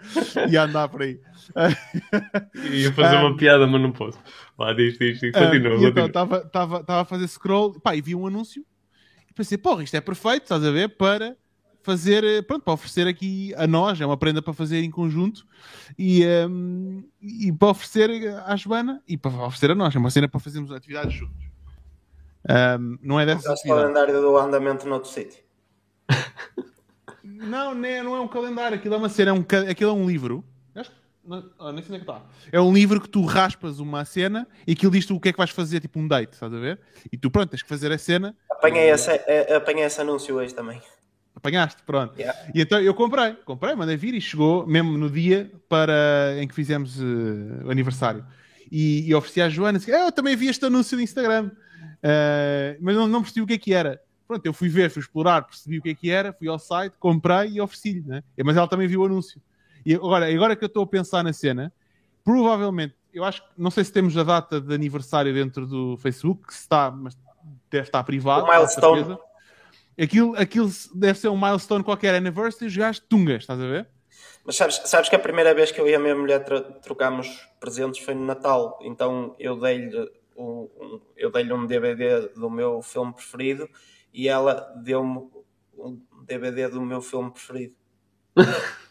[SPEAKER 1] e a andar por aí.
[SPEAKER 3] Ia fazer
[SPEAKER 1] Ah.
[SPEAKER 3] uma piada, mas não posso. Lá, diz, diz, diz.
[SPEAKER 1] Ah,
[SPEAKER 3] Continua,
[SPEAKER 1] e então
[SPEAKER 3] continua.
[SPEAKER 1] estava a fazer scroll pá, e vi um anúncio e pensei, porra, isto é perfeito, estás a ver, para fazer, eh, pronto, para oferecer aqui a nós, é uma prenda para fazer em conjunto e, ehm, e para oferecer à Joana e para oferecer a nós, é uma cena para fazermos atividades juntos. Ehm, não é dessa atividade.
[SPEAKER 4] calendário do andamento noutro sítio.
[SPEAKER 1] Não, não é, não é um calendário, aquilo é uma cena, é um, aquilo é um livro. Acho que- não- ah, nem sei onde é que está. É um livro que tu raspas uma cena e aquilo diz-te o que é que vais fazer, tipo um date, estás a ver? E tu, pronto, tens que fazer a cena,
[SPEAKER 4] Apanhei esse, eh, apanhei esse anúncio hoje também.
[SPEAKER 1] apanhaste, pronto.
[SPEAKER 4] Yeah.
[SPEAKER 1] E então eu comprei, comprei, mandei vir e chegou mesmo no dia para, em que fizemos eh, o aniversário. E, e ofereci à Joana, disse, "Ah, eu também vi este anúncio do Instagram, Eh, mas não, não percebi o que é que era. Pronto, eu fui ver, fui explorar, percebi o que é que era, fui ao site, comprei e ofereci-lhe, né? Mas ela também viu o anúncio. E agora, agora que eu estou a pensar na cena, provavelmente, eu acho que, não sei se temos a data de aniversário dentro do Facebook, se está, mas deve estar privado.
[SPEAKER 4] O milestone.
[SPEAKER 1] Aquilo, aquilo deve ser um milestone qualquer anniversary, os gajos tungas, estás a ver?
[SPEAKER 4] Mas sabes, sabes que a primeira vez que eu e a minha mulher tro- trocámos presentes foi no Natal. Então eu dei-lhe um, um- eu dei-lhe um DVD do meu filme preferido e ela deu-me um DVD do meu filme preferido.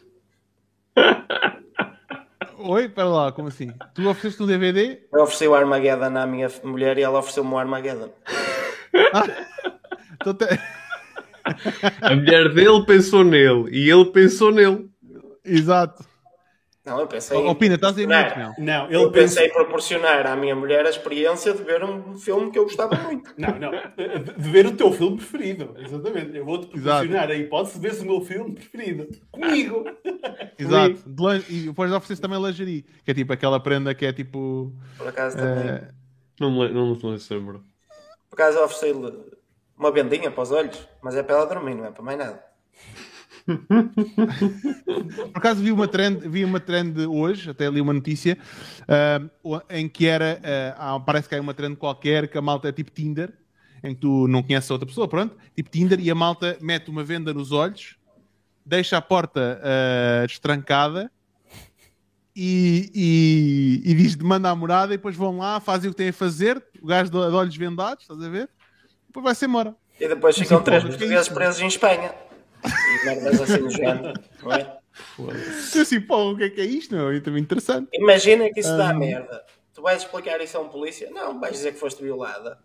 [SPEAKER 1] Oi, espera lá, como assim? Tu ofereceste um DVD?
[SPEAKER 4] Eu ofereci o Armageddon à minha mulher e ela ofereceu-me o Armageddon.
[SPEAKER 1] Então te-
[SPEAKER 3] A mulher dele pensou nele e ele pensou nele.
[SPEAKER 1] Exato.
[SPEAKER 4] Não, eu pensei.
[SPEAKER 1] Ó, Pina, estás em
[SPEAKER 4] Não.
[SPEAKER 1] mute, meu.
[SPEAKER 2] Não,
[SPEAKER 4] Eu
[SPEAKER 2] ele pensa.
[SPEAKER 4] pensei proporcionar à minha mulher a experiência de ver um filme que eu gostava muito.
[SPEAKER 2] Não, não. De ver o teu filme preferido. Exatamente. Eu vou-te proporcionar a hipótese de veres o meu filme preferido. Comigo.
[SPEAKER 1] Exato. De lan- E depois ofereceste também lingerie, que é tipo aquela prenda que é tipo.
[SPEAKER 4] Por acaso também.
[SPEAKER 1] eh,
[SPEAKER 3] Não me, não me lembro.
[SPEAKER 4] Por acaso eu ofereci-lhe uma bendinha para os olhos, mas é para ela dormir, não é para mais nada.
[SPEAKER 1] Por acaso vi uma trend, vi uma trend hoje, até li uma notícia, ah, em que era, há- parece que há uma trend qualquer que a malta é tipo Tinder, em que tu não conheces a outra pessoa, pronto, tipo Tinder, e a malta mete uma venda nos olhos, deixa a porta ah, destrancada e, e, e diz manda a morada e depois vão lá, fazem o que têm a fazer, o gajo de de olhos vendados, estás a ver? Depois vai-se embora.
[SPEAKER 4] E depois ficam
[SPEAKER 1] Sim,
[SPEAKER 4] três portugueses presos em Espanha. E merdas assim no género, não é?
[SPEAKER 1] Eu assim, pô, o que é que é isto? Meu? É também interessante.
[SPEAKER 4] Imagina que isso
[SPEAKER 1] Ah.
[SPEAKER 4] dá merda. Tu vais explicar isso a um polícia? Não, vais dizer que foste violada.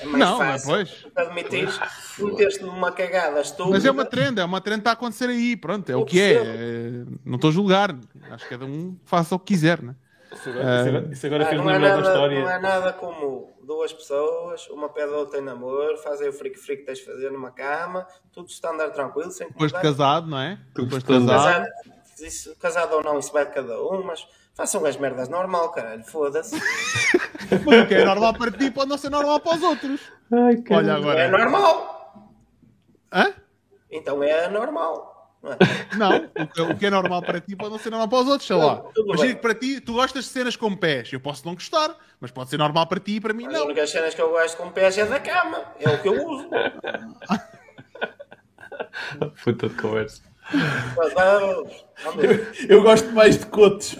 [SPEAKER 4] É mais
[SPEAKER 1] Não,
[SPEAKER 4] fácil.
[SPEAKER 1] pois.
[SPEAKER 4] Tu admitires que meteste numa cagada estúpida.
[SPEAKER 1] Mas é uma trend, é uma trend que está a acontecer aí, pronto, é o
[SPEAKER 4] Eu
[SPEAKER 1] que é.
[SPEAKER 4] percebo.
[SPEAKER 1] É, Não estou a julgar, acho que cada um faça o que quiser, né?
[SPEAKER 2] Isso agora, isso agora- isso agora
[SPEAKER 4] Ah,
[SPEAKER 2] fez
[SPEAKER 4] não, é
[SPEAKER 2] da
[SPEAKER 4] nada,
[SPEAKER 2] história.
[SPEAKER 4] não é nada como duas pessoas, uma pede a outra em namoro, fazem o frico que tens de fazer numa cama, tudo está a andar tranquilo, sem
[SPEAKER 1] Depois de casado, não é? Depois de
[SPEAKER 3] standard.
[SPEAKER 1] casado.
[SPEAKER 4] Casado, isso- casado ou não, isso vai de cada um, mas façam as merdas normal, caralho, foda-se.
[SPEAKER 1] Mas o que é normal para ti pode não ser normal para os outros.
[SPEAKER 3] Ai,
[SPEAKER 1] Olha
[SPEAKER 4] É
[SPEAKER 1] agora.
[SPEAKER 4] normal.
[SPEAKER 1] Hã?
[SPEAKER 4] Então é normal. Não é?
[SPEAKER 1] Não, o que, o que é normal para ti pode não ser normal para os outros, sei lá. Imagina que para ti, tu gostas de cenas com pés. Eu posso não gostar, mas pode ser normal para ti e para mim
[SPEAKER 4] As
[SPEAKER 1] não.
[SPEAKER 4] únicas cenas que eu gosto com pés é da cama. É o que eu uso.
[SPEAKER 3] Puta de conversa.
[SPEAKER 4] Vamos.
[SPEAKER 2] Eu gosto mais de cotos.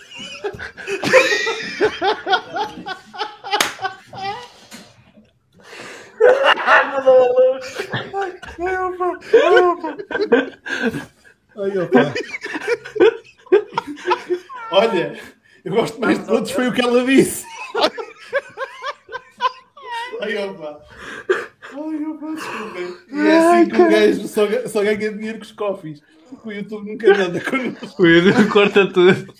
[SPEAKER 1] Ai, opa.
[SPEAKER 2] Olha, eu gosto mais de cotos, foi o que ela disse. Ai, opa. Ai, eu vou descobrir. E é assim que o gajo só, só ganha dinheiro com os coffees. O YouTube nunca anda connosco.
[SPEAKER 3] O Edu corta tudo.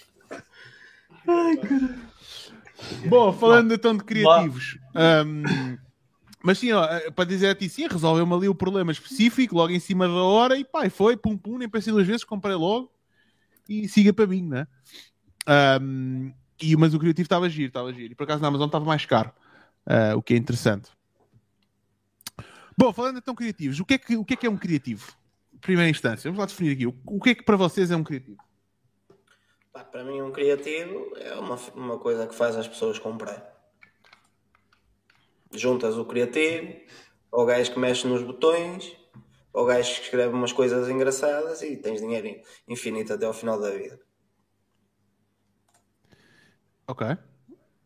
[SPEAKER 1] Bom, falando então de criativos. hum, mas sim, ó, para dizer a ti, sim, resolveu-me ali o problema específico, logo em cima da hora, e pá, foi, pum, pum, nem pensei duas vezes, comprei logo e siga para mim, né? Hum, e, mas o criativo estava giro, estava giro. E por acaso na Amazon estava mais caro, ah, o que é interessante. Bom, falando então criativos, o que, é que, o que é que é um criativo? Primeira instância, vamos lá definir aqui. O, o que é que para vocês é um criativo?
[SPEAKER 4] Para mim, um criativo é uma, uma coisa que faz as pessoas comprar. Juntas o criativo, ao gajo que mexe nos botões, ao gajo que escreve umas coisas engraçadas e tens dinheiro infinito até ao final da vida.
[SPEAKER 1] Ok.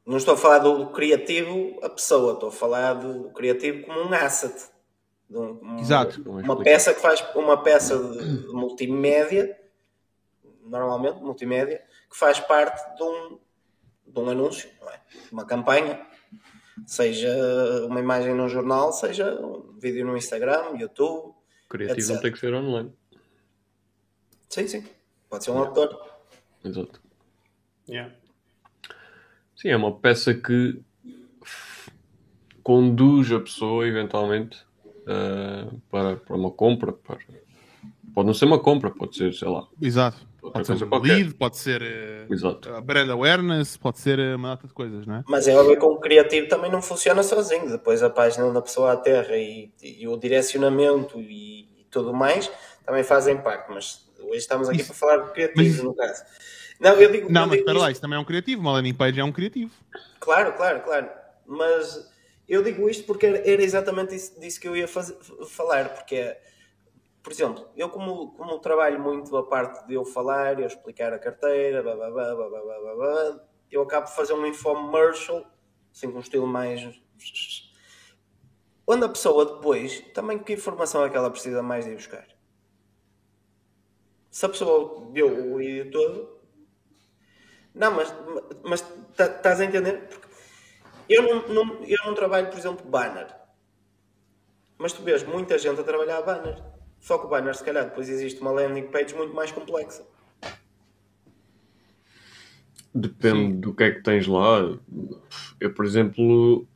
[SPEAKER 4] Não estou a falar do criativo, a pessoa, estou a falar do criativo como um asset. De um-
[SPEAKER 1] Exato.
[SPEAKER 4] Uma peça que faz uma peça de, de multimédia, normalmente multimédia, que faz parte de um, de um anúncio, não é? uma campanha, seja uma imagem num jornal, seja um vídeo no Instagram, YouTube.
[SPEAKER 3] Criativo não tem que ser online.
[SPEAKER 4] Sim, sim. Pode ser um autor.
[SPEAKER 3] Exato.
[SPEAKER 2] Yeah.
[SPEAKER 3] Sim, é uma peça que conduz a pessoa eventualmente eh, para, para uma compra. Para... Pode não ser uma compra, pode ser, sei lá,
[SPEAKER 1] Exato.
[SPEAKER 3] Outra
[SPEAKER 1] Pode ser
[SPEAKER 3] coisa
[SPEAKER 1] um
[SPEAKER 3] qualquer.
[SPEAKER 1] lead, pode ser eh,
[SPEAKER 3] Exato.
[SPEAKER 1] a brand awareness, pode ser eh, uma data de coisas, não é?
[SPEAKER 4] Mas é óbvio que o criativo também não funciona sozinho. Depois a página da pessoa à terra e, e o direcionamento e, e tudo mais também fazem parte. Mas hoje estamos aqui para falar de criativos,
[SPEAKER 1] mas-
[SPEAKER 4] no caso. Não, eu digo,
[SPEAKER 1] Não,
[SPEAKER 4] eu
[SPEAKER 1] mas
[SPEAKER 4] digo
[SPEAKER 1] espera lá,
[SPEAKER 4] isto-
[SPEAKER 1] isso também é um criativo. Uma landing page é um criativo.
[SPEAKER 4] Claro, claro, claro. Mas eu digo isto porque era, era exatamente isso, disso que eu ia fazer- falar. Porque, é, por exemplo, eu como, como trabalho muito a parte de eu falar, eu explicar a carteira, blá, blá, blá, blá, blá, blá, blá, eu acabo de fazer um infomercial, assim com um estilo mais... Onde a pessoa depois, também que informação é que ela precisa mais de ir buscar? Se a pessoa deu o vídeo todo... Não, mas, mas tá, estás a entender? Porque eu não, não, eu não trabalho, por exemplo, banner. Mas tu vês muita gente a trabalhar banner só que o banner, se calhar, depois existe uma landing page muito mais complexa.
[SPEAKER 3] Depende do que é que tens lá. Eu, por exemplo,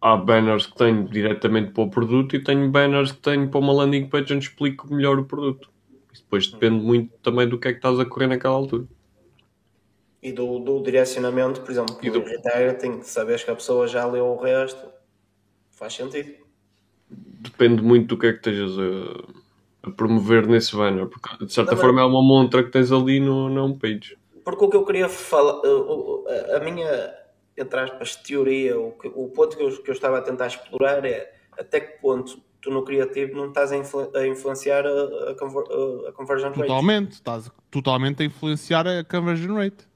[SPEAKER 3] há banners que tenho diretamente para o produto e tenho banners que tenho para uma landing page onde explico melhor o produto. Isso depois depende muito também do que é que estás a correr naquela altura.
[SPEAKER 4] E do, do direcionamento, por exemplo,
[SPEAKER 3] E
[SPEAKER 4] do
[SPEAKER 3] do-
[SPEAKER 4] retargeting, que sabes que a pessoa já leu o resto, faz sentido.
[SPEAKER 3] Depende muito do que é que estejas a, a promover nesse banner. Porque de certa forma é uma montra que tens ali no, na homepage.
[SPEAKER 4] Porque o que eu queria falar, a- minha, entre aspas, teoria, o, que- o ponto que eu, que eu estava a tentar explorar é até que ponto tu no criativo não estás a, influ- a influenciar a, a, conver- a conversion rate.
[SPEAKER 1] Totalmente. Estás totalmente a influenciar a conversion rate.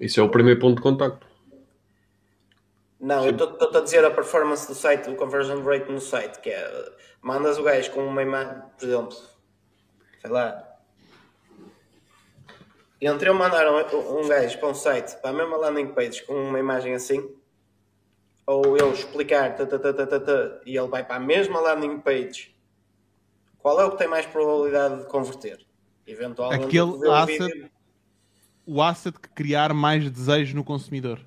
[SPEAKER 3] Isso é o primeiro ponto de contacto.
[SPEAKER 4] Não, eu estou a dizer a performance do site, o conversion rate no site, que é mandas o gajo com uma imagem, por exemplo, sei lá. Entre eu mandar um, um gajo para um site, para a mesma landing page com uma imagem assim, ou eu explicar tá, tá, tá, e ele vai para a mesma landing page, qual é o que tem mais probabilidade de converter? Eventualmente,
[SPEAKER 1] Aquele
[SPEAKER 4] o
[SPEAKER 1] asset-
[SPEAKER 4] vídeo-
[SPEAKER 1] O asset que criar mais desejo no consumidor.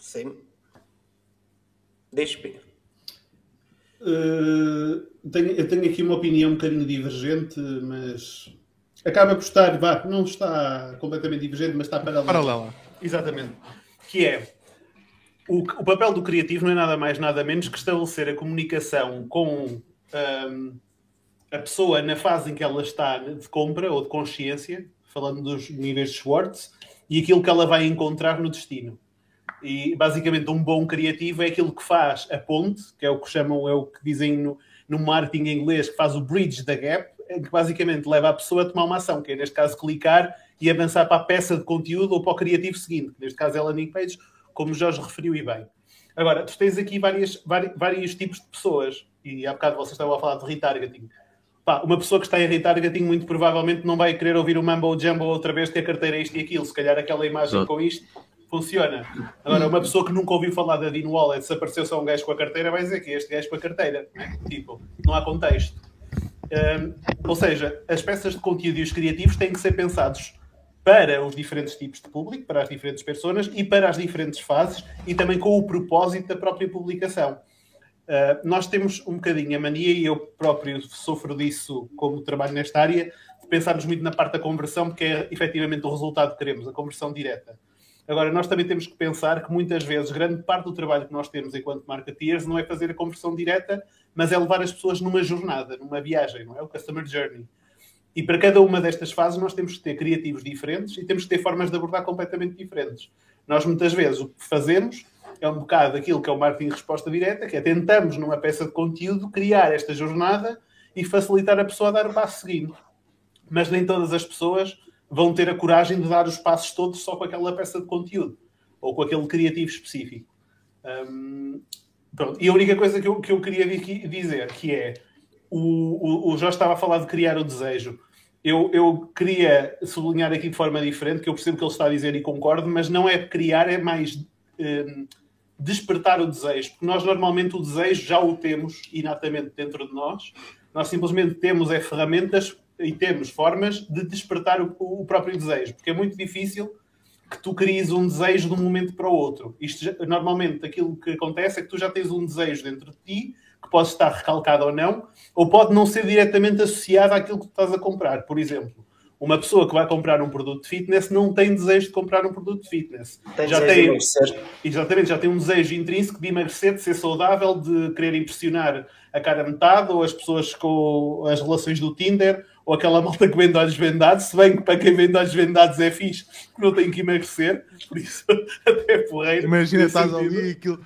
[SPEAKER 4] Sim. Deixa Espinho.
[SPEAKER 2] Uh, tenho- eu tenho aqui uma opinião um bocadinho divergente, mas acaba por estar, vá, não está completamente divergente, mas está paralela.
[SPEAKER 1] Paralela.
[SPEAKER 2] Exatamente. Que é o, o papel do criativo não é nada mais, nada menos que estabelecer a comunicação com hum, a pessoa na fase em que ela está de compra ou de consciência, falando dos níveis de Schwartz, e aquilo que ela vai encontrar no destino. E basicamente um bom criativo é aquilo que faz a ponte, que é o que chamam, é o que dizem no, no marketing em inglês, que faz o bridge da gap, em que basicamente leva a pessoa a tomar uma ação, que é neste caso clicar e avançar para a peça de conteúdo ou para o criativo seguinte, que neste caso é a landing page, como Jorge referiu e bem. Agora, tu tens aqui várias, vari- vários tipos de pessoas, e há bocado vocês estavam a falar de retargeting. Pá, uma pessoa que está em retargeting muito provavelmente não vai querer ouvir o Mambo Jumbo outra vez ter carteira isto e aquilo. Se calhar aquela imagem
[SPEAKER 3] Exato.
[SPEAKER 2] com isto funciona. Agora, uma pessoa que nunca ouviu falar da Dean Wallet, se apareceu só um gajo com a carteira, vai dizer que é este gajo com a carteira. Né? Tipo, não há contexto. Um, ou seja, as peças de conteúdo e os criativos têm que ser pensados para os diferentes tipos de público, para as diferentes pessoas e para as diferentes fases e também com o propósito da própria publicação. Uh, nós temos um bocadinho a mania, e eu próprio sofro disso como trabalho nesta área, de pensarmos muito na parte da conversão, porque é efetivamente o resultado que queremos, a conversão direta. Agora, nós também temos que pensar que muitas vezes grande parte do trabalho que nós temos enquanto marketeers não é fazer a conversão direta, mas é levar as pessoas numa jornada, numa viagem, não é? O Customer Journey. E para cada uma destas fases nós temos que ter criativos diferentes e temos que ter formas de abordar completamente diferentes. Nós muitas vezes o que fazemos é um bocado aquilo que é o marketing de resposta direta, que é tentamos numa peça de conteúdo criar esta jornada e facilitar a pessoa a dar o passo seguinte. Mas nem todas as pessoas vão ter a coragem de dar os passos todos só com aquela peça de conteúdo ou com aquele criativo específico. Um, e a única coisa que eu, que eu queria dizer que é o, o, o Jorge estava a falar de criar o desejo. Eu, eu queria sublinhar aqui de forma diferente, que eu percebo que ele está a dizer e concordo, mas não é criar, é mais um, despertar o desejo, porque nós normalmente o desejo já o temos inatamente dentro de nós, nós simplesmente temos é ferramentas e temos formas de despertar o, o próprio desejo, porque é muito difícil que tu cries um desejo de um momento para o outro. Isto normalmente aquilo que acontece é que tu já tens um desejo dentro de ti que pode estar recalcado ou não, ou pode não ser diretamente associado àquilo que tu estás a comprar. Por exemplo, uma pessoa que vai comprar um produto de fitness não tem desejo de comprar um produto de fitness.
[SPEAKER 4] Tem
[SPEAKER 2] já
[SPEAKER 4] tem,
[SPEAKER 2] exatamente, já tem um desejo intrínseco de emagrecer, de ser saudável, de querer impressionar a cara metade, ou as pessoas com as relações do Tinder, ou aquela malta que vende olhos vendados, se bem que para quem vende olhos vendados é fixe, não tem que emagrecer, por isso até porreiro.
[SPEAKER 1] Imagina, estás ali e aquilo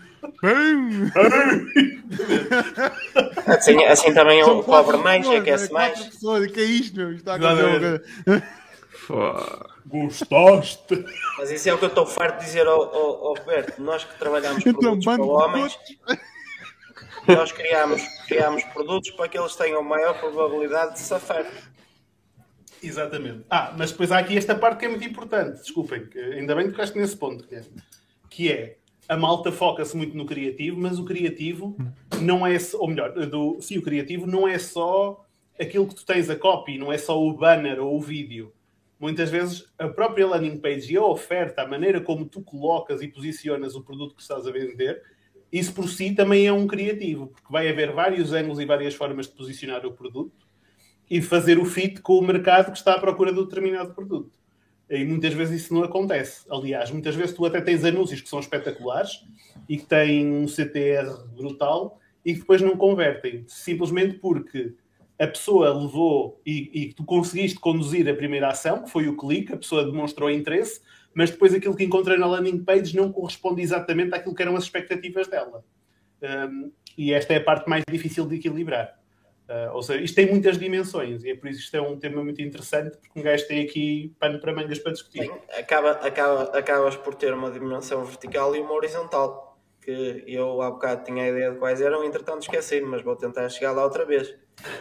[SPEAKER 4] assim, assim também o cobre mais, aquece mais.
[SPEAKER 1] Pessoas, que é isto, meu? Está a
[SPEAKER 2] Gostaste?
[SPEAKER 4] Mas isso é o que eu estou farto de dizer ao, ao, ao Roberto. Nós que trabalhamos então, produtos para homens, nós criamos, criamos produtos para que eles tenham maior probabilidade de safar.
[SPEAKER 2] Exatamente. Ah, mas depois há aqui esta parte que é muito importante. Desculpem, ainda bem que tocaste nesse ponto, que é a malta foca-se muito no criativo, mas o criativo não é, ou melhor, do, sim, o criativo não é só aquilo que tu tens a copy, não é só o banner ou o vídeo. Muitas vezes a própria landing page e a oferta, a maneira como tu colocas e posicionas o produto que estás a vender, isso por si também é um criativo, porque vai haver vários ângulos e várias formas de posicionar o produto e fazer o fit com o mercado que está à procura de um determinado produto. E muitas vezes isso não acontece. Aliás, muitas vezes tu até tens anúncios que são espetaculares e que têm um CTR brutal e que depois não convertem, simplesmente porque a pessoa levou e, e tu conseguiste conduzir a primeira ação, que foi o clique, a pessoa demonstrou interesse, mas depois aquilo que encontrei na landing page não corresponde exatamente àquilo que eram as expectativas dela. Um, e esta é a parte mais difícil de equilibrar. Uh, ou seja, isto tem muitas dimensões e é por isso que isto é um tema muito interessante porque um gajo tem aqui pano para mangas para discutir.
[SPEAKER 4] Acaba, acaba, acabas por ter uma dimensão vertical e uma horizontal que eu há bocado tinha a ideia de quais eram, entretanto esqueci mas vou tentar chegar lá outra vez.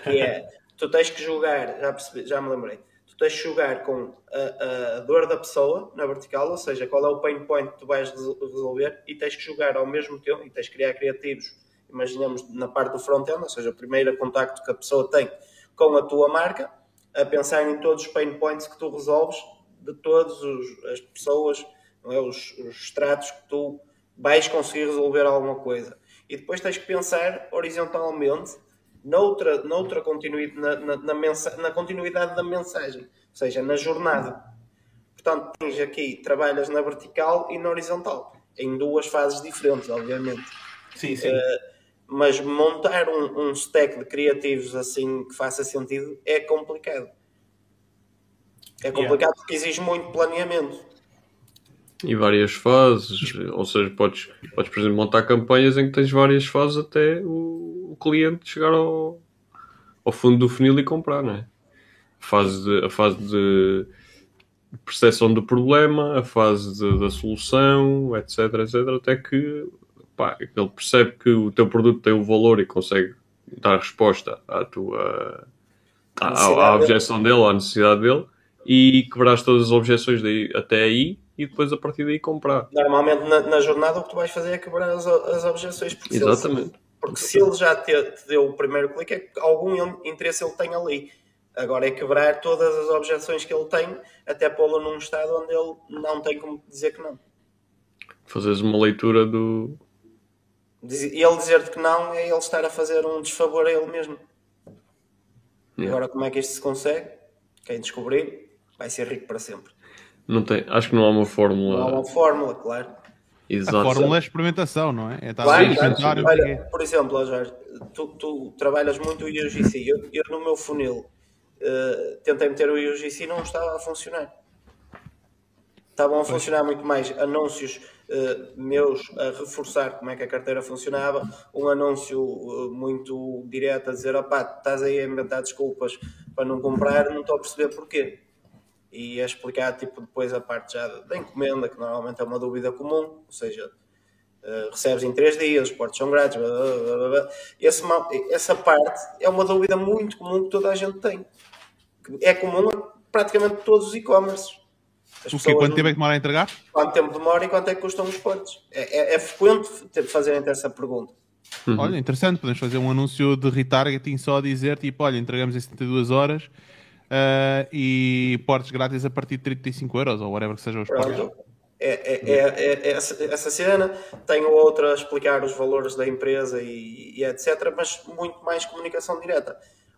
[SPEAKER 4] Que é, tu tens que jogar, já, percebi, já me lembrei, tu tens que jogar com a, a, dor da pessoa na vertical, ou seja, qual é o pain point que tu vais resolver e tens que jogar ao mesmo tempo e tens que criar criativos imaginamos na parte do front-end, ou seja, o primeiro contacto que a pessoa tem com a tua marca, a pensar em todos os pain points que tu resolves de todas as pessoas, é? os, os estratos que tu vais conseguir resolver alguma coisa. E depois tens que pensar horizontalmente noutra, noutra continuidade, na, na, na, mensa, na continuidade da mensagem, ou seja, na jornada. Portanto, tens aqui, trabalhas na vertical e na horizontal, em duas fases diferentes, obviamente.
[SPEAKER 2] Sim, sim. Uh,
[SPEAKER 4] mas montar um, um stack de criativos assim que faça sentido é complicado. É complicado yeah. porque exige muito planeamento.
[SPEAKER 3] E várias fases, ou seja, podes, podes, por exemplo, montar campanhas em que tens várias fases até o, o cliente chegar ao, ao fundo do funil e comprar, não é? A fase de, a fase de percepção do problema, a fase de, da solução, etc, etc, até que pá, ele percebe que o teu produto tem um valor e consegue dar resposta à tua à, à, objeção dele, à necessidade dele, e quebraste todas as objeções daí, até aí e depois a partir daí comprar.
[SPEAKER 4] Normalmente na, na jornada o que tu vais fazer é quebrar as, as objeções. Porque se ele-
[SPEAKER 3] Exatamente.
[SPEAKER 4] porque se ele já te, te deu o primeiro clique, é que algum interesse ele tem ali. Agora é quebrar todas as objeções que ele tem, até pô-lo num estado onde ele não tem como dizer que não.
[SPEAKER 3] Fazeres uma leitura do.
[SPEAKER 4] E ele dizer-te que não é ele estar a fazer um desfavor a ele mesmo.
[SPEAKER 3] Yeah.
[SPEAKER 4] Agora, como é que isto se consegue? Quem descobrir vai ser rico para sempre.
[SPEAKER 3] Não tem, acho que não há uma
[SPEAKER 4] Não há
[SPEAKER 3] fórmula
[SPEAKER 4] uma fórmula, claro.
[SPEAKER 1] A
[SPEAKER 3] exata.
[SPEAKER 1] fórmula é experimentação, não é? É estar
[SPEAKER 4] Claro,
[SPEAKER 1] a experimentar.
[SPEAKER 3] claro.
[SPEAKER 4] Olha, por exemplo, Jorge, tu, tu trabalhas muito o UGC. Eu, eu no meu funil eh, tentei meter o UGC e não estava a funcionar. Estavam a funcionar muito mais anúncios eh, meus a reforçar como é que a carteira funcionava, um anúncio eh, muito direto a dizer: opá, estás aí a inventar desculpas para não comprar, não estou a perceber porquê. E a explicar tipo, depois a parte já da encomenda, que normalmente é uma dúvida comum, ou seja, Uh, recebes em 3 dias, os portos são grátis. blá, blá, blá. Esse essa parte é uma dúvida muito comum que toda a gente tem. É comum a praticamente todos os e-commerce. As
[SPEAKER 1] O quê? Quanto
[SPEAKER 4] não-
[SPEAKER 1] tempo é que demora a entregar?
[SPEAKER 4] quanto tempo demora e quanto é que custam os portos? É, é, é frequente te- fazerem essa pergunta.
[SPEAKER 1] Olha, interessante, podemos fazer um anúncio de retargeting só a dizer, tipo, olha, entregamos em 72 horas ah, e portes grátis a partir de 35 euros, ou whatever que sejam os portes.
[SPEAKER 4] Pronto. É, é, é, é- é essa, essa cena. Tenho outra a explicar os valores da empresa e, e etc. Mas muito mais comunicação direta.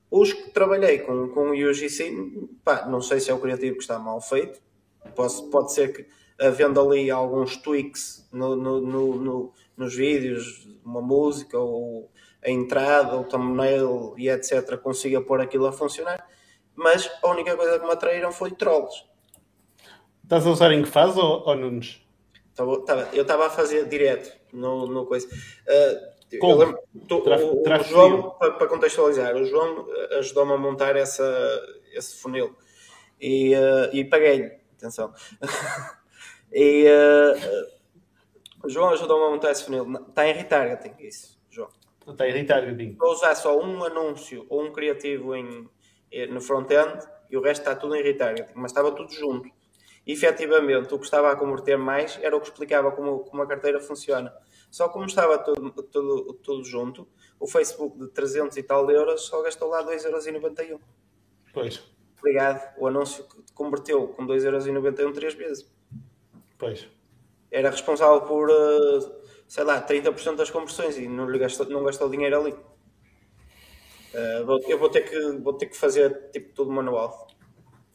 [SPEAKER 4] Os que trabalhei com, com o UGC, pá, não sei se é o criativo que está mal feito. Posso, pode ser que havendo ali alguns tweaks no, no- no- no- nos vídeos, uma música ou a entrada, o thumbnail e etc. consiga pôr aquilo a funcionar. Mas a única coisa que me atraíram foi trolls.
[SPEAKER 2] Estás a usar em que fase ou, ou Nunes?
[SPEAKER 4] Eu estava a fazer direto no, no coisa. Uh,
[SPEAKER 2] Como?
[SPEAKER 4] lembro- tu- o, o João, para, para contextualizar, o João ajudou-me a montar essa, esse funil e, uh, e paguei-lhe. Atenção. e uh, João ajudou-me a montar esse funil. Está em retargeting, isso, João.
[SPEAKER 2] Está a irritar, Gadinho.
[SPEAKER 4] Vou usar só um anúncio ou um criativo em, eh, no front-end e o resto está tudo em retargeting, mas estava tudo junto. E, efetivamente, o que estava a converter mais era o que explicava como, como a carteira funciona. Só como estava tudo, tudo, tudo junto, o Facebook de 300 e tal euros só gastou lá 2,91 euros.
[SPEAKER 2] Pois,
[SPEAKER 4] Obrigado. O anúncio que converteu com 2,91 euros três vezes.
[SPEAKER 2] pois.
[SPEAKER 4] Era responsável por, eh, sei lá, 30% das conversões e não, lhe gastou, não gastou dinheiro ali. Eh, eu vou ter, que, vou ter que fazer tipo tudo manual.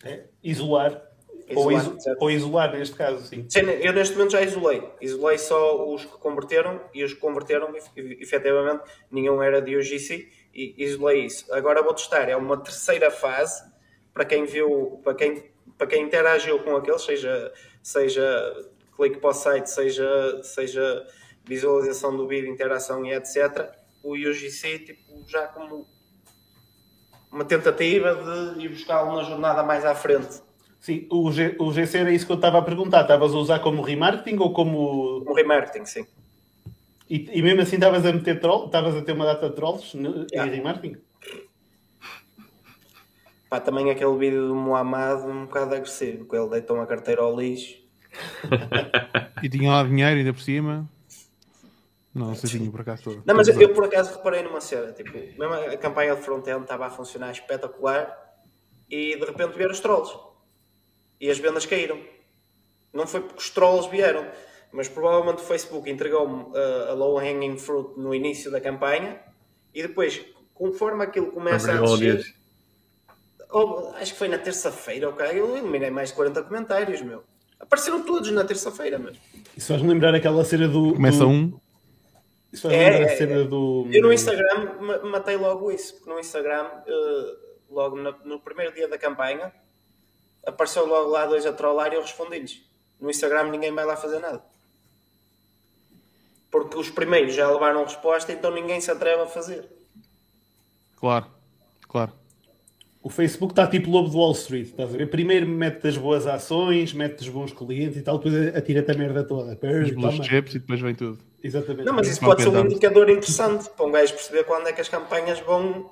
[SPEAKER 2] É. Isolar. ou,
[SPEAKER 4] Isolar,
[SPEAKER 2] iso- ou isolar, neste caso, sim.
[SPEAKER 4] Sim, eu neste momento já isolei. Isolei só os que converteram e os que converteram, ef- efetivamente, nenhum era de UGC e isolei isso. Agora vou testar. É uma terceira fase para quem viu, para quem, para quem interagiu com aqueles, seja, seja clique para o site, seja, seja visualização do vídeo, interação e etc. O UGC, tipo, já como uma tentativa de ir buscá-lo na jornada mais à frente.
[SPEAKER 2] Sim, o, G, o GC era isso que eu estava a perguntar. Estavas a usar como remarketing ou como.
[SPEAKER 4] Um remarketing, sim.
[SPEAKER 2] E, e mesmo assim estavas a meter troll? Estavas a ter uma data de trolls
[SPEAKER 4] Yeah.
[SPEAKER 2] em remarketing?
[SPEAKER 4] Pá, também aquele vídeo do Muhammad um bocado agressivo, que ele deitou uma carteira ao lixo.
[SPEAKER 1] E tinha lá dinheiro ainda por cima. Não, não sei se tinha por acaso todo.
[SPEAKER 4] Não, mas eu, eu, por acaso reparei numa cena, tipo, mesmo a campanha de front-end estava a funcionar espetacular e de repente vieram os trolls. E as vendas caíram. Não foi porque os trolls vieram, mas provavelmente o Facebook entregou-me uh, a low-hanging fruit no início da campanha e depois, conforme aquilo começa a descer, Oh, acho que foi na terça-feira, ok? Eu eliminei mais de 40 comentários, meu. Apareceram todos na terça-feira, meu.
[SPEAKER 2] Isso faz-me lembrar aquela cena do.
[SPEAKER 1] Começa
[SPEAKER 2] do...
[SPEAKER 1] um,
[SPEAKER 2] Isso faz-me
[SPEAKER 4] É,
[SPEAKER 2] lembrar
[SPEAKER 4] é,
[SPEAKER 2] a cena do.
[SPEAKER 4] Eu no Instagram ma- matei logo isso, porque no Instagram, eh, logo na- no primeiro dia da campanha, apareceu logo lá dois a trollar e eu respondi-lhes. No Instagram ninguém vai lá fazer nada. Porque os primeiros já levaram resposta, então ninguém se atreve a fazer.
[SPEAKER 1] claro, claro.
[SPEAKER 2] O Facebook está tipo lobo de Wall Street, estás a ver? Primeiro mete as boas ações, mete os bons clientes e tal, depois atira-te a merda toda.
[SPEAKER 1] Os
[SPEAKER 2] Pers,
[SPEAKER 1] blue
[SPEAKER 2] toma.
[SPEAKER 1] chips e depois vem tudo.
[SPEAKER 2] Exatamente.
[SPEAKER 4] Não, mas isso pode ser um indicador interessante para um gajo perceber quando é que as campanhas vão.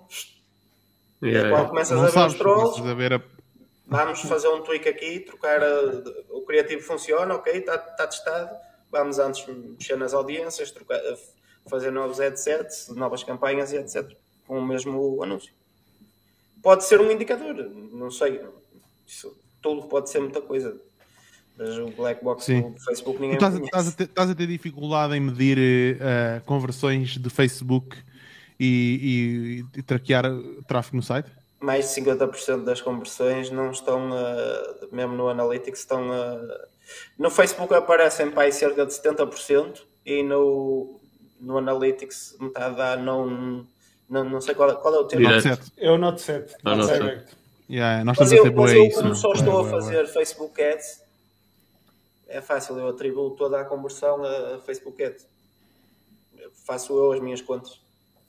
[SPEAKER 3] Yeah,
[SPEAKER 4] Quando começas
[SPEAKER 1] Não
[SPEAKER 4] a ver os
[SPEAKER 1] sabes,
[SPEAKER 4] trolls,
[SPEAKER 1] começas a ver a...
[SPEAKER 4] Vamos fazer um tweak aqui, trocar a- o criativo funciona, ok, está tá testado. Vamos antes mexer nas audiências, trocar, fazer novos headsets, novas campanhas e etc. Com o mesmo anúncio. Pode ser um indicador, não sei. Isso, tudo pode ser muita coisa. Mas o black box
[SPEAKER 1] Sim.
[SPEAKER 4] do Facebook ninguém
[SPEAKER 1] estás, estás a ter, estás a ter dificuldade em medir eh, conversões de Facebook e, e- e traquear tráfego no site?
[SPEAKER 4] mais de 50% das conversões não estão, uh, mesmo no Analytics, estão. uh, no Facebook aparecem para aí cerca de 70% e no, no Analytics metade dá não. Não, não sei qual, é- qual é o.
[SPEAKER 1] Certo.
[SPEAKER 2] É o Note 7.
[SPEAKER 3] Ah, Note
[SPEAKER 2] Note
[SPEAKER 3] 7.
[SPEAKER 2] Direct.
[SPEAKER 1] Yeah, nós
[SPEAKER 4] Mas
[SPEAKER 1] estamos a
[SPEAKER 4] eu, mas eu
[SPEAKER 1] isso.
[SPEAKER 4] como
[SPEAKER 1] não?
[SPEAKER 4] só estou a fazer Facebook Ads, é fácil, eu atribuo toda a conversão a a Facebook Ads. Eu Faço eu as minhas contas.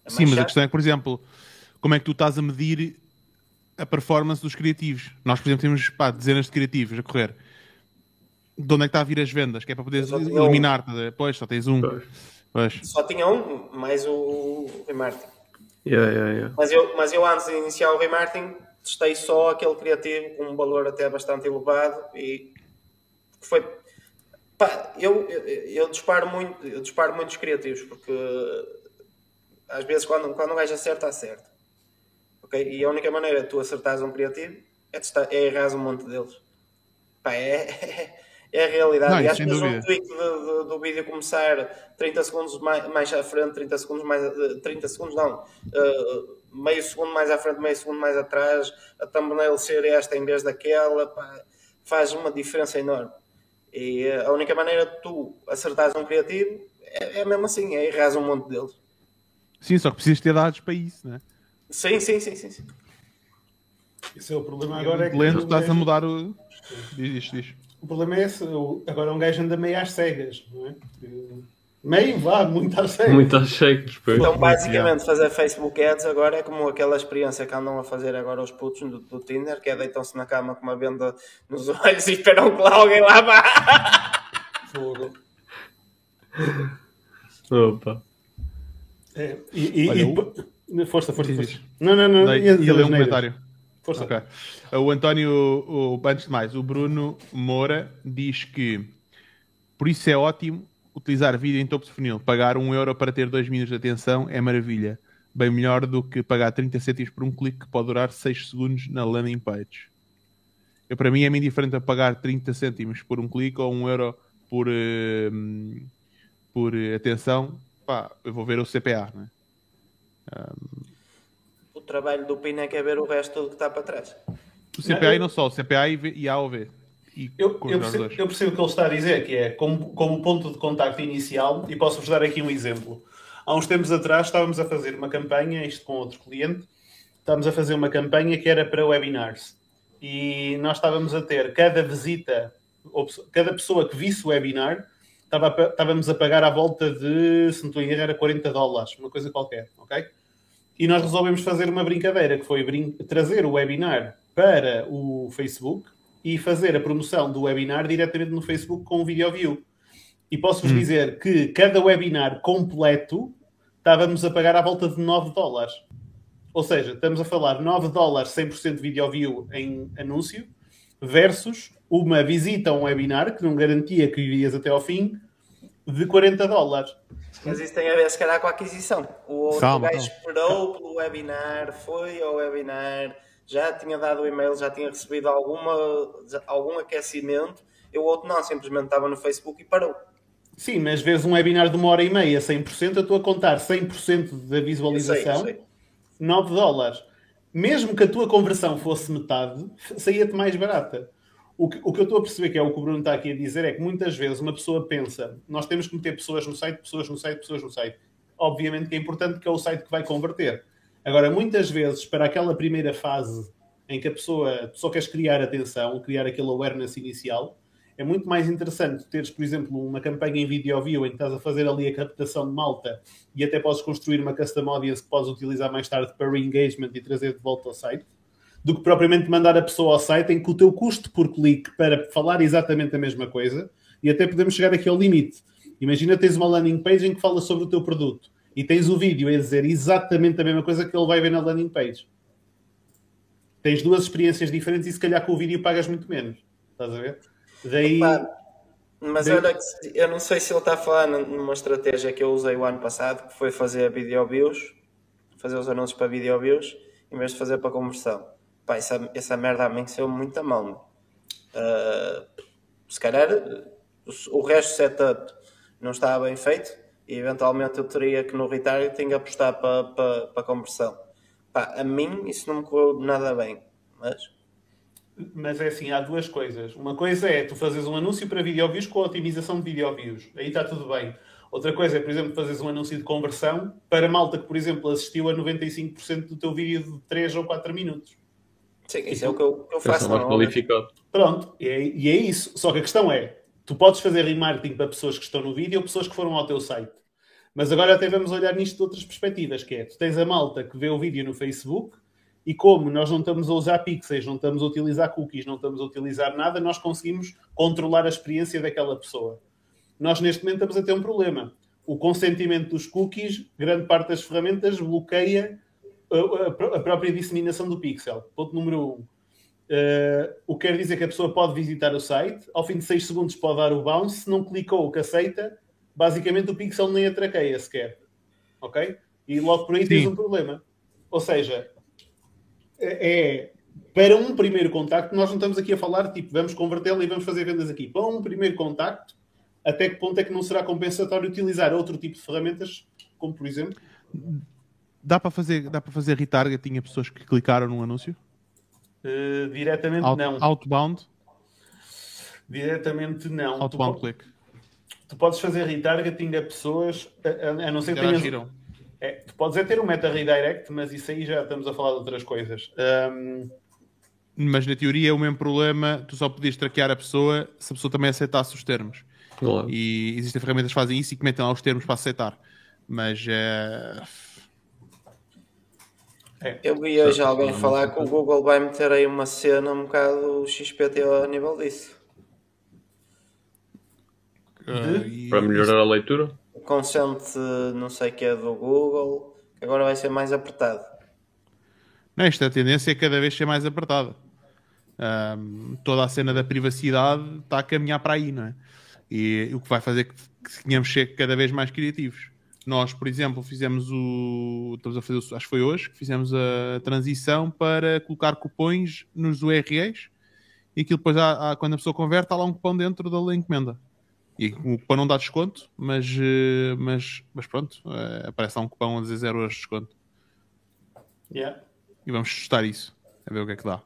[SPEAKER 4] É
[SPEAKER 1] Sim, mas a
[SPEAKER 4] chato.
[SPEAKER 1] questão é, por exemplo, como é que tu estás a medir a performance dos criativos? Nós, por exemplo, temos pá, dezenas de criativos a correr. De onde é que está a vir as vendas? Que é para poderes
[SPEAKER 4] Eu só tinha um.
[SPEAKER 1] a? Pois, só tens um.
[SPEAKER 3] Pois.
[SPEAKER 1] Pois.
[SPEAKER 4] Só tinha um, mais o remarketing.
[SPEAKER 3] Yeah, yeah, yeah.
[SPEAKER 4] Mas eu, mas eu antes de iniciar o remarketing testei só aquele criativo com um valor até bastante elevado e foi pá, eu, eu, eu disparo muito eu disparo muitos criativos porque às vezes quando, quando um gajo acerta, acerta ok? e a única maneira de tu acertares um criativo é, testar, é errar um monte deles pá, é, é a realidade
[SPEAKER 1] Não,
[SPEAKER 4] e
[SPEAKER 1] sem
[SPEAKER 4] vezes um tweak do, do, do vídeo começar 30 segundos mais, mais à frente 30 segundos mais eh, 30 segundos não eh, meio segundo mais à frente meio segundo mais atrás a thumbnail ser esta em vez daquela pá, faz uma diferença enorme e eh, a única maneira de tu acertares um criativo é, é mesmo assim, é errar um monte deles
[SPEAKER 1] Sim, só que precisas ter dados para isso, né?
[SPEAKER 4] sim, sim, sim, sim, sim.
[SPEAKER 2] Isso é o problema agora. É que
[SPEAKER 1] Lento, estás a mudar o. Diz, diz, diz.
[SPEAKER 2] O problema é esse. Agora um gajo anda meio às cegas, não é? Meio, vá, muito às cegas.
[SPEAKER 3] Muitas shakes, pois.
[SPEAKER 4] Então,
[SPEAKER 1] Muito,
[SPEAKER 4] basicamente, fazer Facebook Ads agora é como aquela experiência que andam a fazer agora os putos do, do Tinder, que é deitam-se na cama com uma venda nos olhos e esperam que lá alguém lá vá.
[SPEAKER 2] Fogo.
[SPEAKER 3] Opa.
[SPEAKER 2] É, e, e,
[SPEAKER 1] Olha,
[SPEAKER 2] e-
[SPEAKER 1] o-
[SPEAKER 2] Força, força, força. Não, não, não.
[SPEAKER 1] Dei-
[SPEAKER 2] ia
[SPEAKER 1] Ia ler um comentário.
[SPEAKER 2] Força.
[SPEAKER 1] Ok. O António, o, antes de mais, o Bruno Moura diz que por isso é ótimo utilizar vídeo em topo de funil. Pagar um euro para ter dois minutos de atenção é maravilha. Bem melhor do que pagar 30 cêntimos por um clique que pode durar 6 segundos na landing page. Eu, para mim é muito diferente a pagar 30 cêntimos por um clique ou um euro por, eh, por atenção. Pá, eu vou ver o CPA,
[SPEAKER 4] trabalho do Pina é que é ver o resto tudo que está para trás.
[SPEAKER 1] O CPA e não só, o CPA e, e AOV. E
[SPEAKER 2] Eu, eu, percebo, eu percebo o que ele está a dizer, que é como, como ponto de contacto inicial, e posso-vos dar aqui um exemplo. Há uns tempos atrás estávamos a fazer uma campanha, isto com outro cliente, estávamos a fazer uma campanha que era para webinars. E nós estávamos a ter cada visita, cada pessoa que visse o webinar, estava estávamos a pagar à volta de, se não estou a errar, era 40 dólares, uma coisa qualquer, ok? E nós resolvemos fazer uma brincadeira, que foi brin- trazer o webinar para o Facebook e fazer a promoção do webinar diretamente no Facebook com o Video View. E posso-vos dizer que cada webinar completo estávamos a pagar à volta de 9 dólares. Ou seja, estamos a falar 9 dólares 100% Video View em anúncio versus uma visita a um webinar que não garantia que irias até ao fim de 40 dólares.
[SPEAKER 4] Mas isso tem a ver, se calhar, com a aquisição. O outro
[SPEAKER 1] Calma,
[SPEAKER 4] gajo
[SPEAKER 1] calma.
[SPEAKER 4] esperou pelo webinar, foi ao webinar, já tinha dado o e-mail, já tinha recebido alguma, algum aquecimento. E o outro não, simplesmente estava no Facebook e parou.
[SPEAKER 2] Sim, mas vezes um webinar de uma hora e meia, 100%, eu estou a contar 100% da
[SPEAKER 4] Eu sei,
[SPEAKER 2] visualização.
[SPEAKER 4] eu sei.
[SPEAKER 2] 9 dólares. Mesmo que a tua conversão fosse metade, saía-te mais barata. O que, o que eu estou a perceber, que é o que o Bruno está aqui a dizer, é que muitas vezes uma pessoa pensa, nós temos que meter pessoas no site, pessoas no site, pessoas no site. Obviamente que é importante que é o site que vai converter. Agora, muitas vezes, para aquela primeira fase em que a pessoa só queres criar atenção, criar aquele awareness inicial, é muito mais interessante teres, por exemplo, uma campanha em video view em que estás a fazer ali a captação de malta e até podes construir uma custom audience que podes utilizar mais tarde para re-engagement e trazer de volta ao site, do que propriamente mandar a pessoa ao site em que o teu custo por clique para falar exatamente a mesma coisa, e até podemos chegar aqui ao limite. Imagina tens uma landing page em que fala sobre o teu produto e tens o vídeo a dizer exatamente a mesma coisa que ele vai ver na landing page. tens duas experiências diferentes e se calhar com o vídeo pagas muito menos. Estás a ver? Daí.
[SPEAKER 4] Pá, mas
[SPEAKER 2] Daí-
[SPEAKER 4] olha, eu não sei se ele está a falar numa estratégia que eu usei o ano passado, que foi fazer video views, fazer os anúncios para video views, em vez de fazer para conversão. Pá, essa, essa merda a mim que saiu muito a mão. meu. Ah, se calhar o, resto do setup não estava bem feito e eventualmente eu teria que no retargeting apostar para, para, para conversão. Pá, a mim isso não me correu nada bem, mas
[SPEAKER 2] Mas é assim, há duas coisas. Uma coisa é tu fazes um anúncio para video views com a otimização de video views. Aí está tudo bem. Outra coisa é, por exemplo, fazeres um anúncio de conversão para malta que, por exemplo, assistiu a 95% do teu vídeo de 3 ou 4 minutos.
[SPEAKER 4] Sim, isso é o que eu, eu faço.
[SPEAKER 3] mais qualificado.
[SPEAKER 2] Pronto, e é, e é isso. Só que a questão é, tu podes fazer remarketing para pessoas que estão no vídeo ou pessoas que foram ao teu site. Mas agora até vamos olhar nisto de outras perspectivas, que é, tu tens a malta que vê o vídeo no Facebook e como nós não estamos a usar pixels, não estamos a utilizar cookies, não estamos a utilizar nada, nós conseguimos controlar a experiência daquela pessoa. Nós neste momento estamos a ter um problema. O consentimento dos cookies, grande parte das ferramentas bloqueia a, própria disseminação do pixel. Ponto número um. Uh, o que quer dizer que a pessoa pode visitar o site, ao fim de 6 segundos pode dar o bounce, se não clicou o que aceita, basicamente o pixel nem a traqueia sequer. Ok? E logo por aí tens
[SPEAKER 1] Sim.
[SPEAKER 2] um problema. Ou seja, é é- para um primeiro contacto, nós não estamos aqui a falar tipo, vamos convertê-la e vamos fazer vendas aqui. Para um primeiro contacto, até que ponto é que não será compensatório utilizar outro tipo de ferramentas, como por exemplo,
[SPEAKER 1] Dá para fazer, dá para fazer retargeting a pessoas que clicaram num anúncio?
[SPEAKER 2] uh, diretamente
[SPEAKER 1] Out-
[SPEAKER 2] não.
[SPEAKER 1] Outbound?
[SPEAKER 2] Diretamente não. Tu
[SPEAKER 1] Outbound
[SPEAKER 2] po-
[SPEAKER 1] click.
[SPEAKER 2] Tu podes fazer retargeting a pessoas, a, a- a não ser que tenhas... É, tu podes é ter um meta redirect, mas isso aí já estamos a falar de outras coisas. Ahm,
[SPEAKER 1] Mas na teoria é o mesmo problema, tu só podias traquear a pessoa se a pessoa também aceitasse os termos.
[SPEAKER 3] Claro.
[SPEAKER 1] E existem ferramentas que fazem isso e que metem lá os termos para aceitar. Mas é.
[SPEAKER 4] Eu vi hoje alguém falar que o Google vai meter aí uma cena um bocado XPTO a nível disso.
[SPEAKER 1] eh, e-
[SPEAKER 3] Para melhorar a leitura?
[SPEAKER 4] O consent não sei que é do Google, que agora vai ser mais apertado.
[SPEAKER 1] Não, esta tendência é cada vez ser mais apertada. Ahm, toda a cena da privacidade está a caminhar para aí, não é? E o que vai fazer que, que tenhamos de ser cada vez mais criativos. Nós, por exemplo, fizemos o. Estamos a fazer, acho que foi hoje, que fizemos a transição para colocar cupons nos URLs e aquilo depois, há, há- quando a pessoa converte, há lá um cupom dentro da encomenda. E o cupom não dá desconto, mas, eh, mas, mas pronto, eh, aparece lá um cupom a dizer 0 euros de desconto.
[SPEAKER 2] yeah.
[SPEAKER 1] E vamos testar isso, a ver o que é que dá.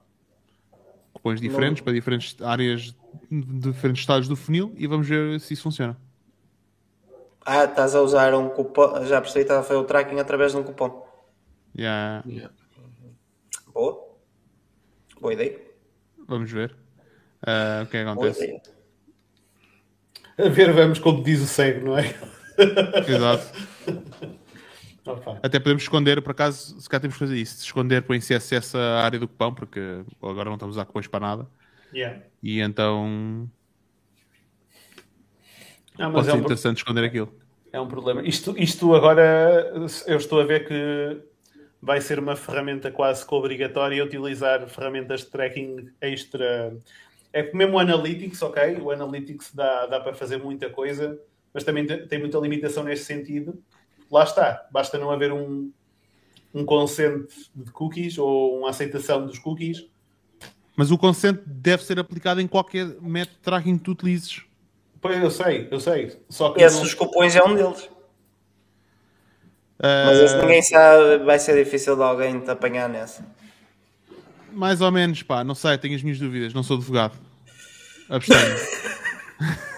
[SPEAKER 1] Cupons diferentes para diferentes áreas, de diferentes estados do funil e vamos ver se isso funciona.
[SPEAKER 4] Ah, estás a usar um cupom, já percebi, estás a fazer o tracking através de um cupom.
[SPEAKER 1] Yeah,
[SPEAKER 3] Yeah.
[SPEAKER 4] Boa. Boa ideia.
[SPEAKER 1] vamos ver Ah, o que é acontece.
[SPEAKER 2] A ver, vamos como diz o cego, não é?
[SPEAKER 1] Exato.
[SPEAKER 2] Opa.
[SPEAKER 1] Até podemos esconder, por acaso, se cá temos que fazer isso, esconder põe CSS a área do cupom, porque agora não estamos a usar cupons para nada.
[SPEAKER 2] Yeah.
[SPEAKER 1] E então
[SPEAKER 2] Ah,
[SPEAKER 1] pode
[SPEAKER 2] é um, pro-
[SPEAKER 1] interessante esconder aquilo.
[SPEAKER 2] é um problema. Isto, isto agora, eu estou a ver que vai ser uma ferramenta quase que obrigatória utilizar ferramentas de tracking extra. É que mesmo o Analytics, ok, o Analytics dá, dá para fazer muita coisa, mas também tem tem muita limitação neste sentido. Lá está, basta não haver um, um consent de cookies ou uma aceitação dos cookies.
[SPEAKER 1] Mas o consent deve ser aplicado em qualquer método de tracking que tu utilizes.
[SPEAKER 2] Pois eu sei, eu sei. Só que
[SPEAKER 4] Esse
[SPEAKER 2] não-
[SPEAKER 4] dos cupons é um deles.
[SPEAKER 1] Ah,
[SPEAKER 4] Mas esse ninguém sabe, vai ser difícil de alguém te apanhar nessa.
[SPEAKER 1] Mais ou menos, pá, não sei, tenho as minhas dúvidas, não sou advogado. Abstenho.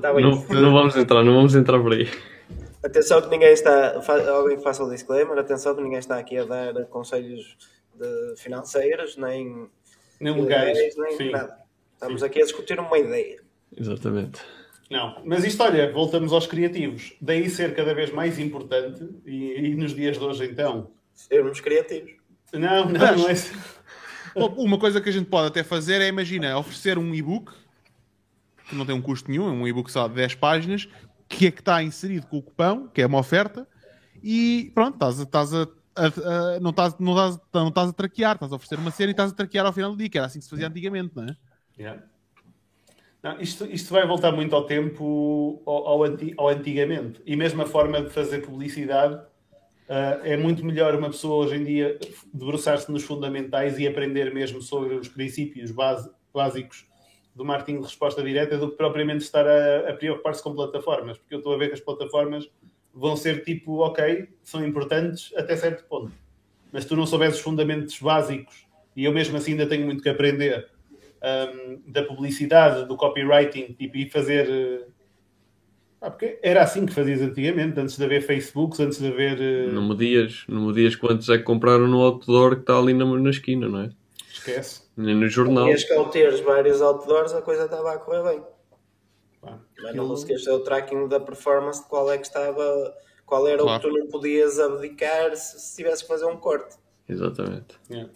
[SPEAKER 4] Tá.
[SPEAKER 3] Não, não vamos entrar, não vamos entrar por aí.
[SPEAKER 4] Atenção que ninguém está. Alguém que faça o disclaimer, atenção que ninguém está aqui a dar conselhos de financeiros, nem
[SPEAKER 2] nem legais.
[SPEAKER 4] nem
[SPEAKER 2] Sim.
[SPEAKER 4] nada. Estamos aqui a discutir uma ideia.
[SPEAKER 3] Exatamente.
[SPEAKER 2] Não, mas isto, olha, voltamos aos criativos. Daí ser cada vez mais importante, e, e nos dias de hoje, então.
[SPEAKER 4] Sermos criativos.
[SPEAKER 2] Não, não, não é.
[SPEAKER 1] Bom, Uma coisa que a gente pode até fazer é, imagina, oferecer um e-book que não tem um custo nenhum, é um e-book só de 10 páginas, que é que está inserido com o cupão, que é uma oferta, e pronto, estás, a- estás a, a- a- não, estás, não, não a traquear, estás a oferecer uma cena e estás a traquear ao final do dia, que era assim que se fazia antigamente, não é?
[SPEAKER 2] Yeah. Não, isto, isto vai voltar muito ao tempo, ao, ao, anti- ao antigamente. E mesmo a forma de fazer publicidade ah, é muito melhor uma pessoa hoje em dia debruçar-se nos fundamentais e aprender mesmo sobre os princípios base- básicos do marketing de resposta direta do que propriamente estar a, a preocupar-se com plataformas. Porque eu estou a ver que as plataformas vão ser tipo, ok, são importantes até certo ponto. Mas tu não souberes os fundamentos básicos, e eu mesmo assim ainda tenho muito que aprender, um, da publicidade, do copywriting, tipo, e fazer. eh, ah, porque era assim que fazias antigamente, antes de haver Facebooks, antes de haver. eh,
[SPEAKER 3] Não me dias, não me dias quantos é que compraram no outdoor que está ali na, na esquina, não é?
[SPEAKER 2] Esquece.
[SPEAKER 3] Nem no jornal.
[SPEAKER 4] E as que ao teres vários outdoors, a coisa estava a correr bem. Mas não conseguias ter o tracking da performance de qual é que estava, qual era
[SPEAKER 1] Claro.
[SPEAKER 4] o que tu não podias abdicar se, se tivesse que fazer um corte.
[SPEAKER 3] Exatamente.
[SPEAKER 2] Yeah.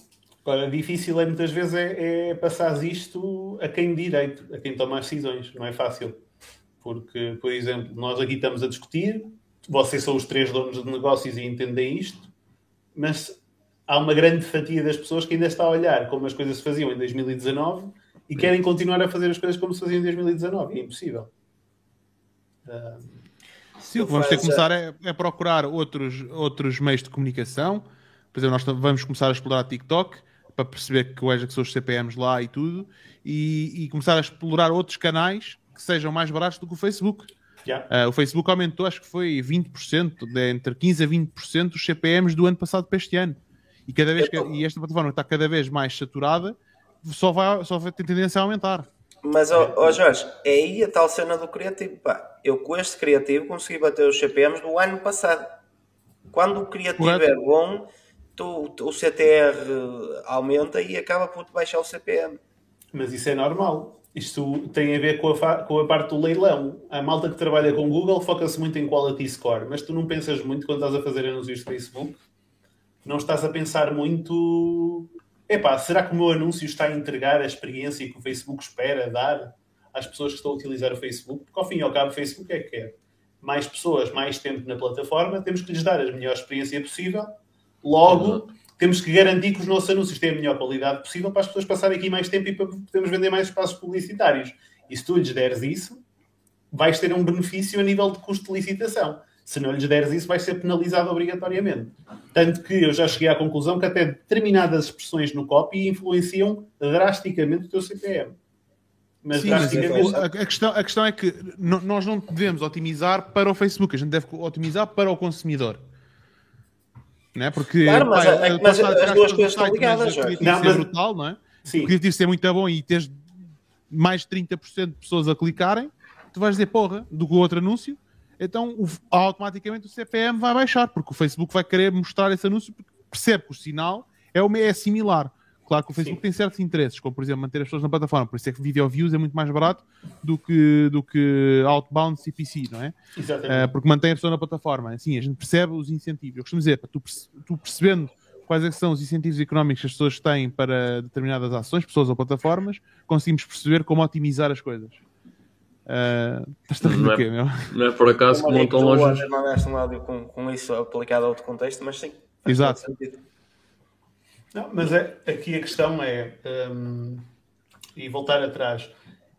[SPEAKER 2] Agora, difícil é muitas vezes é, é passar isto a quem direito, a quem toma as decisões. Não é fácil. Porque, por exemplo, nós aqui estamos a discutir, vocês são os três donos de negócios e entendem isto, mas há uma grande fatia das pessoas que ainda está a olhar como as coisas se faziam em 2019 e querem continuar a fazer as coisas como se faziam em 2019. É impossível.
[SPEAKER 1] Sim, o que vamos ter que começar é, é procurar outros, outros meios de comunicação. Por exemplo, nós vamos começar a explorar TikTok para perceber que quais é que são os CPMs lá e tudo, e, e começar a explorar outros canais que sejam mais baratos do que o Facebook.
[SPEAKER 2] já.
[SPEAKER 1] Ah, o Facebook aumentou, acho que foi 20%, de, entre 15% a 20% os CPMs do ano passado para este ano. E, cada vez que, e esta plataforma está cada vez mais saturada, só vai, só vai ter tendência a aumentar.
[SPEAKER 4] Mas, ó ó, Jorge, é aí a tal cena do criativo. Pá, eu com este criativo consegui bater os CPMs do ano passado. Quando o criativo
[SPEAKER 1] Correto.
[SPEAKER 4] é bom, tu, tu- o CTR aumenta e acaba por baixar o CPM.
[SPEAKER 2] Mas isso é normal. Isto tem a ver com a, com a parte do leilão. A malta que trabalha com Google foca-se muito em quality score, mas tu não pensas muito quando estás a fazer anúncios de Facebook. Não estás a pensar muito. Epá, será que o meu anúncio está a entregar a experiência que o Facebook espera dar às pessoas que estão a utilizar o Facebook? Porque ao fim e ao cabo, o Facebook é que quer mais pessoas, mais tempo na plataforma, temos que lhes dar a melhor experiência possível. Logo, temos que garantir que os nossos anúncios têm a melhor qualidade possível para as pessoas passarem aqui mais tempo e para podermos vender mais espaços publicitários. E se tu lhes deres isso, vais ter um benefício a nível de custo de licitação. Se não lhes deres isso, vais ser penalizado obrigatoriamente. Tanto que eu já cheguei à conclusão que até determinadas expressões no copy influenciam drasticamente o teu CPM. Mas
[SPEAKER 1] Sim, mas
[SPEAKER 2] drasticamente.
[SPEAKER 1] o- a, a questão, a questão é que nós não devemos otimizar para o Facebook, a gente deve otimizar para o consumidor. Não é? Porque
[SPEAKER 4] Claro, mas
[SPEAKER 1] pá,
[SPEAKER 4] é- mas as duas coisas estão ligadas,
[SPEAKER 1] mas o
[SPEAKER 2] Não,
[SPEAKER 1] ser
[SPEAKER 2] mas-
[SPEAKER 1] brutal, não é? O
[SPEAKER 2] Sim,
[SPEAKER 1] criativo ser muito bom e teres mais de 30% de pessoas a clicarem, tu vais dizer porra do que o outro anúncio, então o- automaticamente o CPM vai baixar, porque o Facebook vai querer mostrar esse anúncio porque percebe que o sinal é, o, é similar. Claro que o Facebook
[SPEAKER 2] Sim.
[SPEAKER 1] tem certos interesses, como por exemplo manter as pessoas na plataforma, por isso é que video views é muito mais barato do que, do que outbound CPC, não é?
[SPEAKER 2] exatamente.
[SPEAKER 1] Uh, porque mantém a pessoa na plataforma. Assim, a gente percebe os incentivos. Eu costumo dizer, tu, tu percebendo quais é são os incentivos económicos que as pessoas têm para determinadas ações, pessoas ou plataformas, conseguimos perceber como otimizar as coisas. Uh, Estás a rir
[SPEAKER 3] Não é-
[SPEAKER 1] quê, meu?
[SPEAKER 3] Não é por acaso que montam lojas.
[SPEAKER 4] ontem mandaste um áudio com, com isso aplicado a outro contexto, mas sim. faz
[SPEAKER 1] Exato.
[SPEAKER 2] Não, mas é, aqui a questão é, hum, e voltar atrás,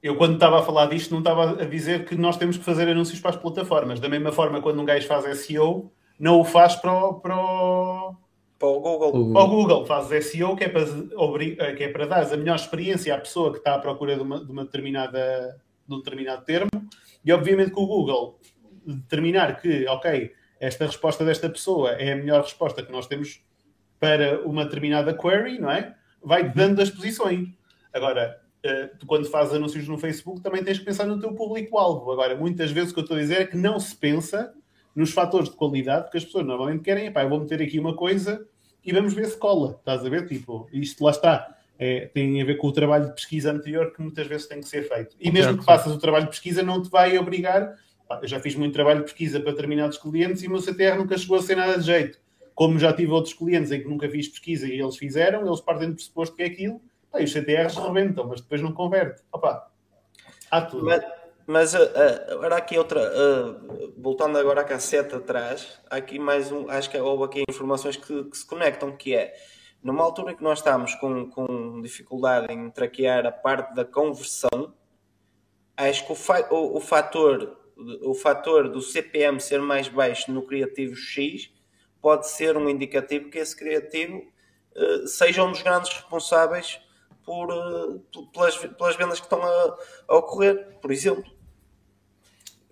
[SPEAKER 2] eu quando estava a falar disto não estava a dizer que nós temos que fazer anúncios para as plataformas. Da mesma forma, quando um gajo faz SEO, não o faz para o, para o,
[SPEAKER 4] Para o Google.
[SPEAKER 2] Para o Google, faz SEO que é, para, que é para dar a melhor experiência à pessoa que está à procura de uma, de uma determinada, de um determinado termo, e obviamente que o Google determinar que, ok, esta resposta desta pessoa é a melhor resposta que nós temos para uma determinada query, não é? Vai dando as posições. Agora, eh, tu quando fazes anúncios no Facebook também tens que pensar no teu público-alvo. Agora, muitas vezes o que eu estou a dizer é que não se pensa nos fatores de qualidade, porque as pessoas normalmente querem, pá, eu vou meter aqui uma coisa e vamos ver se cola. Estás a ver? Tipo, isto lá está. É, tem a ver com o trabalho de pesquisa anterior que muitas vezes tem que ser feito. E mesmo
[SPEAKER 1] Certo.
[SPEAKER 2] que faças o trabalho de pesquisa, não te vai obrigar. Eu já fiz muito trabalho de pesquisa para determinados clientes e o meu CTR nunca chegou a ser nada de jeito. Como já tive outros clientes em que nunca fiz pesquisa e eles fizeram, eles partem do pressuposto que é aquilo, pá, e os CTRs rebentam, mas depois não converte. Opa, há tudo.
[SPEAKER 4] Mas, Mas uh, uh, agora aqui outra, uh, voltando agora à cassete atrás, há aqui mais um, acho que houve aqui informações que, que, se conectam, que é numa altura em que nós estamos com, com dificuldade em traquear a parte da conversão, acho que o, fa o, o, fator, o fator do CPM ser mais baixo no criativo X pode ser um indicativo que esse criativo seja um dos grandes responsáveis por, pelas, pelas vendas que estão a, a ocorrer, por exemplo.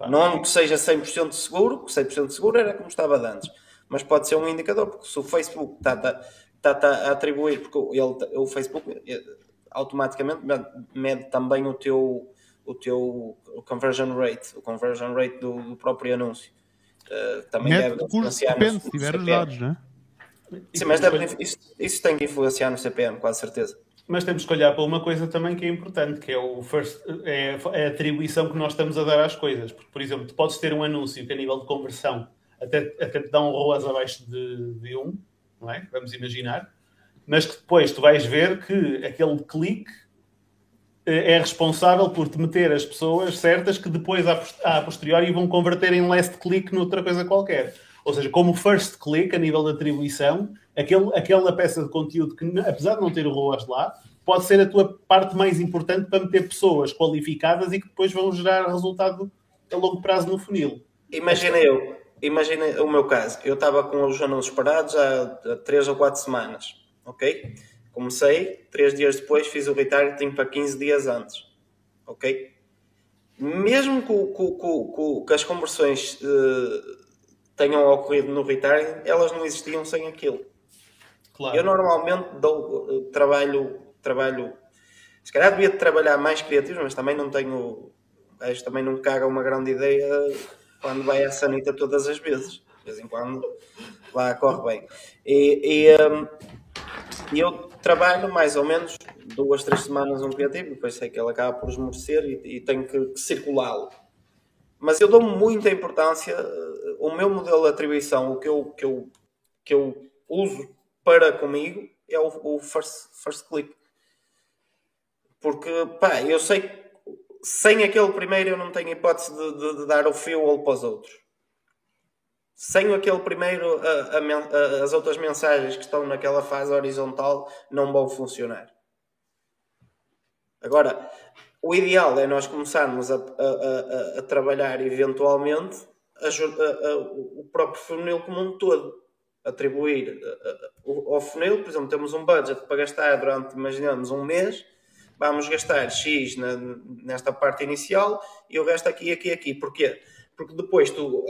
[SPEAKER 4] Não que seja 100% seguro, que 100% seguro era como estava antes, mas pode ser um indicador, porque se o Facebook está, está, está, está a atribuir, porque ele, o Facebook eh, automaticamente mede também o teu, o teu o conversion rate, o conversion rate do, do próprio anúncio. Uh, também
[SPEAKER 1] mede deve influenciar depende, no, se tiver os dados, não é?
[SPEAKER 4] Sim, mas deve, isso, isso tem que influenciar no CPM, com certeza.
[SPEAKER 2] Mas temos que olhar para uma coisa também que é importante, que é, o first, é, é a atribuição que nós estamos a dar às coisas. Porque, por exemplo, tu podes ter um anúncio que a nível de conversão até, até te dá um ROAS abaixo de, de 1, não é? Vamos imaginar. Mas que depois tu vais ver que aquele clique eh, é responsável por te meter as pessoas certas que depois, a posteriori, vão converter em last click noutra coisa qualquer. Ou seja, como first click, a nível de atribuição, aquele, aquela peça de conteúdo que, apesar de não ter o ROAS lá, pode ser a tua parte mais importante para meter pessoas qualificadas e que depois vão gerar resultado a longo prazo no funil.
[SPEAKER 4] Imagina eu, imagina o meu caso. Eu estava com os anúncios parados há, há 3 ou 4 semanas, ok? Comecei, 3 dias depois fiz o retargeting para 15 dias antes, ok? Mesmo que, as conversões uh, tenham ocorrido no retargeting, elas não existiam sem aquilo. Claro. Eu normalmente dou, eh, trabalho, trabalho, se calhar devia trabalhar mais criativo, mas também não tenho, acho também não caga uma grande ideia quando vai à sanita todas as vezes. De vez em quando lá corre bem. E, e um, eu trabalho mais ou menos duas, três semanas um criativo, depois sei que ele acaba por esmorecer e, e tenho que, que circulá-lo. Mas eu dou muita importância, eh, o meu modelo de atribuição, o que eu, que eu, que eu uso para comigo é o, o first, first click. Porque, pá, eu sei que sem aquele primeiro eu não tenho hipótese de, de, de dar o fuel para os outros. Sem aquele primeiro, a, a, a, as outras mensagens que estão naquela fase horizontal não vão funcionar. Agora, o ideal é nós começarmos a, a trabalhar eventualmente o próprio funil como um todo atribuir ao funil, por exemplo, temos um budget para gastar durante, imaginamos, um mês, vamos gastar X na, nesta parte inicial e o resto aqui, aqui, aqui. Porquê? Porque depois tu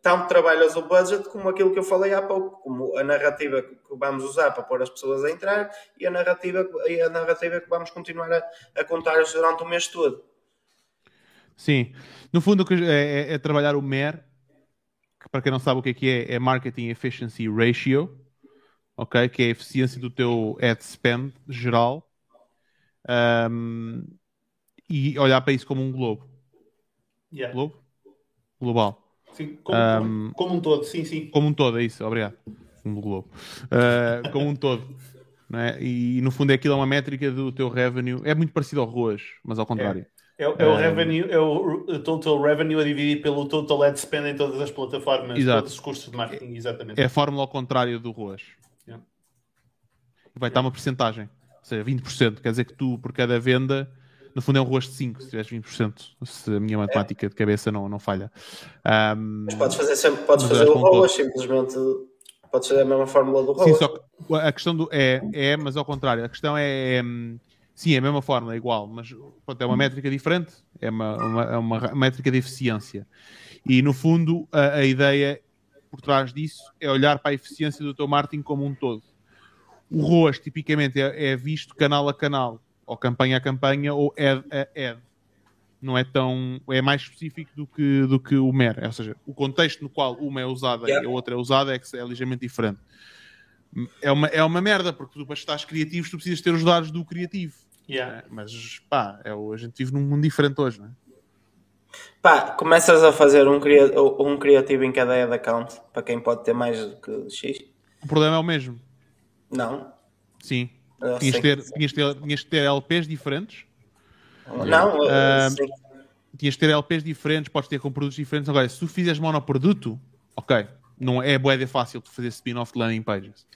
[SPEAKER 4] tanto trabalhas o budget como aquilo que eu falei há pouco, como a narrativa que vamos usar para pôr as pessoas a entrar e a narrativa, e a narrativa que vamos continuar a, a contar durante o mês todo.
[SPEAKER 1] Sim, no fundo é, é, é trabalhar o MER que para quem não sabe o que é que é, é Marketing Efficiency Ratio, ok? Que é a eficiência do teu ad spend geral. Um, e olhar para isso como um globo.
[SPEAKER 2] Yeah.
[SPEAKER 1] Globo? Global.
[SPEAKER 2] Sim, como, um, como, um todo, sim, sim.
[SPEAKER 1] Como um todo, é isso, obrigado. Um globo. Uh, como um todo. É? E, no fundo é aquilo é uma métrica do teu revenue. É muito parecido ao ROAS, mas ao contrário.
[SPEAKER 2] É. É, é, o revenue, é o total revenue a dividir pelo total ad spend em todas as plataformas, Exato. todos os custos de marketing, exatamente.
[SPEAKER 1] É a fórmula ao contrário do ROAS. Yeah. Vai estar uma porcentagem, ou seja, 20%. Quer dizer que tu, por cada venda, no fundo é um ROAS de 5, se tiveres 20%, se a minha matemática é. de cabeça não, não falha.
[SPEAKER 4] Um, mas podes fazer sempre, podes fazer o ROAS, simplesmente podes fazer a mesma fórmula do ROAS.
[SPEAKER 1] Sim, só que a questão do é, é, mas ao contrário, a questão é, é Sim, é a mesma forma, é igual, mas pronto, é uma métrica diferente, é uma, uma, é uma métrica de eficiência. E no fundo, a, a, ideia por trás disso é olhar para a eficiência do teu marketing como um todo. O ROAS, tipicamente, é, é visto canal a canal, ou campanha a campanha, ou ad a ad. Não é tão. é mais específico do que, do que o MER. Ou seja, o contexto no qual uma é usada yeah. e a outra é usada é, é ligeiramente diferente. É uma, é uma merda, porque tu, para estás criativo, tu precisas ter os dados do criativo
[SPEAKER 2] Yeah.
[SPEAKER 1] É, mas pá, é, a gente vive num mundo diferente hoje, não é?
[SPEAKER 4] Pá, começas a fazer um, um criativo em cada ad account para quem pode ter mais do que X.
[SPEAKER 1] O problema é o mesmo.
[SPEAKER 4] Não.
[SPEAKER 1] Sim. tinhas, ter, tinhas, ter, tinhas ter LPs diferentes.
[SPEAKER 4] Não, uh, sim.
[SPEAKER 1] tinhas de ter LPs diferentes, podes ter com produtos diferentes. Agora, se tu fizeres monoproduto, ok, não é boeda fácil tu fazer spin-off de landing pages.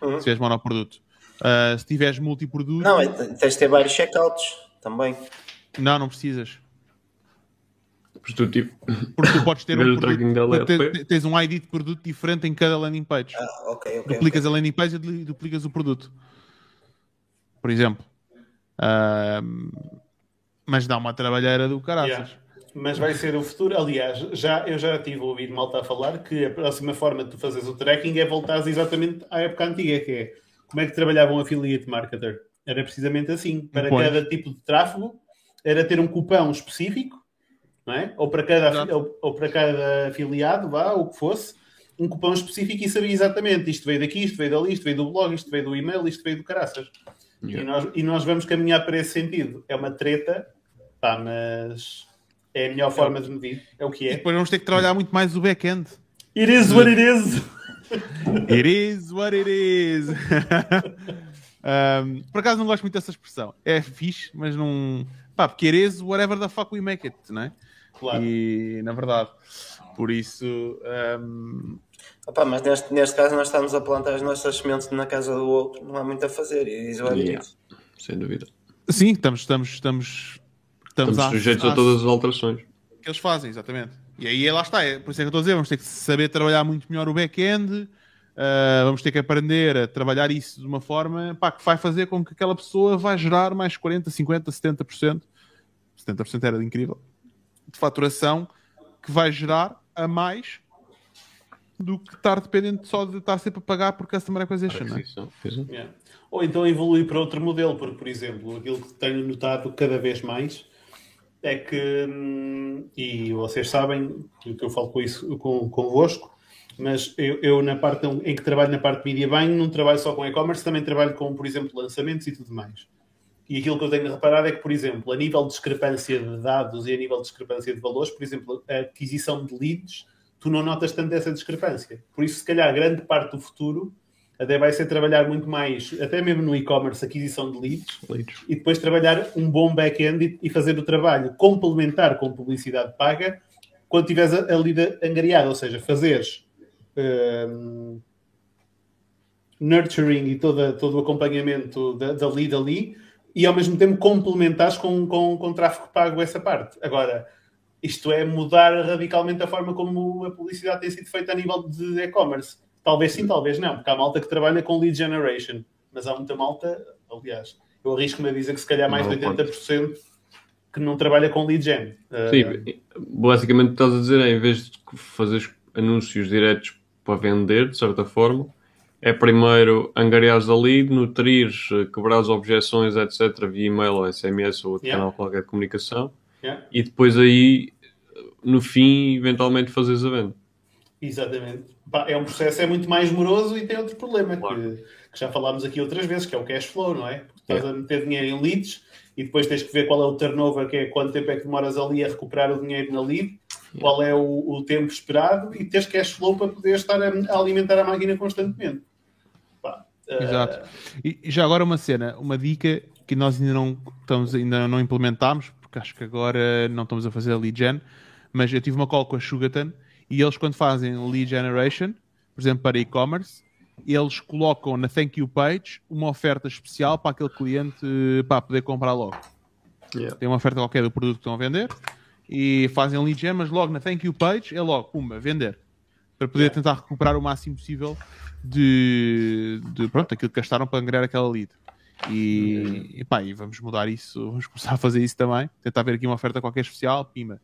[SPEAKER 4] Uhum.
[SPEAKER 1] Se tiveres monoproduto. Uh, se tiveres multiproduto,
[SPEAKER 4] Não, é, tens de ter vários checkouts também.
[SPEAKER 1] não, não precisas. Porque tu podes ter um
[SPEAKER 3] o tracking da
[SPEAKER 1] produto,
[SPEAKER 3] LP.
[SPEAKER 1] te- tens um ID de produto diferente em cada landing page.
[SPEAKER 4] Ah, ok, ok.
[SPEAKER 1] duplicas a landing page e du- duplicas o produto. Por exemplo. Ahm, mas dá uma trabalheira do caraças.
[SPEAKER 2] Yeah. Mas vai ser o futuro. Aliás, já, eu já tive ouvido malta a falar que a próxima forma de tu fazeres o tracking é voltares exatamente à época antiga, que é como é que trabalhava um affiliate marketer. Era precisamente assim. Para
[SPEAKER 1] Pois.
[SPEAKER 2] cada tipo de tráfego, era ter um cupão específico, não é? ou, para cada, ou, ou para cada afiliado, vá, ou o que fosse, um cupão específico e sabia exatamente isto veio daqui, isto veio dali, isto veio do blog, isto veio do e-mail, isto veio do caraças. E,
[SPEAKER 3] Yeah.
[SPEAKER 2] nós, e nós vamos caminhar para esse sentido. É uma treta, pá, mas é a melhor forma de medir. É o que
[SPEAKER 1] E
[SPEAKER 2] é.
[SPEAKER 1] depois vamos ter que trabalhar muito mais o back-end.
[SPEAKER 2] It is what it is.
[SPEAKER 1] It is what it is. Ahm, por acaso não gosto muito dessa expressão. É fixe, mas não. Pá, porque it is whatever the fuck we make it, não é?
[SPEAKER 2] Claro.
[SPEAKER 1] E na verdade, por isso. ahm,
[SPEAKER 4] Opa, mas neste, neste caso nós estamos a plantar as nossas sementes na casa do outro, não há muito a fazer. E diz o
[SPEAKER 3] Yeah. Sem dúvida.
[SPEAKER 1] sim, estamos, estamos, estamos, estamos,
[SPEAKER 3] Estamos sujeitos a
[SPEAKER 1] à-
[SPEAKER 3] todas as alterações.
[SPEAKER 1] que eles fazem, exatamente. E aí lá está, é, por isso é que eu estou a dizer, vamos ter que saber trabalhar muito melhor o back-end, ah, vamos ter que aprender a trabalhar isso de uma forma pá, que vai fazer com que aquela pessoa vai gerar mais 40, 50, 70%, 70% era incrível, de faturação que vai gerar a mais do que estar dependente só de estar sempre a pagar por customer acquisition, não é?
[SPEAKER 2] Yeah. Ou então evoluir para outro modelo, porque, por exemplo, aquilo que tenho notado cada vez mais é que, hum, e vocês sabem que eu falo com isso com, convosco, mas eu, eu na parte em que trabalho na parte de media buying não trabalho só com e-commerce, também trabalho com, por exemplo, lançamentos e tudo mais. E aquilo que eu tenho reparado é que, por exemplo, a nível de discrepância de dados e a nível de discrepância de valores, por exemplo, a aquisição de leads, tu não notas tanto essa discrepância. Por isso, se calhar, grande parte do futuro até vai ser trabalhar muito mais, até mesmo no e-commerce, aquisição de leads,
[SPEAKER 3] Leads.
[SPEAKER 2] e depois trabalhar um bom back-end e, fazer o trabalho complementar com publicidade paga quando tiveres a, a lead angariada, ou seja, fazeres hum, nurturing e toda, todo o acompanhamento da, da lead ali e ao mesmo tempo complementares com, com, com tráfego pago essa parte. Agora, isto é mudar radicalmente a forma como a publicidade tem sido feita a nível de e-commerce. Talvez sim, talvez não, porque há malta que trabalha com lead generation, mas há muita malta, aliás, eu arrisco-me a dizer que se calhar mais de
[SPEAKER 3] Não,
[SPEAKER 2] 80% que não trabalha com lead gen. Uh,
[SPEAKER 3] Sim, basicamente o que estás a dizer é em vez de fazeres anúncios diretos para vender, de certa forma, é primeiro angariares a lead, nutrires, eh, quebrares objeções, etc., via e-mail ou SMS ou outro
[SPEAKER 2] Yeah.
[SPEAKER 3] canal qualquer de comunicação,
[SPEAKER 2] yeah,
[SPEAKER 3] e depois aí, no fim, eventualmente fazes a venda.
[SPEAKER 2] Exatamente. É um processo é muito mais moroso e tem outro problema
[SPEAKER 3] Claro.
[SPEAKER 2] que, que já falámos aqui outras vezes, que é o cash flow, não é? Porque estás a meter dinheiro em leads e depois tens que ver qual é o turnover, que é quanto tempo é que demoras ali a recuperar o dinheiro na lead, qual é o, o tempo esperado e tens cash flow para poder estar a, a alimentar a máquina constantemente.
[SPEAKER 1] Exato. E já agora uma cena, uma dica que nós ainda não estamos ainda não implementámos, porque acho que agora não estamos a fazer a lead gen, mas eu tive uma call com a Sugarton e eles quando fazem lead generation, por exemplo, para e-commerce, eles colocam na thank you page uma oferta especial para aquele cliente eh, para poder comprar logo.
[SPEAKER 3] Yeah.
[SPEAKER 1] Tem uma oferta qualquer do produto que estão a vender e fazem lead gen, mas logo na thank you page é logo, pumba, vender. Para poder
[SPEAKER 2] Yeah.
[SPEAKER 1] tentar recuperar o máximo possível de, de pronto, aquilo que gastaram para angariar aquela lead. E, e, pá, e vamos mudar isso, vamos começar a fazer isso também. Tentar ver aqui uma oferta qualquer especial, pima.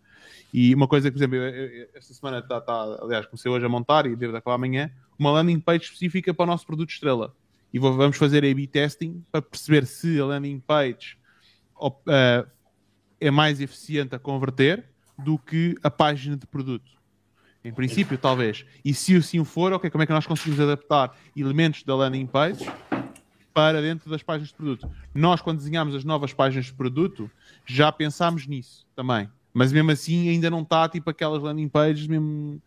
[SPEAKER 1] E uma coisa que, por exemplo, eu- eu- esta semana está, tá, aliás, comecei hoje a montar e devo acabar amanhã, uma landing page específica para o nosso produto estrela. E vou- vamos fazer A-B testing para perceber se a landing page op- eh, é mais eficiente a converter do que a página de produto. Em princípio, talvez. E se assim for, ok, como é que nós conseguimos adaptar elementos da landing page para dentro das páginas de produto? Nós, quando desenhamos as novas páginas de produto, já pensámos nisso também. Mas mesmo assim, ainda não está tipo aquelas landing pages mesmo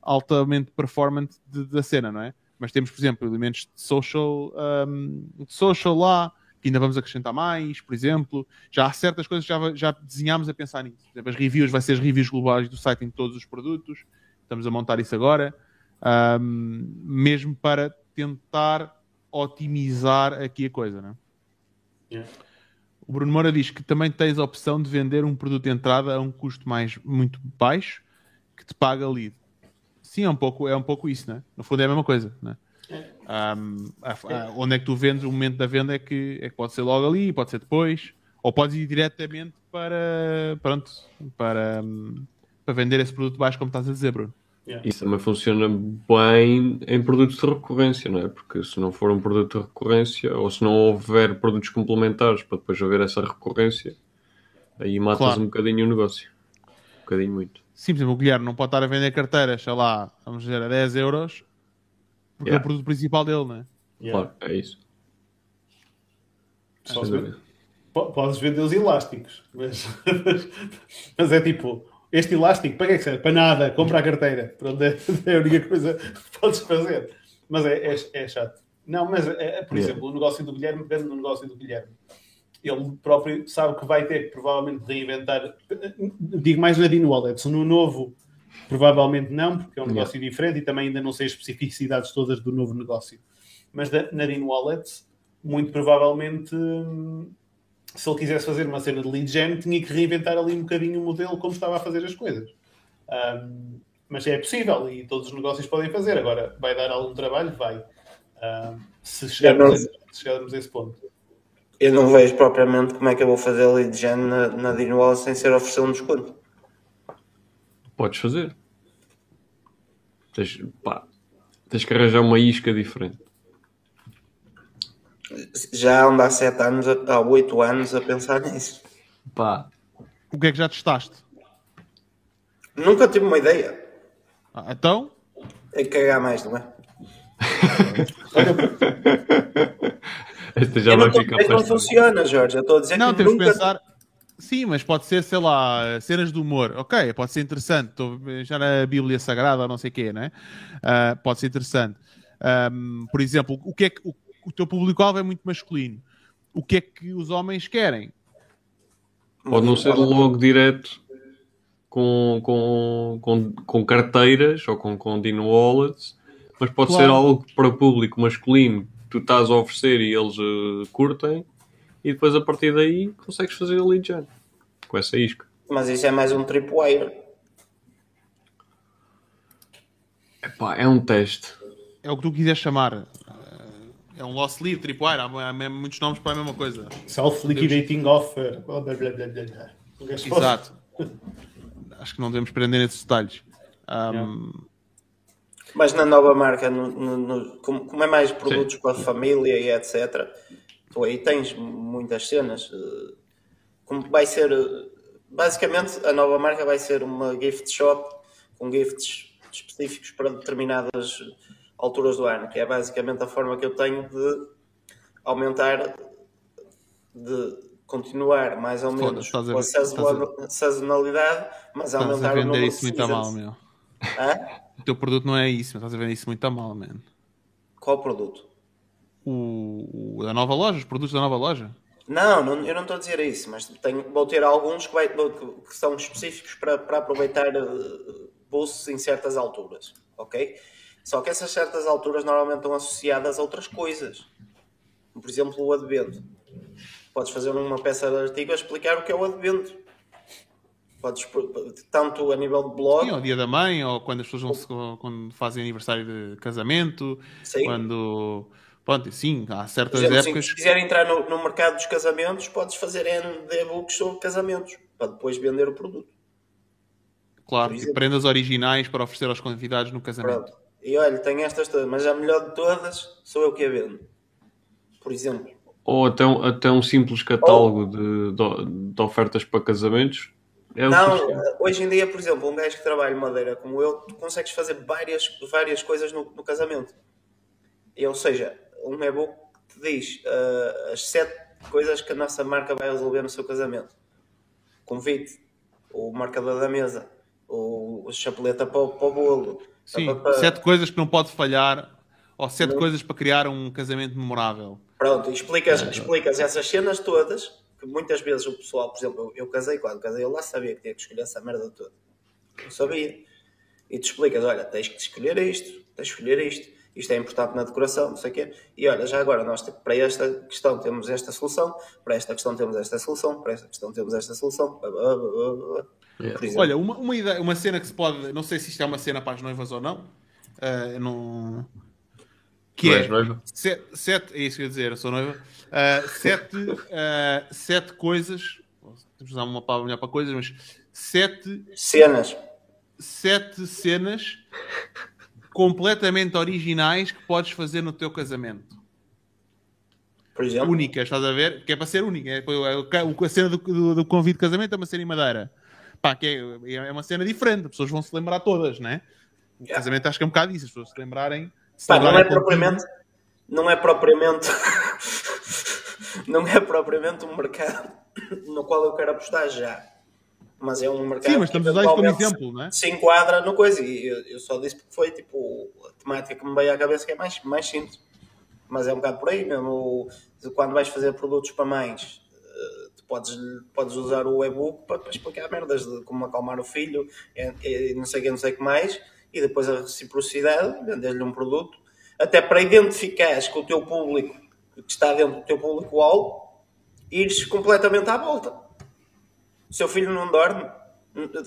[SPEAKER 1] altamente performant da cena, não é? Mas temos, por exemplo, elementos de social, um, de social lá que ainda vamos acrescentar mais, por exemplo. Já há certas coisas que já, já desenhámos a pensar nisso. Por exemplo, as reviews, vai ser as reviews globais do site em todos os produtos. Estamos a montar isso agora. Um, mesmo para tentar otimizar aqui a coisa, não é?
[SPEAKER 2] Yeah.
[SPEAKER 1] O Bruno Moura diz que também tens a opção de vender um produto de entrada a um custo mais muito baixo que te paga lead. Sim, é um pouco, é um pouco isso, né? No fundo é a mesma coisa, né? Um, a, a, onde é que tu vendes, o momento da venda é que, é que pode ser logo ali, pode ser depois, ou podes ir diretamente para, pronto, para, um, para vender esse produto baixo, como estás a dizer, Bruno.
[SPEAKER 2] Yeah.
[SPEAKER 3] Isso também funciona bem em produtos de recorrência, não é? Porque se não for um produto de recorrência, ou se não houver produtos complementares para depois haver essa recorrência, aí matas
[SPEAKER 1] Claro.
[SPEAKER 3] um bocadinho o negócio. Um bocadinho muito.
[SPEAKER 1] Sim, por exemplo, o Guilherme não pode estar a vender carteiras, sei lá, vamos dizer, a 10 euros, porque é
[SPEAKER 3] Yeah.
[SPEAKER 1] o produto principal dele, não é?
[SPEAKER 2] Yeah.
[SPEAKER 3] Claro, é isso.
[SPEAKER 2] Só
[SPEAKER 3] Sem
[SPEAKER 2] se-
[SPEAKER 3] dúvida.
[SPEAKER 2] Po- Podes vender os elásticos, mas, mas é tipo, este elástico, para que é que serve? Para nada, compra a carteira. Pronto, é, é a única coisa que podes fazer. Mas é, é, é chato. Não, mas, é, é, por
[SPEAKER 3] Yeah.
[SPEAKER 2] exemplo, o negócio do Guilherme, pegando no negócio do Guilherme, ele próprio sabe que vai ter que provavelmente reinventar, digo mais na Dino Wallets, no novo, provavelmente não, porque é um
[SPEAKER 3] Yeah.
[SPEAKER 2] negócio diferente e também ainda não sei as especificidades todas do novo negócio. Mas da, na Dino Wallets, muito provavelmente, hum, se ele quisesse fazer uma cena de lead gen, tinha que reinventar ali um bocadinho o modelo como estava a fazer as coisas. Hum, mas é possível e todos os negócios podem fazer. Agora, vai dar algum trabalho? Vai. Hum, se, chegarmos
[SPEAKER 4] não-
[SPEAKER 2] a, se chegarmos a esse ponto.
[SPEAKER 4] Eu não vejo propriamente como é que eu vou fazer lead gen na, na Dinola sem ser oferecer um desconto.
[SPEAKER 3] Podes fazer. Tens, pá, tens que arranjar uma isca diferente.
[SPEAKER 4] Já ando há 7 anos, a- há 8 anos a pensar nisso.
[SPEAKER 3] Pá,
[SPEAKER 1] O que é que já testaste?
[SPEAKER 4] Nunca tive uma ideia.
[SPEAKER 1] Ah, então,
[SPEAKER 4] É cagar mais, não é?
[SPEAKER 3] esta já
[SPEAKER 4] Eu não
[SPEAKER 3] vai ficar
[SPEAKER 4] que não funciona, Jorge. Eu estou a dizer
[SPEAKER 1] não,
[SPEAKER 4] que
[SPEAKER 1] temos
[SPEAKER 4] nunca...
[SPEAKER 1] que pensar. Sim, mas pode ser, sei lá, cenas de humor. Ok, pode ser interessante. Estou já na Bíblia Sagrada ou não sei o quê, né? Ah, pode ser interessante. Ahm, por exemplo, o que é que o, o teu público-alvo é muito masculino. O que é que os homens querem?
[SPEAKER 3] Pode não ser logo direto com, com, com, com carteiras ou com, com Dino Wallets, mas pode
[SPEAKER 1] Claro.
[SPEAKER 3] ser algo para público masculino que tu estás a oferecer e eles eh, curtem, e depois a partir daí consegues fazer a lead gen com essa isca.
[SPEAKER 4] Mas isso é mais um tripwire.
[SPEAKER 3] Epá, é um teste.
[SPEAKER 1] É o que tu quiseres chamar. É um loss lead, tripwire, há, há muitos nomes para a mesma coisa.
[SPEAKER 2] Self-liquidating offer. Blá, blá, blá, blá, blá,
[SPEAKER 1] Exato. Acho que não devemos prender nesses detalhes. Ahm,
[SPEAKER 4] Mas na nova marca, no- no- no- como, como é mais produtos para a família e etc., tu aí tens muitas cenas. eh, Como vai ser, eh, basicamente, a nova marca vai ser uma gift shop com gifts específicos para determinadas alturas do ano, que é basicamente a forma que eu tenho de aumentar, de continuar mais ou menos
[SPEAKER 1] a
[SPEAKER 4] com a
[SPEAKER 1] estás
[SPEAKER 4] sazonal- sazonalidade, mas
[SPEAKER 1] estás a
[SPEAKER 4] aumentar o
[SPEAKER 1] vender
[SPEAKER 4] número
[SPEAKER 1] isso
[SPEAKER 4] de
[SPEAKER 1] muito a mal, meu.
[SPEAKER 4] Hã?
[SPEAKER 1] O teu produto não é isso, mas estás a vender isso muito a mal, man.
[SPEAKER 4] Qual produto?
[SPEAKER 1] O, o da nova loja, os produtos da nova loja.
[SPEAKER 4] Não, não- eu não estou a dizer isso, mas tenho, vou ter alguns que, vai- que são específicos para, para aproveitar uh, boosts em certas alturas, ok? Só que essas certas alturas normalmente estão associadas a outras coisas. Por exemplo, o advento. Podes fazer uma peça de artigo a explicar o que é o advento. Podes, tanto a nível de blog,
[SPEAKER 1] Sim, ao dia da mãe, ou quando as pessoas vão quando fazem aniversário de casamento,
[SPEAKER 4] Sim.
[SPEAKER 1] quando. Pronto, sim, há certas
[SPEAKER 4] exemplo,
[SPEAKER 1] épocas.
[SPEAKER 4] se quiser entrar no, no mercado dos casamentos, podes fazer e-books sobre casamentos, para depois vender o produto.
[SPEAKER 1] Claro, e prendas originais para oferecer aos convidados no casamento.
[SPEAKER 4] Pronto. E olha, tenho estas todas, mas a melhor de todas sou eu que a vendo. Por exemplo.
[SPEAKER 3] Ou até um, até um simples catálogo de, de, de ofertas para casamentos. É
[SPEAKER 4] Não, hoje em dia, por exemplo, um gajo que trabalha madeira como eu, tu consegues fazer várias, várias coisas no, no casamento. E, ou seja, um e-book que te diz ah, as sete coisas que a nossa marca vai resolver no seu casamento. Convite, o marcador da mesa, o, o chapeleta para, para o bolo.
[SPEAKER 1] Sim,
[SPEAKER 4] pá, pá.
[SPEAKER 1] sete coisas que não pode falhar ou sete
[SPEAKER 4] Não.
[SPEAKER 1] coisas para criar um casamento memorável.
[SPEAKER 4] Pronto, explicas,
[SPEAKER 3] É,
[SPEAKER 4] explicas essas cenas todas, que muitas vezes o pessoal, por exemplo, eu, eu casei quando casei, eu lá sabia que tinha que escolher essa merda toda. Eu sabia. E tu explicas, olha, tens que escolher isto, tens que escolher isto, isto é importante na decoração, não sei o quê. E olha, já agora nós para esta questão temos esta solução, para esta questão temos esta solução, para esta questão temos esta solução. blá, blá, blá,
[SPEAKER 1] Olha, uma, uma, ideia, uma cena que se pode. Não sei se isto é uma cena para as noivas ou não. eu não... Que
[SPEAKER 3] Tu
[SPEAKER 1] é.
[SPEAKER 3] noiva?
[SPEAKER 1] Sete, sete, é isso que eu ia dizer, eu sou noiva. Ah, sete, ah, sete coisas. Temos usar uma palavra melhor para coisas, mas sete,
[SPEAKER 4] Cenas.
[SPEAKER 1] sete cenas completamente originais que podes fazer no teu casamento.
[SPEAKER 4] Por exemplo.
[SPEAKER 1] Únicas, estás a ver? Que é para ser única. É, o- a cena do, do, do convite de casamento é uma cena em madeira. Pá, que é, é uma cena diferente. As pessoas vão se lembrar todas, né?
[SPEAKER 4] Yeah.
[SPEAKER 1] casamento acho que é um bocado isso. As pessoas se lembrarem. se
[SPEAKER 4] Pá, não é
[SPEAKER 1] lembrarem contigo.
[SPEAKER 4] propriamente. Não é propriamente. não é propriamente um mercado no qual eu quero apostar já. Mas é um mercado.
[SPEAKER 1] Sim, mas
[SPEAKER 4] que
[SPEAKER 1] estamos usar isso como exemplo, não é?
[SPEAKER 4] Se enquadra no coisa. E eu, eu só disse porque foi tipo a temática que me veio à cabeça que é mais, mais simples. Mas é um bocado por aí mesmo. Quando vais fazer produtos para mães, podes, podes usar o e-book para, para explicar merdas de como acalmar o filho, e, e não sei o que, não sei o que mais, e depois a reciprocidade, vender-lhe um produto, até para identificares com o teu público, que está dentro do teu público-alvo, ires completamente à volta. O seu filho não dorme,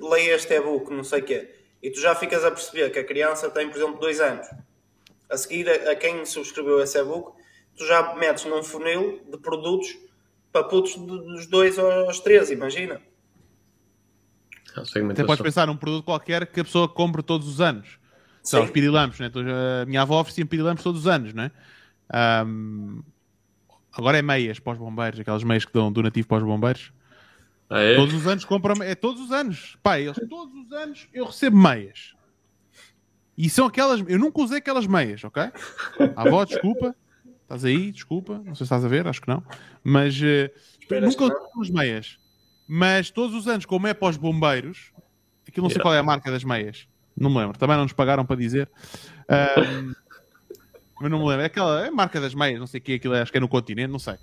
[SPEAKER 4] leia este e-book, não sei o quê, e tu já ficas a perceber que a criança tem, por exemplo, dois anos. A seguir, a, a quem subscreveu esse e-book, tu já metes num funil de produtos para putos dos dois aos três, imagina.
[SPEAKER 3] Ah,
[SPEAKER 1] Até podes pensar num produto qualquer que a pessoa compre todos os anos. São os pirilampos, né? Então, A minha avó oferecia pirilampos todos os anos, né? Ahm, agora é meias para os bombeiros, aquelas meias que dão donativo para os bombeiros.
[SPEAKER 3] Ah, é?
[SPEAKER 1] Todos os anos compram, é todos os anos. Pai, eles todos os anos eu recebo meias. E são aquelas, eu nunca usei aquelas meias, ok? avó, desculpa. Estás aí, desculpa. Não sei se estás a ver, acho que não. Mas
[SPEAKER 4] Esperas
[SPEAKER 1] nunca aquelas meias. Mas todos os anos, como é para os bombeiros, aquilo não sei
[SPEAKER 3] Yeah.
[SPEAKER 1] qual é a marca das meias. Não me lembro. Também não nos pagaram para dizer. Mas não me lembro. É aquela é a marca das meias, não sei o que aquilo é, acho que é no continente, não sei.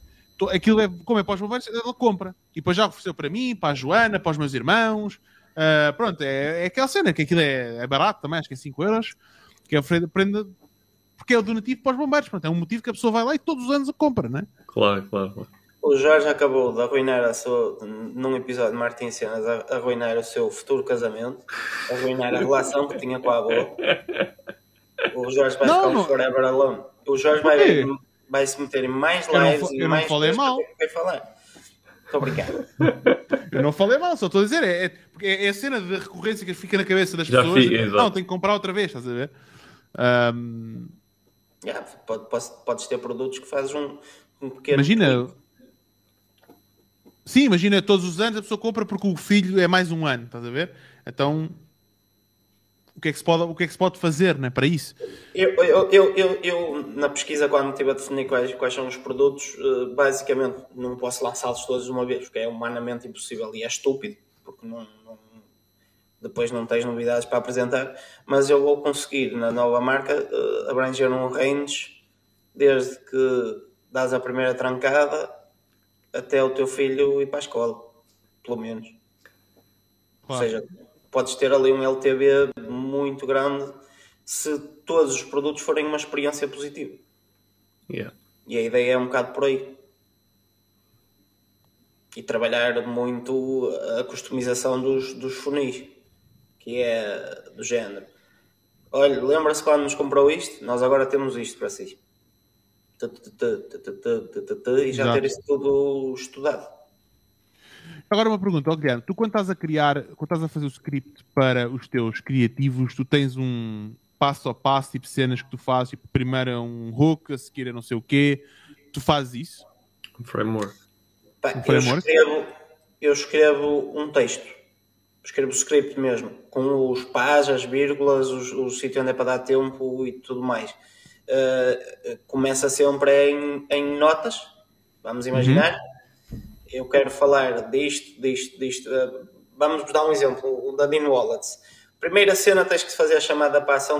[SPEAKER 1] Aquilo é, como é para os bombeiros, ela compra. E depois já ofereceu para mim, para a Joana, para os meus irmãos. Ah, pronto, é, é aquela cena que aquilo é, é barato também, acho que é 5 euros. Que é prenda- porque é o donativo para os bombeiros. Pronto, é um motivo que a pessoa vai lá e todos os anos a compra, não é?
[SPEAKER 3] Claro, claro. claro.
[SPEAKER 4] O Jorge acabou de arruinar a sua, num episódio de Martin Cenas, arruinar o seu futuro casamento, arruinar a relação que tinha com a avó. O Jorge vai
[SPEAKER 1] Não,
[SPEAKER 4] ficar um
[SPEAKER 1] não.
[SPEAKER 4] forever alone. O Jorge vai, vai se meter em mais
[SPEAKER 1] Eu não
[SPEAKER 4] lives
[SPEAKER 1] fa-
[SPEAKER 4] e
[SPEAKER 1] eu não
[SPEAKER 4] mais
[SPEAKER 1] falei
[SPEAKER 4] coisas
[SPEAKER 1] mal.
[SPEAKER 4] que falar. Estou brincando.
[SPEAKER 1] Eu não falei mal, só estou a dizer. É, é, porque é, é a cena de recorrência que fica na cabeça das
[SPEAKER 3] Já
[SPEAKER 1] pessoas.
[SPEAKER 3] exato.
[SPEAKER 1] não, tenho que comprar outra vez, estás a ver? Ahm,
[SPEAKER 4] Yeah, pode- podes, podes ter produtos que fazes um, um pequeno.
[SPEAKER 1] imagina. Sim, imagina todos os anos a pessoa compra porque o filho é mais um ano, estás a ver? Então. O que, é que se pode, o que é que se pode fazer né, para isso?
[SPEAKER 4] Eu, eu, eu, eu, na pesquisa, quando estive a definir quais, quais são os produtos, eh, basicamente não posso lançá-los todos de uma vez, porque é humanamente impossível e é estúpido, porque não, não- depois não tens novidades para apresentar. Mas eu vou conseguir, na nova marca, eh, abranger um range desde que dás a primeira trancada até o teu filho ir para a escola, pelo menos. Ou
[SPEAKER 1] Claro.
[SPEAKER 4] seja, podes ter ali um LTV muito grande se todos os produtos forem uma experiência positiva.
[SPEAKER 3] Yeah.
[SPEAKER 4] E a ideia é um bocado por aí. E trabalhar muito a customização dos, dos funis, que é do género. Olha, lembra-se quando nos comprou isto? Nós agora temos isto para si. E já ter isso tudo estudado.
[SPEAKER 1] Agora uma pergunta, Adriano, tu quando estás a criar, quando estás a fazer o script para os teus criativos, tu tens um passo a passo, tipo cenas que tu fazes, tipo primeiro é um hook, a seguir é não sei o quê, tu fazes isso?
[SPEAKER 3] Um framework.
[SPEAKER 1] Um framework?
[SPEAKER 4] Eu escrevo, eu escrevo um texto Escrevo o script mesmo, com os pás, as vírgulas, os- o sítio onde é para dar tempo e tudo mais. Uh, começa sempre em, em notas, vamos imaginar. Eu quero falar disto, disto, disto. Uh, vamos dar um exemplo, o da Dean Wallets. primeira cena tens que fazer a chamada para a ação,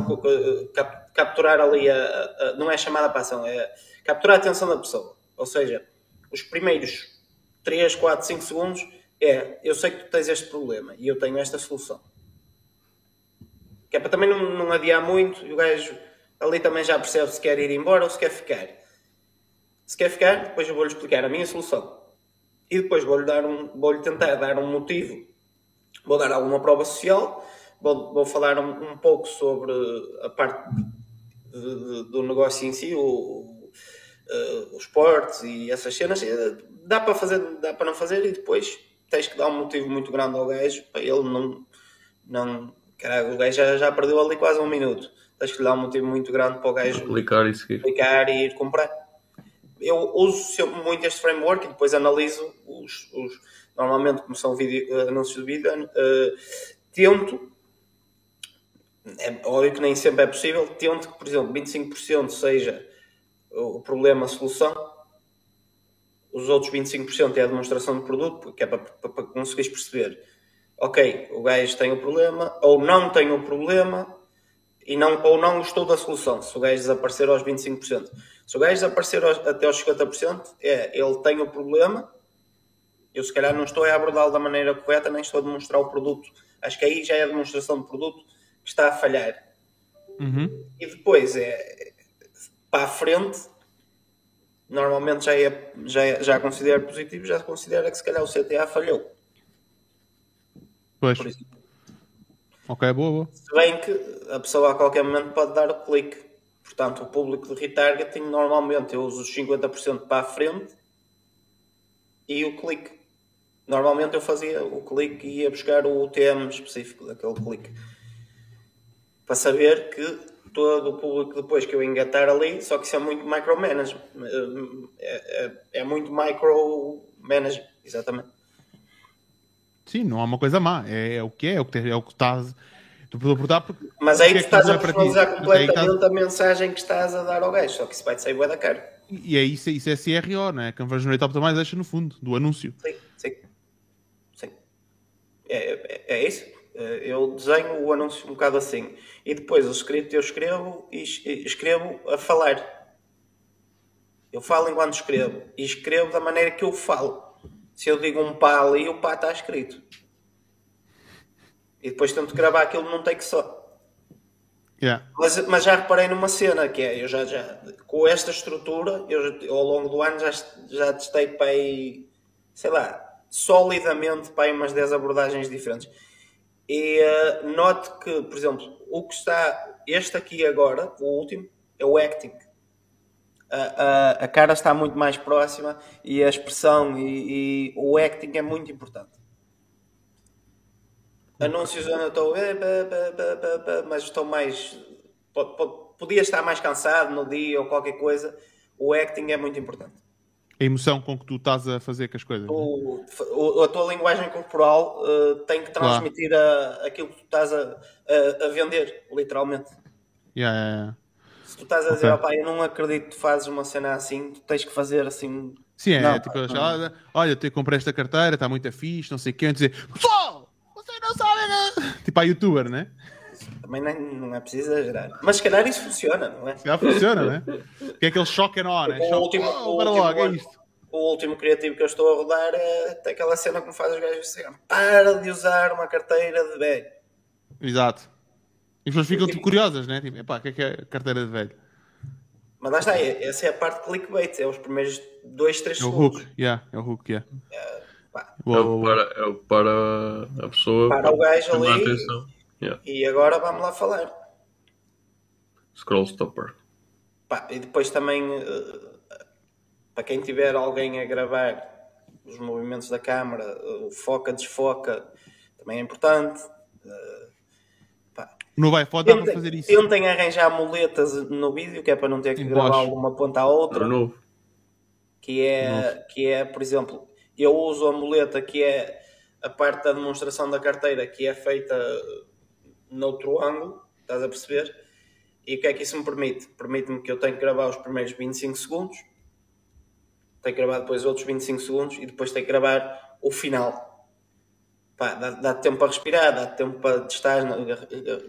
[SPEAKER 4] cap- capturar ali a, a- a- não é chamada para a ação, é capturar a atenção da pessoa. Ou seja, os primeiros 3, 4, 5 segundos é eu sei que tu tens este problema e eu tenho esta solução. Que é para também não, não adiar muito e o gajo ali também já percebe se quer ir embora ou se quer ficar. Se quer ficar, depois eu vou-lhe explicar a minha solução. E depois vou-lhe dar um, vou-lhe tentar dar um motivo, vou dar alguma prova social, vou, vou falar um, um pouco sobre a parte de- de- do negócio em si, o, o, eh, os portes e essas cenas. Eh, Dá para fazer, dá para não fazer e depois tens que dar um motivo muito grande ao gajo para ele não. não caralho, o gajo já, já perdeu ali quase um minuto. Tens que lhe dar um motivo muito grande para o gajo
[SPEAKER 3] Clicar e seguir.
[SPEAKER 4] clicar e ir comprar. Eu uso sempre muito este framework e depois analiso os, os- normalmente como são vídeo, eh, anúncios de vídeo, eh, tento, é óbvio que nem sempre é possível, tento que, por exemplo, 25% seja o o problema, a solução, os outros 25% é a demonstração de produto, porque é para, para, para conseguires perceber, ok, o gajo tem o problema, ou não tem o problema, e não, ou não gostou da solução, se o gajo desaparecer aos 25%. Se o gajo desaparecer aos- até aos 50%, é, ele tem o problema, eu se calhar não estou a abordá-lo da maneira correta, nem estou a demonstrar o produto. Acho que aí já é a demonstração de produto que está a falhar.
[SPEAKER 1] Uhum.
[SPEAKER 4] E depois é para a frente, normalmente já, é, já, é, já considera positivo, já considera que se calhar o CTA falhou.
[SPEAKER 1] Pois. Ok, boa, boa.
[SPEAKER 4] Se bem que a pessoa a qualquer momento pode dar o clique. Portanto, o público de retargeting, normalmente eu uso os 50% para a frente e o clique. Normalmente eu fazia o clique e ia buscar o UTM específico daquele clique. Para saber que todo o público depois que eu engatar ali, só que isso é muito micromanage. É, é, é muito micromanage, exatamente.
[SPEAKER 1] Sim, não há uma coisa má. É, é o que é, é o que, é o que estás. Tu perguntar porque.
[SPEAKER 4] Mas aí tu
[SPEAKER 1] é que
[SPEAKER 4] estás a
[SPEAKER 1] é
[SPEAKER 4] personalizar completamente
[SPEAKER 1] estás-
[SPEAKER 4] a mensagem que estás a dar ao gajo, só que isso vai te sair bué da cara.
[SPEAKER 1] E é isso, isso é CRO, não é? Conversion Rate Optimization no fundo, do anúncio.
[SPEAKER 4] Sim, sim. Sim. É, é, é isso. É, Eu desenho o anúncio um bocado assim. E depois o script eu escrevo e es- escrevo a falar. Eu falo enquanto escrevo. E escrevo da maneira que eu falo. Se eu digo um pá ali, o pá está escrito. E depois tento gravar aquilo num take só.
[SPEAKER 1] Yeah.
[SPEAKER 4] Mas, mas já reparei numa cena que é, eu já, já com esta estrutura, eu ao longo do ano já, já testei para aí, sei lá, solidamente para aí umas 10 abordagens diferentes. E eh, note que, por exemplo, o que está, este aqui agora, o último, é o acting. A, a, a cara está muito mais próxima e a expressão e, e o acting é muito importante. Anúncios eu estou, eh, mas estou mais. po- po- Podia estar mais cansado no dia ou qualquer coisa. O acting é muito importante.
[SPEAKER 1] A emoção com que tu estás a fazer com as coisas. não é?
[SPEAKER 4] O, o- a tua linguagem corporal eh, tem que transmitir a, aquilo que tu estás a, a, a vender, literalmente.
[SPEAKER 1] Yeah, yeah, yeah.
[SPEAKER 4] Se tu estás a dizer,
[SPEAKER 1] Ok.
[SPEAKER 4] opá, eu não acredito que tu fazes uma cena assim, tu tens que fazer assim.
[SPEAKER 1] Sim, é,
[SPEAKER 4] Não,
[SPEAKER 1] tipo,
[SPEAKER 4] não.
[SPEAKER 1] olha, olha, eu comprei esta carteira, está muito fixe, não sei o quê, dizer, pessoal, vocês não sabem, né? Tipo a youtuber, né?
[SPEAKER 4] Também nem, não é preciso exagerar. Mas se calhar isso funciona, não é?
[SPEAKER 1] Já funciona, né? Que é aquele choque enorme, né?
[SPEAKER 4] O
[SPEAKER 1] Choque,
[SPEAKER 4] último-
[SPEAKER 1] oh,
[SPEAKER 4] o
[SPEAKER 1] para
[SPEAKER 4] último
[SPEAKER 1] logo, é isto.
[SPEAKER 4] O último criativo que eu estou a rodar é aquela cena que me faz os gajos assim, para de usar uma carteira de velho.
[SPEAKER 1] Exato. E as pessoas ficam tipo, curiosas, né? Tipo, epá, o que é que é carteira de velho?
[SPEAKER 4] Mas lá está, é- essa é a parte de clickbait, é os primeiros 2, 3
[SPEAKER 1] É o
[SPEAKER 4] segundos.
[SPEAKER 1] hook, yeah, é o hook, yeah.
[SPEAKER 4] Pá,
[SPEAKER 3] É
[SPEAKER 1] Boa,
[SPEAKER 3] o
[SPEAKER 1] boa,
[SPEAKER 3] que
[SPEAKER 1] boa.
[SPEAKER 3] para, é o para a pessoa.
[SPEAKER 4] Para o gajo ali.
[SPEAKER 3] atenção. Yeah.
[SPEAKER 4] E agora vamos lá falar.
[SPEAKER 3] Scroll stopper.
[SPEAKER 4] Pá, e depois também, eh, para quem tiver alguém a gravar os movimentos da câmara, o foca, desfoca, também é importante. Pá,
[SPEAKER 1] No iPhone dá para fazer isso.
[SPEAKER 4] tentem arranjar muletas no vídeo, que é para não ter que
[SPEAKER 1] Em
[SPEAKER 4] gravar uma ponta à outra.
[SPEAKER 3] Novo.
[SPEAKER 4] que é, que é, por exemplo, eu uso a muleta que é a parte da demonstração da carteira que é feita noutro ângulo, estás a perceber? E o que é que isso me permite? Permite-me que eu tenho que gravar os primeiros 25 segundos, tenho que gravar depois outros 25 segundos e depois tenho que gravar o final. pá, dá, dá tempo para respirar, dá tempo para testar,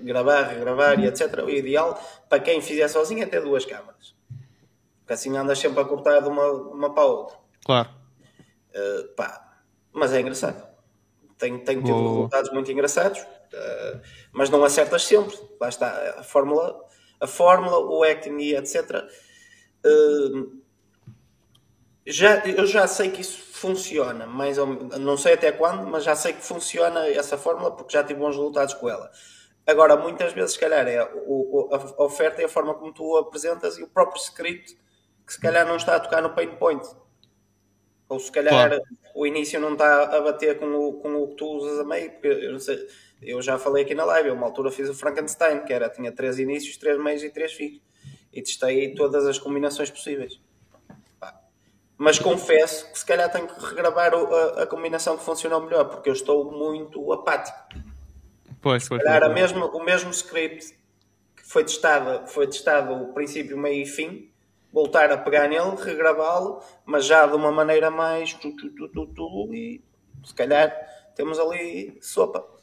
[SPEAKER 4] gravar, regravar e etc. O ideal para quem fizer sozinho é ter duas câmaras. Porque assim andas sempre a cortar de uma, uma para a outra.
[SPEAKER 1] Claro.
[SPEAKER 4] Uh, pá, mas é engraçado. Tenho, tenho tido resultados muito engraçados, mas não acertas sempre. Lá está a fórmula, a fórmula o acting e etc. Uh, já, eu já sei que isso funciona, mais ou, não sei até quando, mas já sei que funciona essa fórmula porque já tive bons resultados com ela. Agora, muitas vezes, se calhar, é a oferta e a forma como tu apresentas e o próprio script que se calhar não está a tocar no pain point. Ou se calhar
[SPEAKER 1] Claro.
[SPEAKER 4] o início não está a bater com o, com o que tu usas a meio, porque eu não sei, eu já falei aqui na live, eu uma altura fiz o Frankenstein, que era, tinha três inícios, três meios e três fins. E testei todas as combinações possíveis. Mas confesso que se calhar tenho que regravar a, a combinação que funcionou melhor, porque eu estou muito apático.
[SPEAKER 1] Pois, pois.
[SPEAKER 4] Se calhar a
[SPEAKER 1] pois.
[SPEAKER 4] mesmo, o mesmo script que foi testado, foi testado o princípio, meio e fim, voltar a pegar nele, regravá-lo, mas já de uma maneira mais tu, tu, tu, tu, tu, e se calhar temos ali sopa.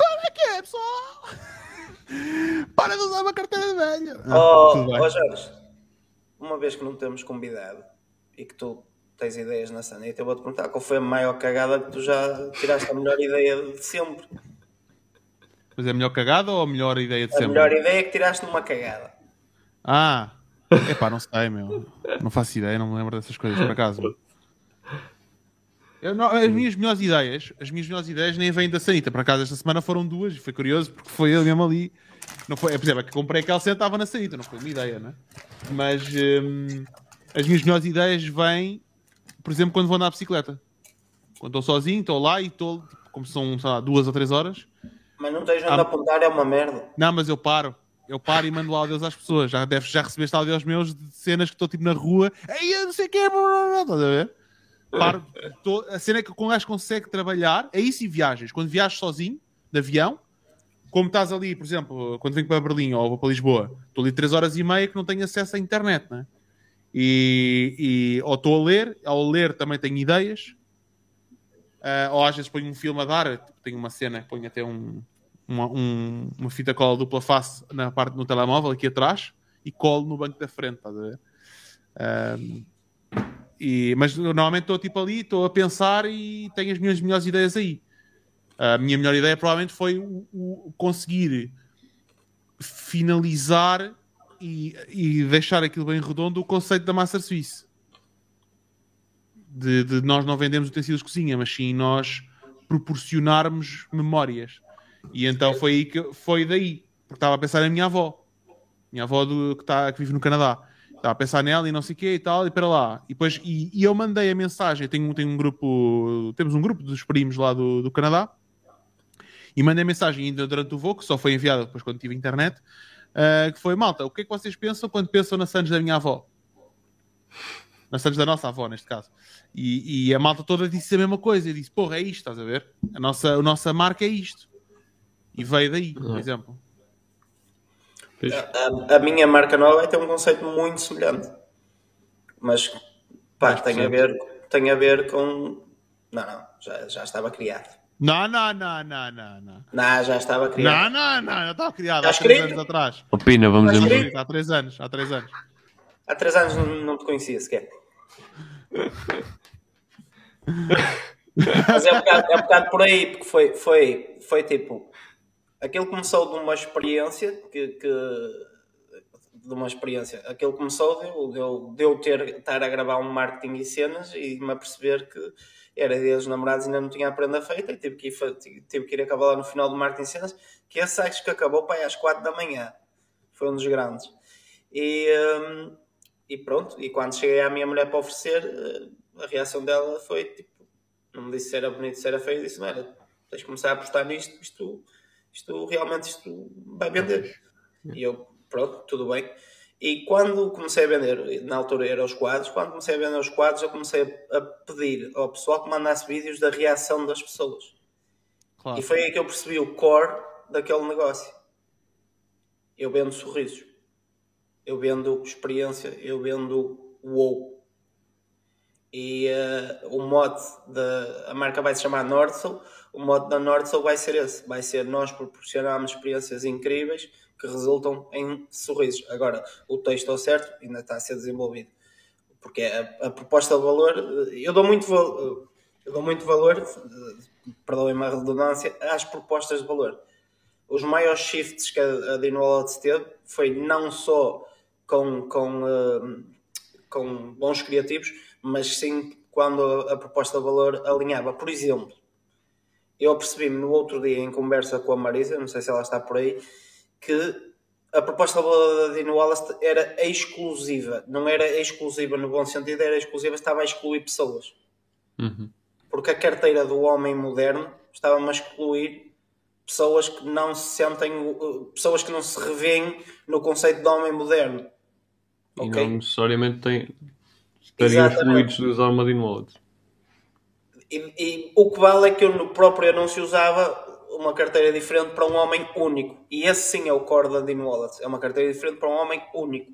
[SPEAKER 1] Como é que é, pessoal? Para de usar uma carteira de velho. Ah,
[SPEAKER 4] oh, oh Jorge, uma vez que não temos convidado e que tu tens ideias na sanita, eu vou-te perguntar qual foi a maior cagada que tu já tiraste a melhor ideia de sempre.
[SPEAKER 1] Mas é melhor cagada ou a melhor ideia de
[SPEAKER 4] A
[SPEAKER 1] sempre?
[SPEAKER 4] melhor ideia que tiraste numa cagada.
[SPEAKER 1] Ah, epá, não sei, meu. Não faço ideia, não me lembro dessas coisas, por acaso. Eu não- as minhas melhores ideias, as minhas melhores ideias nem vêm da Sanita. Por acaso, esta semana foram duas e foi curioso porque foi ele mesmo ali. Não foi, é, por exemplo, é que comprei aquela cena estava na Sanita, não foi uma ideia, né? Mas hum, as minhas melhores ideias vêm, por exemplo, quando vou andar de bicicleta. Quando estou sozinho, estou lá e estou, tipo, como são, sei lá, duas ou três horas,
[SPEAKER 4] Mas não tens onde
[SPEAKER 1] Ah.
[SPEAKER 4] apontar, é uma merda.
[SPEAKER 1] não, mas eu paro. Eu paro e mando áudios às pessoas. Já, deves, já recebeste áudios meus de cenas que estou tipo na rua. Ei, eu não sei o que. Estás a ver? Paro. Tô- a cena é que o gajo consegue trabalhar. É isso e viagens. Quando viajas sozinho, de avião, como estás ali, por exemplo, quando venho para Berlim ou vou para Lisboa, estou ali 3 horas e meia que não tenho acesso à internet, né? E, e ou estou a ler, ao ler também tenho ideias. Ah, ou às vezes ponho um filme a dar, tipo, tenho uma cena, ponho até um, uma, um- uma fita cola dupla face na parte no telemóvel aqui atrás e colo no banco da frente, estás a ver? Ahm, e, mas normalmente estou tipo ali, estou a pensar e tenho as minhas melhores ideias aí. A minha melhor ideia provavelmente foi o, o conseguir finalizar e, e deixar aquilo bem redondo o conceito da Master Suisse. De, de nós não vendemos utensílios de cozinha, mas sim nós proporcionarmos memórias. E então foi, aí que, foi daí, porque estava a pensar na minha avó, minha avó do, que, tá, que vive no Canadá. Estava a pensar nela e não sei o quê e tal, e para lá. E, depois, e, e eu mandei a mensagem, tenho, tenho um grupo, temos um grupo dos primos lá do, do Canadá, e mandei a mensagem ainda durante o voo, que só foi enviada depois quando tive internet, ah, que foi, malta, o que é que vocês pensam quando pensam na Santos da minha avó? Na Santos da nossa avó, neste caso. E, e a malta toda disse a mesma coisa. Eu disse, porra, é isto, estás a ver? A nossa, a nossa marca é isto. E veio daí, por exemplo.
[SPEAKER 4] A, a minha marca nova vai ter um conceito muito semelhante. Mas pá, tem a, ver, tem a ver com. Não, não, já, já estava criado.
[SPEAKER 1] Não, não, não, não, não, não.
[SPEAKER 4] Não, já estava criado.
[SPEAKER 1] Não, não, não, já estava criado há três anos atrás.
[SPEAKER 3] Opina, vamos
[SPEAKER 4] escrito.
[SPEAKER 1] Há três anos, há três anos.
[SPEAKER 4] Há três anos não, não te conhecia sequer. Mas é um, bocado, é um bocado por aí, porque foi, foi, foi tipo. Aquilo começou de uma experiência que. que- de uma experiência. Aquilo começou de eu, de eu, ter, estar a gravar um marketing e cenas e me aperceber que era dia dos namorados e ainda não tinha a prenda feita e tive que ir, tive que ir acabar lá no final do marketing e cenas, que esse acho que acabou para aí às 4 da manhã. Foi um dos grandes. E, hum, e pronto, e quando cheguei à minha mulher para oferecer, eh, a reação dela foi tipo, não me disse se era bonito, se era feio, disse, era, tens de começar a apostar nisto, isto, isto realmente isto vai vender. E eu, pronto, tudo bem. E quando comecei a vender, na altura eram os quadros, quando comecei a vender os quadros, eu comecei a pedir ao pessoal que mandasse vídeos da reação das pessoas.
[SPEAKER 1] Claro.
[SPEAKER 4] E foi aí que eu percebi o core daquele negócio. Eu vendo sorrisos. Eu vendo experiência. Eu vendo wow. E uh, o mote da a marca vai se chamar Nordsoul. O mote da Nordsoul vai ser esse: vai ser nós proporcionamos experiências incríveis que resultam em sorrisos. Agora, o texto ao certo ainda está a ser desenvolvido, porque a, a proposta de valor, eu dou muito, eu dou muito valor, perdoem-me a redundância, às propostas de valor. Os maiores shifts que a, a Dino teve foi não só com, com, uh, com bons criativos, mas sim quando a, a proposta de valor alinhava. Por exemplo, eu percebi-me no outro dia em conversa com a Marisa, não sei se ela está por aí, que a proposta da Dino Wallace era exclusiva. Não era exclusiva no bom sentido, era exclusiva, estava a excluir pessoas.
[SPEAKER 3] Uhum.
[SPEAKER 4] Porque a carteira do homem moderno estava-me a excluir pessoas que não se sentem, pessoas que não se revêem no conceito de homem moderno.
[SPEAKER 3] E okay? não necessariamente têm, estariam excluídos de usar uma Dino Wallet.
[SPEAKER 4] E, e, o que vale é que eu no próprio anúncio usava uma carteira diferente para um homem único. E esse sim é o core da Dean Wallace. É uma carteira diferente para um homem único.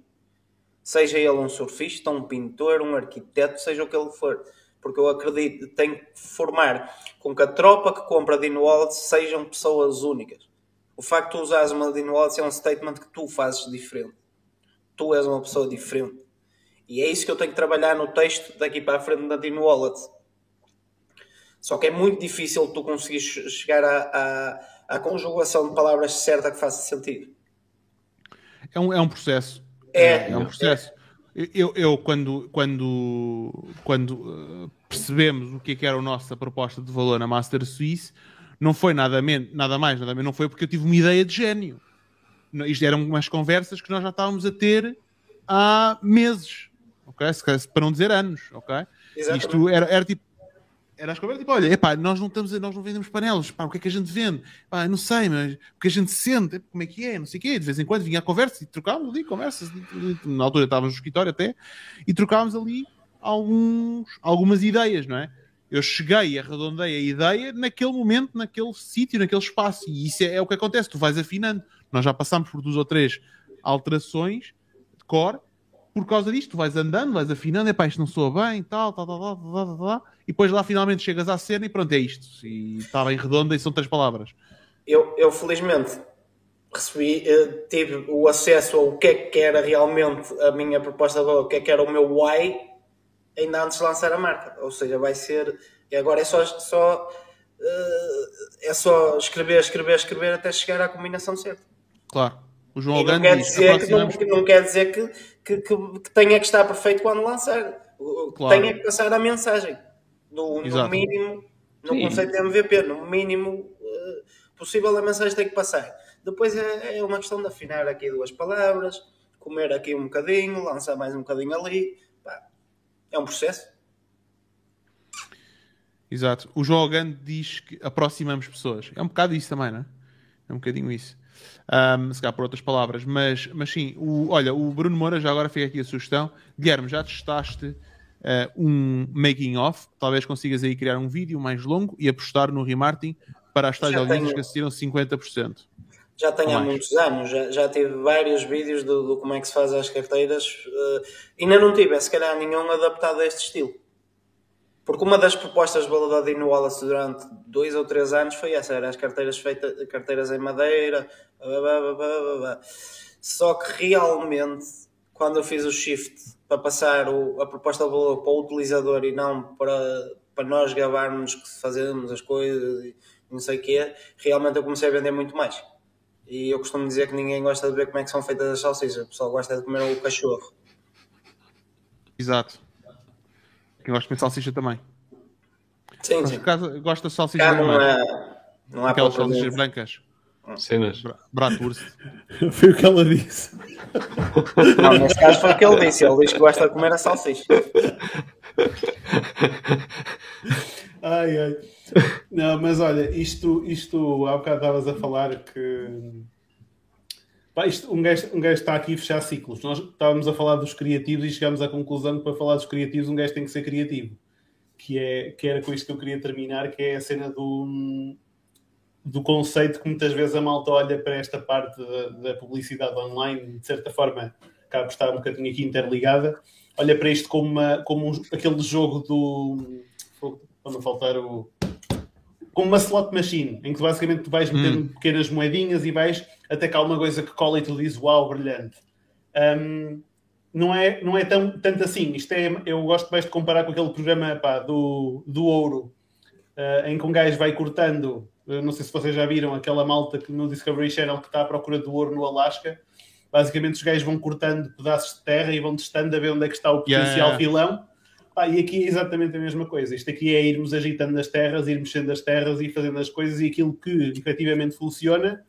[SPEAKER 4] Seja ele um surfista, um pintor, um arquiteto, seja o que ele for. Porque eu acredito tem que formar com que a tropa que compra Dean Wallace sejam pessoas únicas. O facto de tu usares uma Dean Wallace é um statement que tu fazes diferente. Tu és uma pessoa diferente. E é isso que eu tenho que trabalhar no texto daqui para a frente da Dean Wallace só que é muito difícil tu conseguir chegar à, à, à conjugação de palavras certa que faça sentido.
[SPEAKER 1] É um, é um processo.
[SPEAKER 4] É,
[SPEAKER 1] é, é um processo. É. Eu, eu, quando, quando, quando uh, percebemos o que, é que era a nossa proposta de valor na Master Suisse, não foi nada, nada mais, nada menos, não foi porque eu tive uma ideia de gênio. Isto eram umas conversas que nós já estávamos a ter há meses, ok? Para não dizer anos, ok?
[SPEAKER 4] Exatamente.
[SPEAKER 1] Isto era, era tipo, era as conversas, tipo, olha, epá, nós não estamos, nós não vendemos panelas, pá, o que é que a gente vende? Pá, não sei, mas o que a gente sente, como é que é, não sei o quê, de vez em quando vinha a conversa e trocávamos ali conversas, na altura estávamos no escritório até, e trocávamos ali alguns, algumas ideias, não é? Eu cheguei arredondei a ideia naquele momento, naquele sítio, naquele espaço, e isso é, é o que acontece, tu vais afinando. Nós já passámos por duas ou três alterações de core, por causa disto, tu vais andando, vais afinando, epá, isto não soa bem, tal, tal, tal, tal, tal, tal, tal, e depois lá finalmente chegas à cena e pronto, é isto. E está bem redonda e são três palavras.
[SPEAKER 4] Eu, eu felizmente recebi, eh, tive o acesso ao que é que era realmente a minha proposta o que é que era o meu why, ainda antes de lançar a marca. Ou seja, vai ser, e agora é só, só eh, é só escrever, escrever, escrever até chegar à combinação certa.
[SPEAKER 1] Claro. O João
[SPEAKER 4] e não quer, dizer que, não, não, quer dizer que, que, que, que, tenha que estar perfeito quando lançar. Claro. Tenha que passar a mensagem. No, no mínimo, no Sim. conceito de MVP, no mínimo uh, possível a mensagem tem que passar. Depois é, é, uma questão de afinar aqui duas palavras, comer aqui um bocadinho, lançar mais um bocadinho ali. Pá, é um processo.
[SPEAKER 1] Exato. O João Gando diz que aproximamos pessoas. É um bocado isso também, não é? É um bocadinho isso um, se calhar por outras palavras, mas, mas sim, o, olha, o Bruno Moura já agora fica aqui a sugestão. Guilherme, já testaste uh, um making off, talvez consigas aí criar um vídeo mais longo e apostar no remarketing para as tais audiências que assistiram 50%.
[SPEAKER 4] Já tenho há muitos anos, já, já tive vários vídeos do, do, como é que se faz as carteiras. Uh, ainda não tive, se calhar, nenhum adaptado a este estilo. Porque uma das propostas da Dino Wallace durante dois ou três anos foi essa, era as carteiras feitas, carteiras em madeira, blá, blá, blá, só que realmente, quando eu fiz o shift para passar o, a proposta de valor para o utilizador e não para, para nós gabarmos que fazemos as coisas e não sei o quê, realmente eu comecei a vender muito mais. E eu costumo dizer que ninguém gosta de ver como é que são feitas as salsichas, o pessoal gosta de comer o cachorro.
[SPEAKER 1] Exato. Eu gosto de salsicha também.
[SPEAKER 4] Sim,
[SPEAKER 1] Mas
[SPEAKER 4] sim.
[SPEAKER 1] Caso, gosto de salsicha
[SPEAKER 4] Cá não, é, não há
[SPEAKER 1] Aquelas salsichas brancas.
[SPEAKER 3] Cenas.
[SPEAKER 1] Bratwurst.
[SPEAKER 2] Foi o que ela disse.
[SPEAKER 4] Não, nesse caso foi o que ele disse. Ele diz que gosta de comer a salsicha.
[SPEAKER 2] Ai, ai. Não, mas olha, isto, isto há bocado estavas a falar que Pá, isto, um, gajo, um gajo está aqui a fechar ciclos. Nós estávamos a falar dos criativos e chegámos à conclusão que para falar dos criativos um gajo tem que ser criativo. Que, é, que era com isto que eu queria terminar, que é a cena do, do conceito que muitas vezes a malta olha para esta parte da, da publicidade online de certa forma acaba por estar um bocadinho aqui interligada, olha para isto como, uma, como um, aquele jogo do. Para não faltar o. Como uma slot machine, em que basicamente tu vais metendo
[SPEAKER 1] Hum.
[SPEAKER 2] pequenas moedinhas e vais até cá uma coisa que cola e tu dizes uau, brilhante. Um, não é, não é tão, tanto assim. Isto é, eu gosto mais de comparar com aquele programa pá, do, do ouro, uh, em que um gajo vai cortando. uh, não sei se vocês já viram aquela malta que no Discovery Channel que está à procura do ouro no Alasca. Basicamente, os gajos vão cortando pedaços de terra e vão testando a ver onde é que está o
[SPEAKER 1] Yeah.
[SPEAKER 2] potencial filão. Pá, e aqui é exatamente a mesma coisa. Isto aqui é irmos agitando as terras, ir mexendo as terras e fazendo as coisas e aquilo que efetivamente funciona,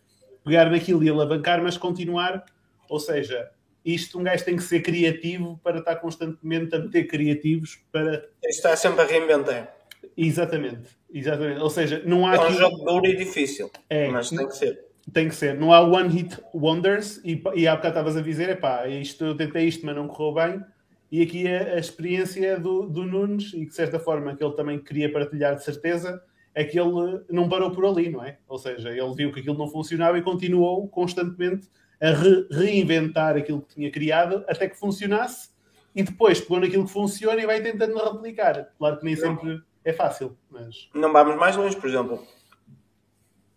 [SPEAKER 2] pegar naquilo e alavancar, mas continuar. Ou seja, isto um gajo tem que ser criativo para estar constantemente a meter criativos para.
[SPEAKER 4] Está sempre a reinventar.
[SPEAKER 2] Exatamente, exatamente. Ou seja, não há
[SPEAKER 4] É um
[SPEAKER 2] aqui.
[SPEAKER 4] jogo duro e difícil,
[SPEAKER 2] É,
[SPEAKER 4] mas tem que ser.
[SPEAKER 2] tem que ser. Não há one hit wonders e, e há bocado estavas a dizer, epá, isto, eu tentei isto, mas não correu bem. E aqui a, a experiência do, do Nunes, e que de certa forma que ele também queria partilhar de certeza, é que ele não parou por ali, não é? Ou seja, ele viu que aquilo não funcionava e continuou constantemente a re- reinventar aquilo que tinha criado até que funcionasse e depois pegou naquilo que funciona e vai tentando replicar. Claro que nem sempre é fácil, mas
[SPEAKER 4] Não vamos mais longe, por exemplo.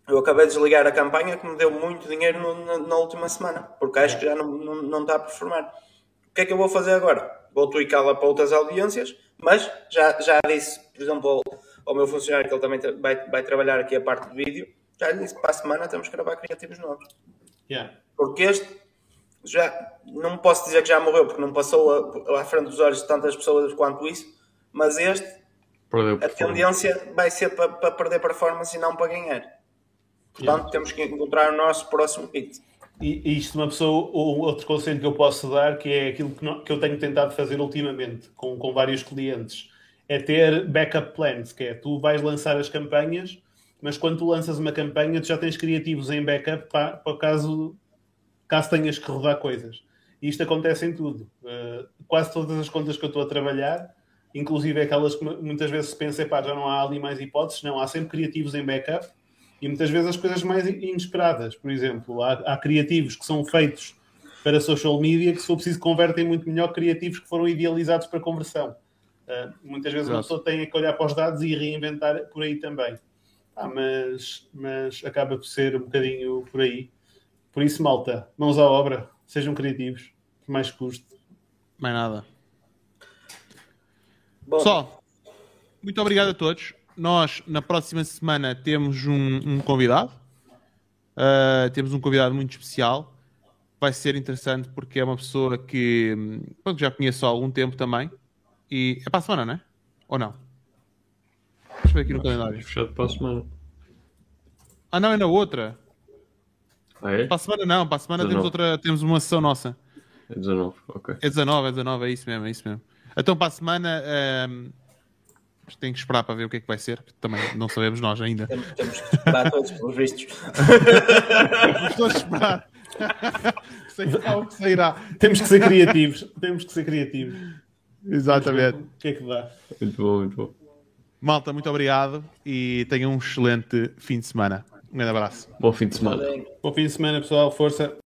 [SPEAKER 4] Eu acabei de desligar a campanha que me deu muito dinheiro no- na, na última semana, porque acho que já não, não, não está a performar. O que é que eu vou fazer agora? Vou tweaká-la para outras audiências, mas já, já disse, por exemplo, ao, ao meu funcionário, que ele também tra- vai, vai trabalhar aqui a parte de vídeo, já lhe disse que para a semana temos que gravar criativos novos.
[SPEAKER 2] yeah.
[SPEAKER 4] Porque este já não posso dizer que já morreu, porque não passou a- à frente dos olhos de tantas pessoas quanto isso, mas este
[SPEAKER 3] Perdeu
[SPEAKER 4] a tendência vai ser para, para perder performance e não para ganhar. Portanto, temos que encontrar o nosso próximo hit.
[SPEAKER 2] E, isto uma pessoa, ou outro conselho que eu posso dar, que é aquilo que, não- que eu tenho tentado fazer ultimamente com, com vários clientes, é ter backup plans, que é tu vais lançar as campanhas, mas quando tu lanças uma campanha, tu já tens criativos em backup para, para caso, caso tenhas que rodar coisas. E isto acontece em tudo. Uh, quase todas as contas que eu estou a trabalhar, inclusive aquelas que muitas vezes se pensa, pá, já não há ali mais hipóteses, não, há sempre criativos em backup e muitas vezes as coisas mais inesperadas. Por exemplo, há, há criativos que são feitos para social media que, se for preciso, convertem muito melhor criativos que foram idealizados para conversão. Uh, muitas vezes uma
[SPEAKER 1] Exato.
[SPEAKER 2] pessoa tem que olhar para os dados e reinventar por aí também. Ah, mas, mas acaba por ser um bocadinho por aí. Por isso, malta, mãos à obra, sejam criativos, por mais custe.
[SPEAKER 1] Mais nada.
[SPEAKER 4] Bom,
[SPEAKER 1] Pessoal, muito obrigado a todos. Nós, na próxima semana, temos um, um convidado. Uh, temos um convidado muito especial. Vai ser interessante porque é uma pessoa que pronto, já conheço há algum tempo também. E é para a semana, não é? Ou não? Deixa eu ver aqui no calendário.
[SPEAKER 3] Fechado para a semana.
[SPEAKER 1] Ah, não, é na outra.
[SPEAKER 3] Ah, é?
[SPEAKER 1] Para a semana não, para a semana temos
[SPEAKER 3] 19.
[SPEAKER 1] outra, temos uma sessão nossa.
[SPEAKER 3] É 19, ok.
[SPEAKER 1] É 19, é 19, é isso mesmo, é isso mesmo. Então para a semana hum, tem que esperar para ver o que é que vai ser, que também não sabemos nós ainda.
[SPEAKER 4] temos, temos que esperar todos pelos vistos.
[SPEAKER 1] Vamos todos esperar. Sairá o que sairá.
[SPEAKER 2] Temos que ser criativos. Temos que ser criativos.
[SPEAKER 1] Exatamente.
[SPEAKER 2] O que é que dá?
[SPEAKER 3] Muito bom, muito bom.
[SPEAKER 1] Malta, muito obrigado e tenham um excelente fim de semana. Um grande abraço.
[SPEAKER 3] Bom fim de semana.
[SPEAKER 2] Bom fim de semana, pessoal. Força.